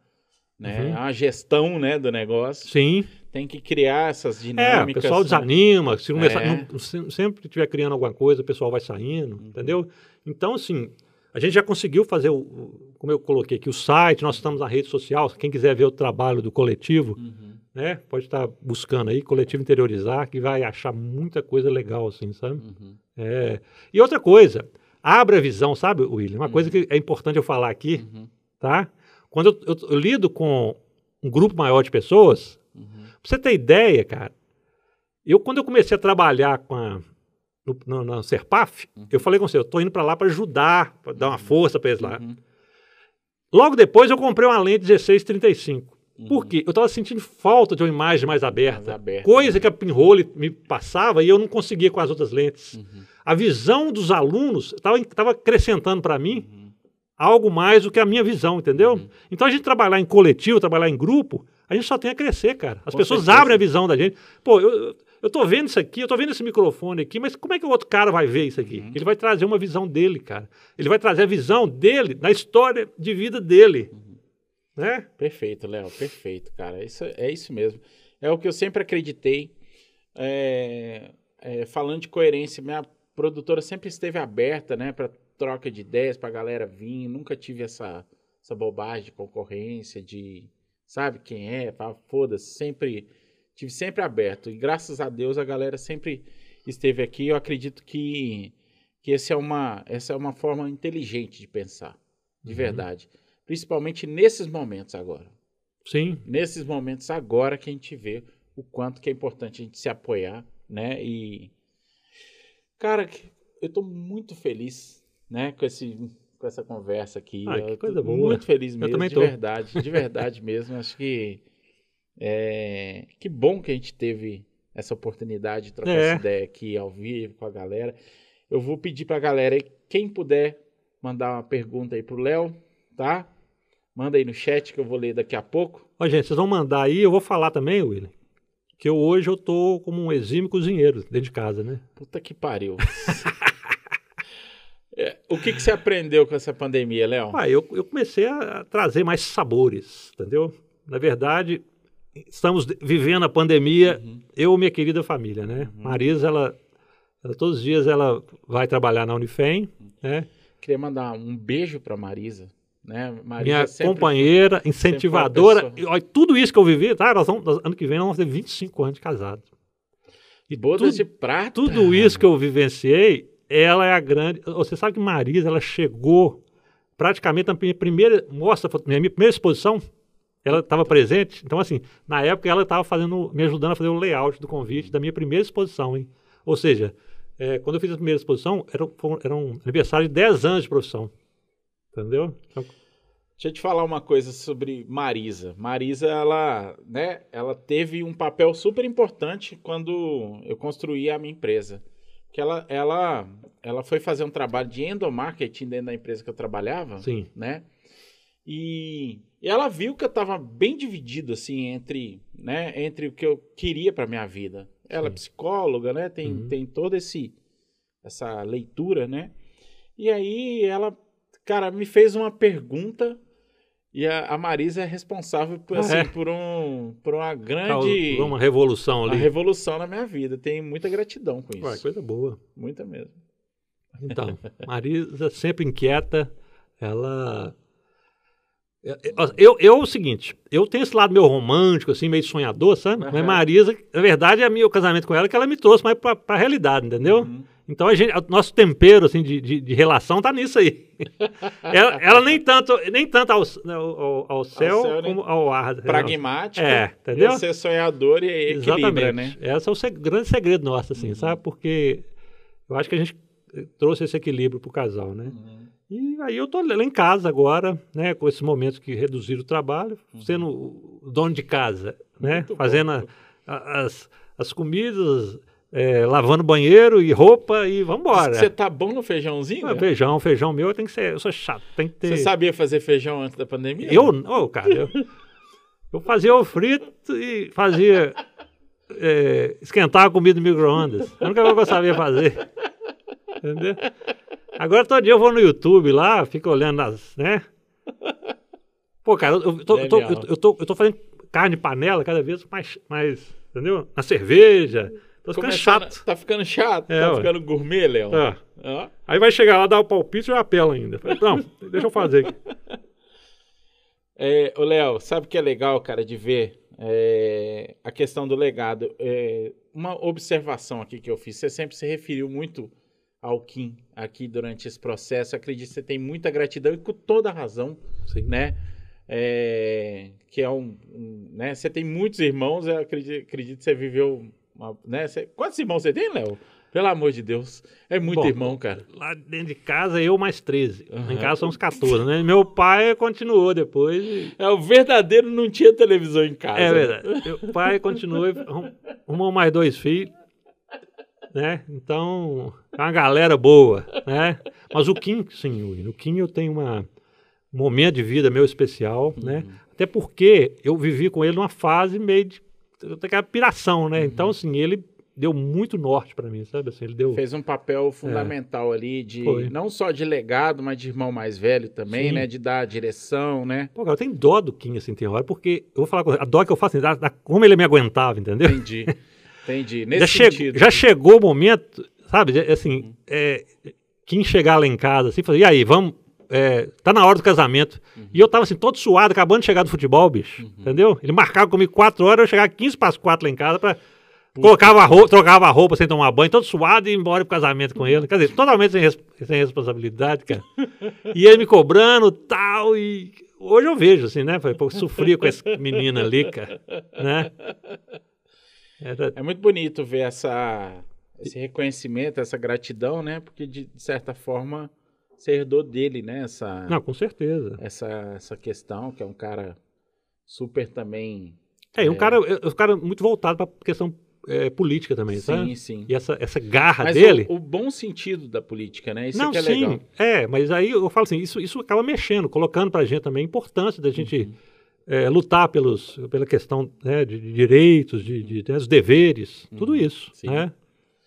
né? Uhum. Uma gestão, né, do negócio. Sim. Tem que criar essas É, o dinâmicas. pessoal né? desanima, se começar, É. não- se- sempre que estiver criando alguma coisa, o pessoal vai saindo, Uhum. entendeu? Então, assim, a gente já conseguiu fazer, o, como eu coloquei aqui, o site, nós estamos na rede social, quem quiser ver o trabalho do coletivo, Uhum. né, pode estar buscando aí, Coletivo Interiorizar, que vai achar muita coisa legal, assim, sabe? Uhum. É. E outra coisa, abre a visão, sabe, William? Uma coisa que é importante eu falar aqui, Uhum. tá? Quando eu, eu- eu lido com um grupo maior de pessoas, Uhum. Pra você ter ideia, cara, eu quando eu comecei a trabalhar com a, no, no, na Serpaf, eu falei com você, eu tô indo para lá para ajudar, para dar uma força para eles lá. Uhum. Logo depois eu comprei uma lente 1635. Uhum. Por quê? Eu estava sentindo falta de uma imagem mais aberta. Mais aberta, Coisa né? que a pinhole me passava e eu não conseguia com as outras lentes. Uhum. A visão dos alunos estava acrescentando para mim Uhum. Algo mais do que a minha visão, entendeu? Uhum. Então a gente trabalhar em coletivo, trabalhar em grupo, a gente só tem a crescer, cara. As Com pessoas certeza. abrem a visão da gente. Pô, eu, eu- tô vendo isso aqui, eu tô vendo esse microfone aqui, mas como é que o outro cara vai ver isso aqui? Uhum. Ele vai trazer uma visão dele, cara. Ele vai trazer a visão dele na história de vida dele. Uhum. Né? Perfeito, Léo, perfeito, cara. Isso, é isso mesmo. É o que eu sempre acreditei. É, é, falando de coerência, minha produtora sempre esteve aberta, né, para troca de ideias, para galera vir. Nunca tive essa, essa bobagem de concorrência, de sabe quem é, foda-se. Sempre tive sempre aberto. E graças a Deus a galera sempre esteve aqui. Eu acredito que que esse é uma, essa é uma forma inteligente de pensar, de Uhum. verdade. Principalmente nesses momentos agora. Sim. Nesses momentos agora que a gente vê o quanto que é importante a gente se apoiar, né? E cara, eu tô muito feliz, né, com esse com essa conversa aqui. Ah, que Eu tô coisa boa. Muito feliz mesmo, também de tô. verdade, de verdade mesmo. Acho que é, que bom que a gente teve essa oportunidade de trocar É. essa ideia aqui ao vivo com a galera. Eu vou pedir pra galera aí, quem puder mandar uma pergunta aí pro Léo, tá? Manda aí no chat que eu vou ler daqui a pouco. Ó, gente, vocês vão mandar aí, eu vou falar também, William, que eu, hoje eu tô como um exímio cozinheiro dentro de casa, né? Puta que pariu. [LAUGHS] É, o que, que você aprendeu com essa pandemia, Léo? Ah, eu, eu comecei a trazer mais sabores, entendeu? Na verdade, estamos vivendo a pandemia, Uhum. eu e minha querida família, né? Marisa, ela, ela todos os dias ela vai trabalhar na Unifem, né? Queria mandar um beijo pra Marisa, né? Marisa minha companheira, incentivadora. E, olha, tudo isso que eu vivi, tá? Nós vamos, nós- ano que vem nós vamos ter 25 anos de casado. E Bodas tudo, de prata. tudo isso que eu vivenciei, ela é a grande. Você sabe que Marisa, ela chegou praticamente na minha primeira mostra, minha primeira exposição, ela estava presente. Então, assim, na época ela estava fazendo, me ajudando a fazer o layout do convite da minha primeira exposição, hein? Ou seja, é, quando eu fiz a primeira exposição, era, era um aniversário de 10 anos de profissão. Entendeu? Então, Deixa eu te falar uma coisa sobre Marisa. Marisa, ela, né, ela teve um papel super importante quando eu construí a minha empresa. Que ela, ela, ela foi fazer um trabalho de endomarketing dentro da empresa que eu trabalhava, sim. né? E, e ela viu que eu estava bem dividido assim entre, né, entre o que eu queria para minha vida. Ela é Sim. psicóloga, né? Tem, Uhum. tem toda esse essa leitura, né? E aí ela, cara, me fez uma pergunta E a, a Marisa é responsável por, Ah, assim, é? por, um, por uma grande Causou uma revolução uma ali. revolução na minha vida. Tenho muita gratidão com Ué, isso. coisa boa. Muita mesmo. Então, Marisa sempre inquieta, ela. Eu, eu, eu, é o seguinte, eu tenho esse lado meio romântico, assim, meio sonhador, sabe? Aham. Mas Marisa, na verdade, é meu casamento com ela que ela me trouxe mais pra, pra realidade, entendeu? Uhum. Então, a gente, o nosso tempero, assim, de, de, de relação tá nisso aí. [LAUGHS] ela, ela nem tanto, nem tanto ao, ao, ao céu, céu, nem- como ao ar. Pragmática. É, entendeu? e Ser sonhador e equilibra, né? Esse é o seg- grande segredo nosso, assim, Uhum. sabe? Porque eu acho que a gente trouxe esse equilíbrio pro casal, né? Uhum. E aí eu tô lá em casa agora, né? Com esses momentos que reduziram o trabalho, sendo o dono de casa, né? Uhum. Muito. Fazendo a- a- as, as comidas, eh, lavando banheiro e roupa e vamos embora. Você tá bom no feijãozinho? Ah? Feijão, feijão meu tem que ser, eu sou chato, tem que ter... Você sabia fazer feijão antes da pandemia? Eu, ô, cara, eu, eu fazia o frito e fazia. é, esquentar a comida no micro-ondas. A única coisa que eu sabia fazer. Entendeu? Agora todo dia eu vou no YouTube lá, fico olhando as. né? Pô, cara, eu, tô, eu, tô, eu, tô, eu tô fazendo carne panela cada vez mais. mais entendeu? Na cerveja. Tô ficando chato. Tá ficando chato? É, tá ué. ficando gourmet, Léo? Ah. Ó. Aí vai chegar lá, dar o palpite e eu apelo ainda. Falei, Não, deixa eu fazer. aqui. [LAUGHS] É, Léo, sabe o que é legal, cara, de ver É, a questão do legado? É, uma observação aqui que eu fiz. Você sempre se referiu muito ao Kim aqui durante esse processo. Acredito que você tem muita gratidão e com toda razão, Sim. né? É, que é um, um, né? Você tem muitos irmãos, eu acredito, acredito que você viveu, uma, né? Você- quantos irmãos você tem, Léo? Pelo amor de Deus, é muito Bom, irmão, cara. Lá dentro de casa, eu mais 13. Aham. Em casa são uns 14, né? Meu pai continuou depois. e- É o verdadeiro, não tinha televisão em casa. É verdade. Meu pai continuou e arrum- arrumou mais dois filhos. Né? Então, é uma galera boa, né? Mas o Kim, sim, o Kim eu tenho uma, um momento de vida meu especial, né? Até porque eu vivi com ele numa fase meio de daquela piração, né? Então, assim, ele deu muito norte pra mim, sabe? Assim, ele deu Fez um papel fundamental ali de Foi. não só de legado, mas de irmão mais velho também, Sim. né? De dar direção, né? Pô, cara, eu tenho dó do Kim, assim, tem hora, porque eu vou falar com a dó que eu faço, assim, da, da- como ele me aguentava, entendeu? Entendi. [LAUGHS] Entendi. Nesse já, sentido. já chegou o momento, sabe, assim, é, Kim chegar lá em casa, assim, falar, e aí, vamos, é, tá na hora do casamento. E eu tava, assim, todo suado, acabando de chegar do futebol, bicho, entendeu? Ele marcava comigo quatro horas, eu chegava 15 para as quatro lá em casa pra... Colocava a roupa, trocava a roupa sem tomar banho, todo suado e ia embora pro casamento com ele. Quer dizer, totalmente sem, res- sem responsabilidade, cara. [LAUGHS] E ele me cobrando tal, e hoje eu vejo, assim, né? Falei, pô, eu sofria com essa menina ali, cara, né? Era, É muito bonito ver essa, esse reconhecimento, essa gratidão, né? Porque de, de certa forma você herdou dele, né? Essa, não, com certeza. essa, essa questão, que é um cara super também. É, e um cara, é um cara muito voltado para questão é, política também, sim, sabe? sim. E essa, essa garra Mas dele. o, o bom sentido da política, né? Isso não, que é sim, legal. é, mas aí eu falo assim, isso, isso acaba mexendo, colocando pra gente também a importância da gente Uhum. é, lutar pelos, pela questão né, de, de direitos, de, de, né, dos deveres, tudo isso, Uhum. sim. né?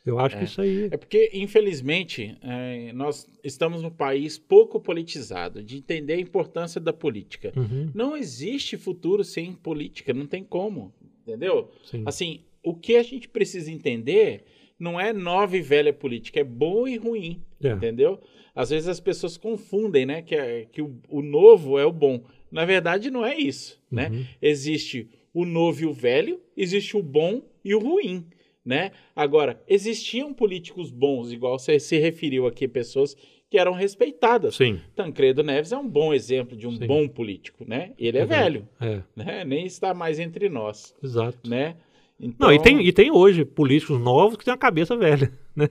Eu acho É. que isso aí... É porque, infelizmente, é, nós estamos num país pouco politizado, de entender a importância da política. Uhum, Não existe futuro sem política, não tem como, entendeu? sim. Assim, o que a gente precisa entender não é nova e velha política, é bom e ruim, É. entendeu? Às vezes as pessoas confundem, né, que, é- que o, o novo é o bom. Na verdade, não é isso, né? Uhum. Existe o novo e o velho, existe o bom e o ruim, né? Agora, existiam políticos bons, igual você se referiu aqui, pessoas que eram respeitadas. Sim, Tancredo Neves é um bom exemplo de um Sim. bom político, né? Ele é Verdade. velho, é, né? Nem está mais entre nós, exato. né? Então, Não, e tem, e tem hoje políticos novos que têm uma cabeça velha, [LAUGHS] né?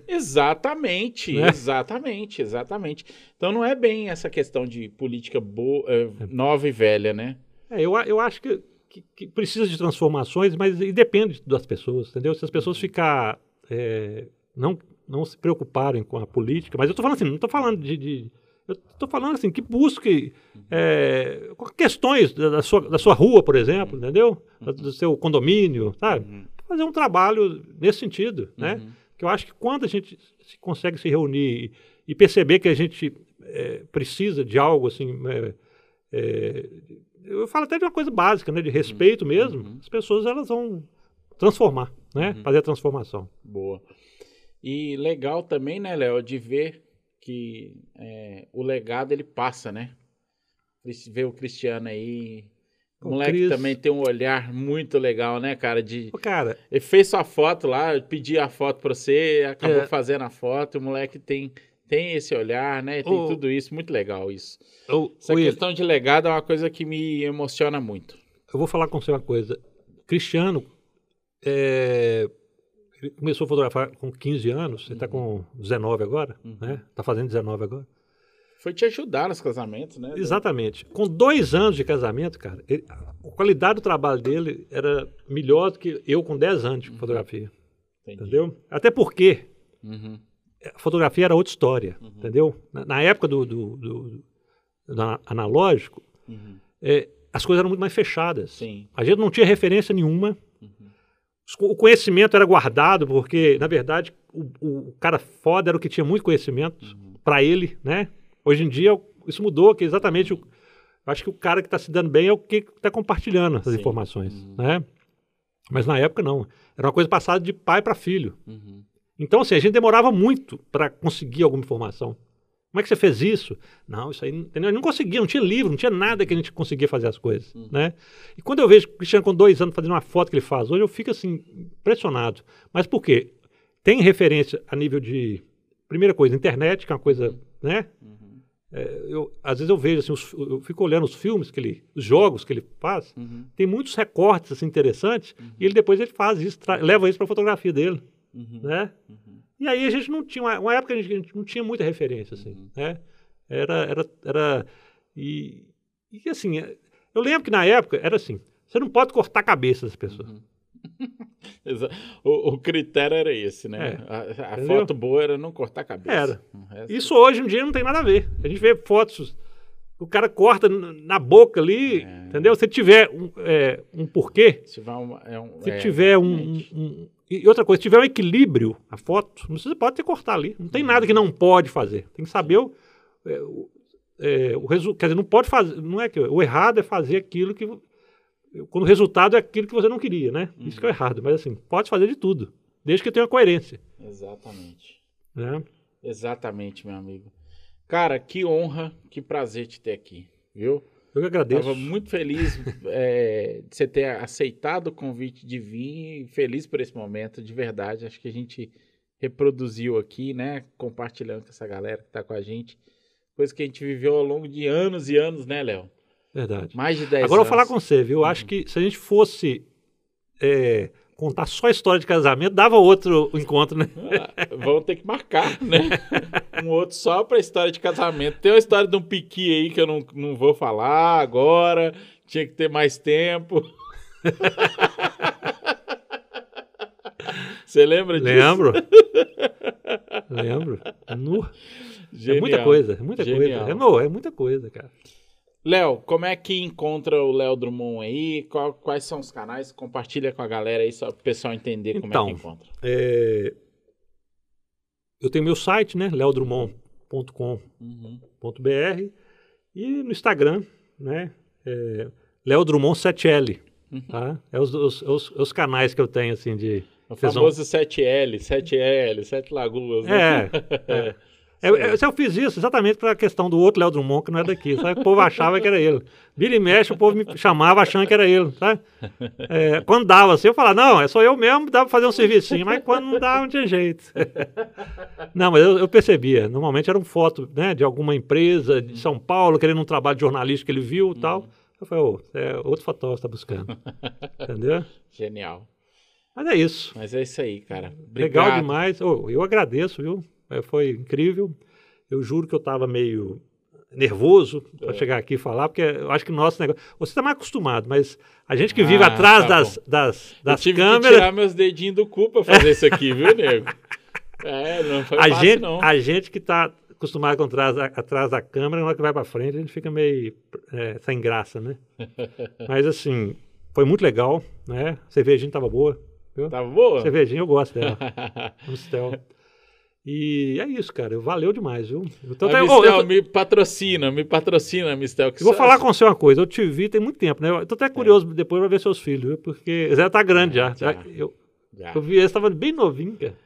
Exatamente, Né? exatamente, exatamente. Então não é bem essa questão de política boa, eh, nova e velha, né? É, eu, a- eu acho que, que, que precisa de transformações, mas depende das pessoas, entendeu? Se as pessoas ficar é, não não se preocuparem com a política, mas eu estou falando assim, não estou falando de, de- eu estou falando assim que busque é, questões da, sua, da sua rua, por exemplo, entendeu? Do, seu condomínio, sabe? Uhum. Fazer um trabalho nesse sentido, né? Uhum. Que eu acho que quando a gente se consegue se reunir e, e perceber que a gente é, precisa de algo assim é, é, eu falo até de uma coisa básica, né, de respeito mesmo, Uhum. as pessoas elas vão transformar, né, Uhum. fazer a transformação. Boa. E legal também, né, Léo, de ver que é, o legado ele passa, né? Ver o Cristiano aí. O moleque Cris- também tem um olhar muito legal, né, cara? De... Cara, Ele fez sua foto lá, pedi a foto pra você, acabou É. fazendo a foto. O moleque tem, tem esse olhar, né? Tem Ô. tudo isso, muito legal isso. eu, Essa Will, questão de legado é uma coisa que me emociona muito. eu vou falar com você uma coisa. Cristiano é, começou a fotografar com 15 anos, ele está com 19 agora, Uhum. né? Está fazendo 19 agora. Foi te ajudar nos casamentos, né? Exatamente. Com dois anos de casamento, cara, ele- a qualidade do trabalho dele era melhor do que eu com 10 anos de fotografia. Entendi. Entendeu? Até porque Uhum. A fotografia era outra história, Uhum. entendeu? Na, na época do, do, do- do ana- analógico, Uhum. é, as coisas eram muito mais fechadas. Sim. A gente não tinha referência nenhuma. Uhum. O conhecimento era guardado, porque, na verdade, o, o cara foda era o que tinha muito conhecimento Uhum. para ele, né? Hoje em dia, isso mudou, que exatamente o, acho que o cara que está se dando bem é o que está compartilhando essas Sim. informações, Uhum. né? Mas na época não. Era uma coisa passada de pai para filho. Uhum. Então, assim, a gente demorava muito para conseguir alguma informação. Como é que você fez isso? Não, isso aí? Eu não conseguia, não tinha livro, não tinha nada que a gente conseguia fazer as coisas, Uhum. né? E quando eu vejo o Cristiano com dois anos fazendo uma foto que ele faz hoje, eu fico, assim, impressionado. Mas por quê? Tem referência a nível de, primeira coisa, internet, que é uma coisa, né? Uhum. É, eu, às vezes eu vejo, assim, os- eu fico olhando os filmes que ele, os jogos que ele faz, Uhum. tem muitos recortes, assim, interessantes, e ele depois ele faz isso, leva isso para a fotografia dele, Uhum. né? Uhum. E aí a gente não tinha, uma, uma época a gente, a gente não tinha muita referência, assim, Uhum. né? Era, era, era, e, e assim, é, eu lembro que na época era assim, você não pode cortar a cabeça das pessoas. Uhum. [LAUGHS] O, o critério era esse, né? É. A, a foto boa era não cortar a cabeça. Era. O resto- Isso hoje em dia não tem nada a ver. A gente vê fotos, o cara corta na boca ali, É. entendeu? Se tiver um, é, um porquê, Se tiver, uma, é um, se é, tiver um, um- E outra coisa, se tiver um equilíbrio, a foto, não você pode ter cortar ali. Não tem nada que não pode fazer. Tem que saber o, é, o, é, o resultado. Quer dizer, não pode fazer. Não é que o errado é fazer aquilo que. Quando o resultado é aquilo que você não queria, né? Isso que é o errado. Mas assim, pode fazer de tudo. Desde que tenha coerência. Exatamente. Né? Exatamente, meu amigo. Cara, que honra, que prazer te ter aqui, viu? Eu que agradeço. Estava muito feliz é, de você ter aceitado o convite de vir, feliz por esse momento, de verdade. Acho que a gente reproduziu aqui, né? Compartilhando com essa galera que está com a gente. Coisa que a gente viveu ao longo de anos e anos, né, Léo? Verdade. Mais de 10 Agora eu vou falar com você, viu? Uhum. acho que se a gente fosse é, contar só a história de casamento, dava outro encontro, né? Ah, Vamos ter que marcar, né? Um outro só para história de casamento. Tem uma história de um piqui aí que eu não, não vou falar agora. Tinha que ter mais tempo. [LAUGHS] Você lembra disso? Lembro. Lembro. É muita coisa, é muita Genial. coisa. É, não, é muita coisa, cara. Léo, como é que encontra o Léo Drummond aí? Qual- quais são os canais? Compartilha com a galera aí, só para o pessoal entender como é Então, que encontra. É, eu tenho meu site, né? leodrumont.com.br Uhum. e no Instagram, né? É, Léo Drummond 7L. Uhum. Tá? É os, os, os, os canais que eu tenho, assim, de... O Vocês vão- famoso 7L, 7L, 7 Lagoas, né? É, [LAUGHS] é. É, é, eu fiz isso exatamente para a questão do outro Léo Drummond, que não é daqui. Sabe? O povo achava que era ele. Vira e mexe, o povo me chamava achando que era ele. Sabe? É, quando dava assim, eu falava, não, é só eu mesmo, dá para fazer um servicinho. Mas quando não dava, não tinha jeito. [LAUGHS] Não, mas eu, eu percebia. Normalmente era uma foto né, de alguma empresa de São Paulo, querendo um trabalho de jornalista que ele viu e tal. Eu falei, ô, é outro fotógrafo está buscando. [LAUGHS] Entendeu? Genial. Mas é isso. Mas é isso aí, cara. Legal Obrigado. demais. Ô, eu agradeço, viu? É, Foi incrível. Eu juro que eu estava meio nervoso para É. chegar aqui e falar, porque eu acho que o nosso negócio. Você está mais acostumado, mas a gente que vive Ah, atrás tá das, bom. das, Eu das tive que câmeras. tirar meus dedinhos do cu pra fazer isso aqui, viu, [LAUGHS] nego? É, não foi A fácil, gente, não. a gente que está acostumado com atrás, atrás da câmera, na hora que vai para frente, a gente fica meio é, sem graça, né? [LAUGHS] mas assim, foi muito legal, né? A cervejinha estava boa. Viu? Tá boa? Cervejinha eu gosto dela. [LAUGHS] Amstel. E é isso, cara. Valeu demais, viu? Então, até, Mistel, oh, me patrocina, me patrocina, Mistel. eu vou falar com você uma coisa. Eu te vi tem muito tempo, né? Eu tô até curioso é. depois pra ver seus filhos, viu? Porque Zé tá grande é, já. já. Eu, já. eu vi, eles estavam bem novinho, cara.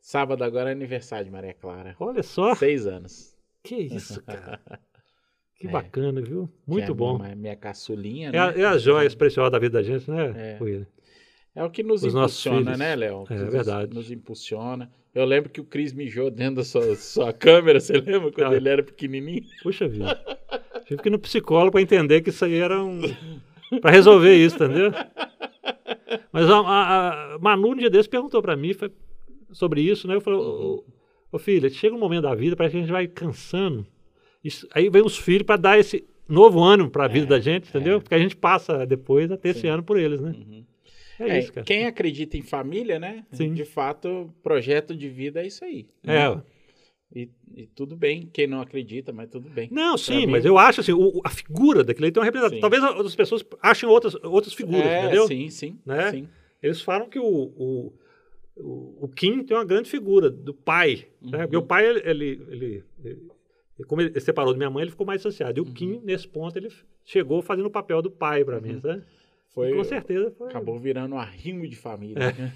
Sábado agora é aniversário de Maria Clara. Olha só. Seis anos. Que isso, cara. [LAUGHS] Que é. bacana, viu? Muito bom. Minha, minha caçulinha, é, né? É, as joias preciosas da vida da gente, né, é. É o que nos Os impulsiona, né, Léo? É verdade. Nos impulsiona. Eu lembro que o Cris mijou dentro da sua, sua câmera, você lembra? Quando ah. ele era pequenininho. Puxa vida. Tive que ir no psicólogo para entender que isso aí era um... para resolver isso, entendeu? Mas a, a, a Manu, um dia desse, perguntou para mim sobre isso, né? Eu falei, ô, ô filha, chega um momento da vida, parece que a gente vai cansando. Isso, aí vem os filhos para dar esse novo ânimo para a vida é, da gente, entendeu? É. Porque a gente passa depois a ter Sim. esse ano por eles, né? Uhum. É, é isso, cara. Quem acredita em família, né? Sim. De fato, projeto de vida é isso aí. Né? É. E, e, tudo bem, quem não acredita, mas tudo bem. Não, sim, mim, mas eu acho assim, o, a figura daquele tem uma representação. Talvez outras pessoas achem outras, outras figuras, é, entendeu? Sim, sim, né? sim. Eles falam que o, o, o, o, Kim tem uma grande figura do pai. Né? Uhum. Né? O pai, ele, ele, ele, ele, como ele separou da minha mãe, ele ficou mais associado. E o uhum. Kim, nesse ponto, ele chegou fazendo o papel do pai para uhum. mim, sabe? Foi, com certeza foi. Acabou virando um arrimo de família. É.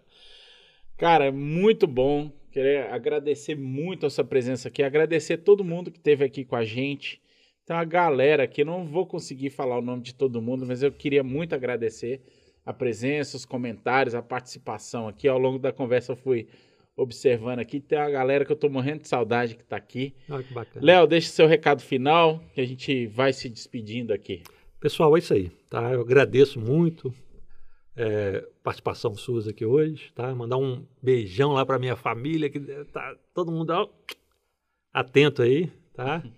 [LAUGHS] Cara, muito bom. Queria agradecer muito a sua presença aqui, agradecer todo mundo que esteve aqui com a gente. Tem uma galera aqui, não vou conseguir falar o nome de todo mundo, mas eu queria muito agradecer a presença, os comentários, a participação aqui. Ao longo da conversa eu fui observando aqui. Tem uma galera que eu tô morrendo de saudade que está aqui. Ah, que bacana. Léo, deixe seu recado final, que a gente vai se despedindo aqui. Pessoal, é isso aí, tá? Eu agradeço muito é, participação sua aqui hoje, tá? Mandar um beijão lá para minha família, que tá todo mundo ó, atento aí, tá? [LAUGHS]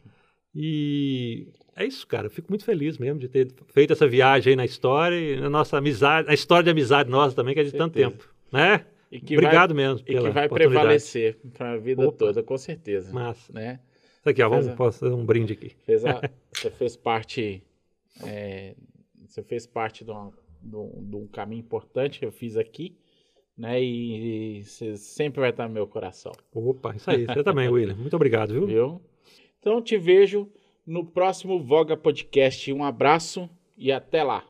E é isso, cara. Eu fico muito feliz mesmo de ter feito essa viagem aí na história e na nossa amizade, na história de amizade nossa também, que é de tanto tempo, né? Obrigado vai, mesmo E que vai prevalecer para a vida Opa. toda, com certeza. Massa. Né? Isso aqui, ó, vamos fazer um brinde aqui. Fez a, [LAUGHS] você fez parte é, você fez parte de, uma, de, um, caminho importante que eu fiz aqui, né? E, e, você sempre vai estar no meu coração. Opa, isso aí. Você também, William. Muito obrigado, viu? viu? Então te vejo no próximo Voga Podcast. Um abraço e até lá.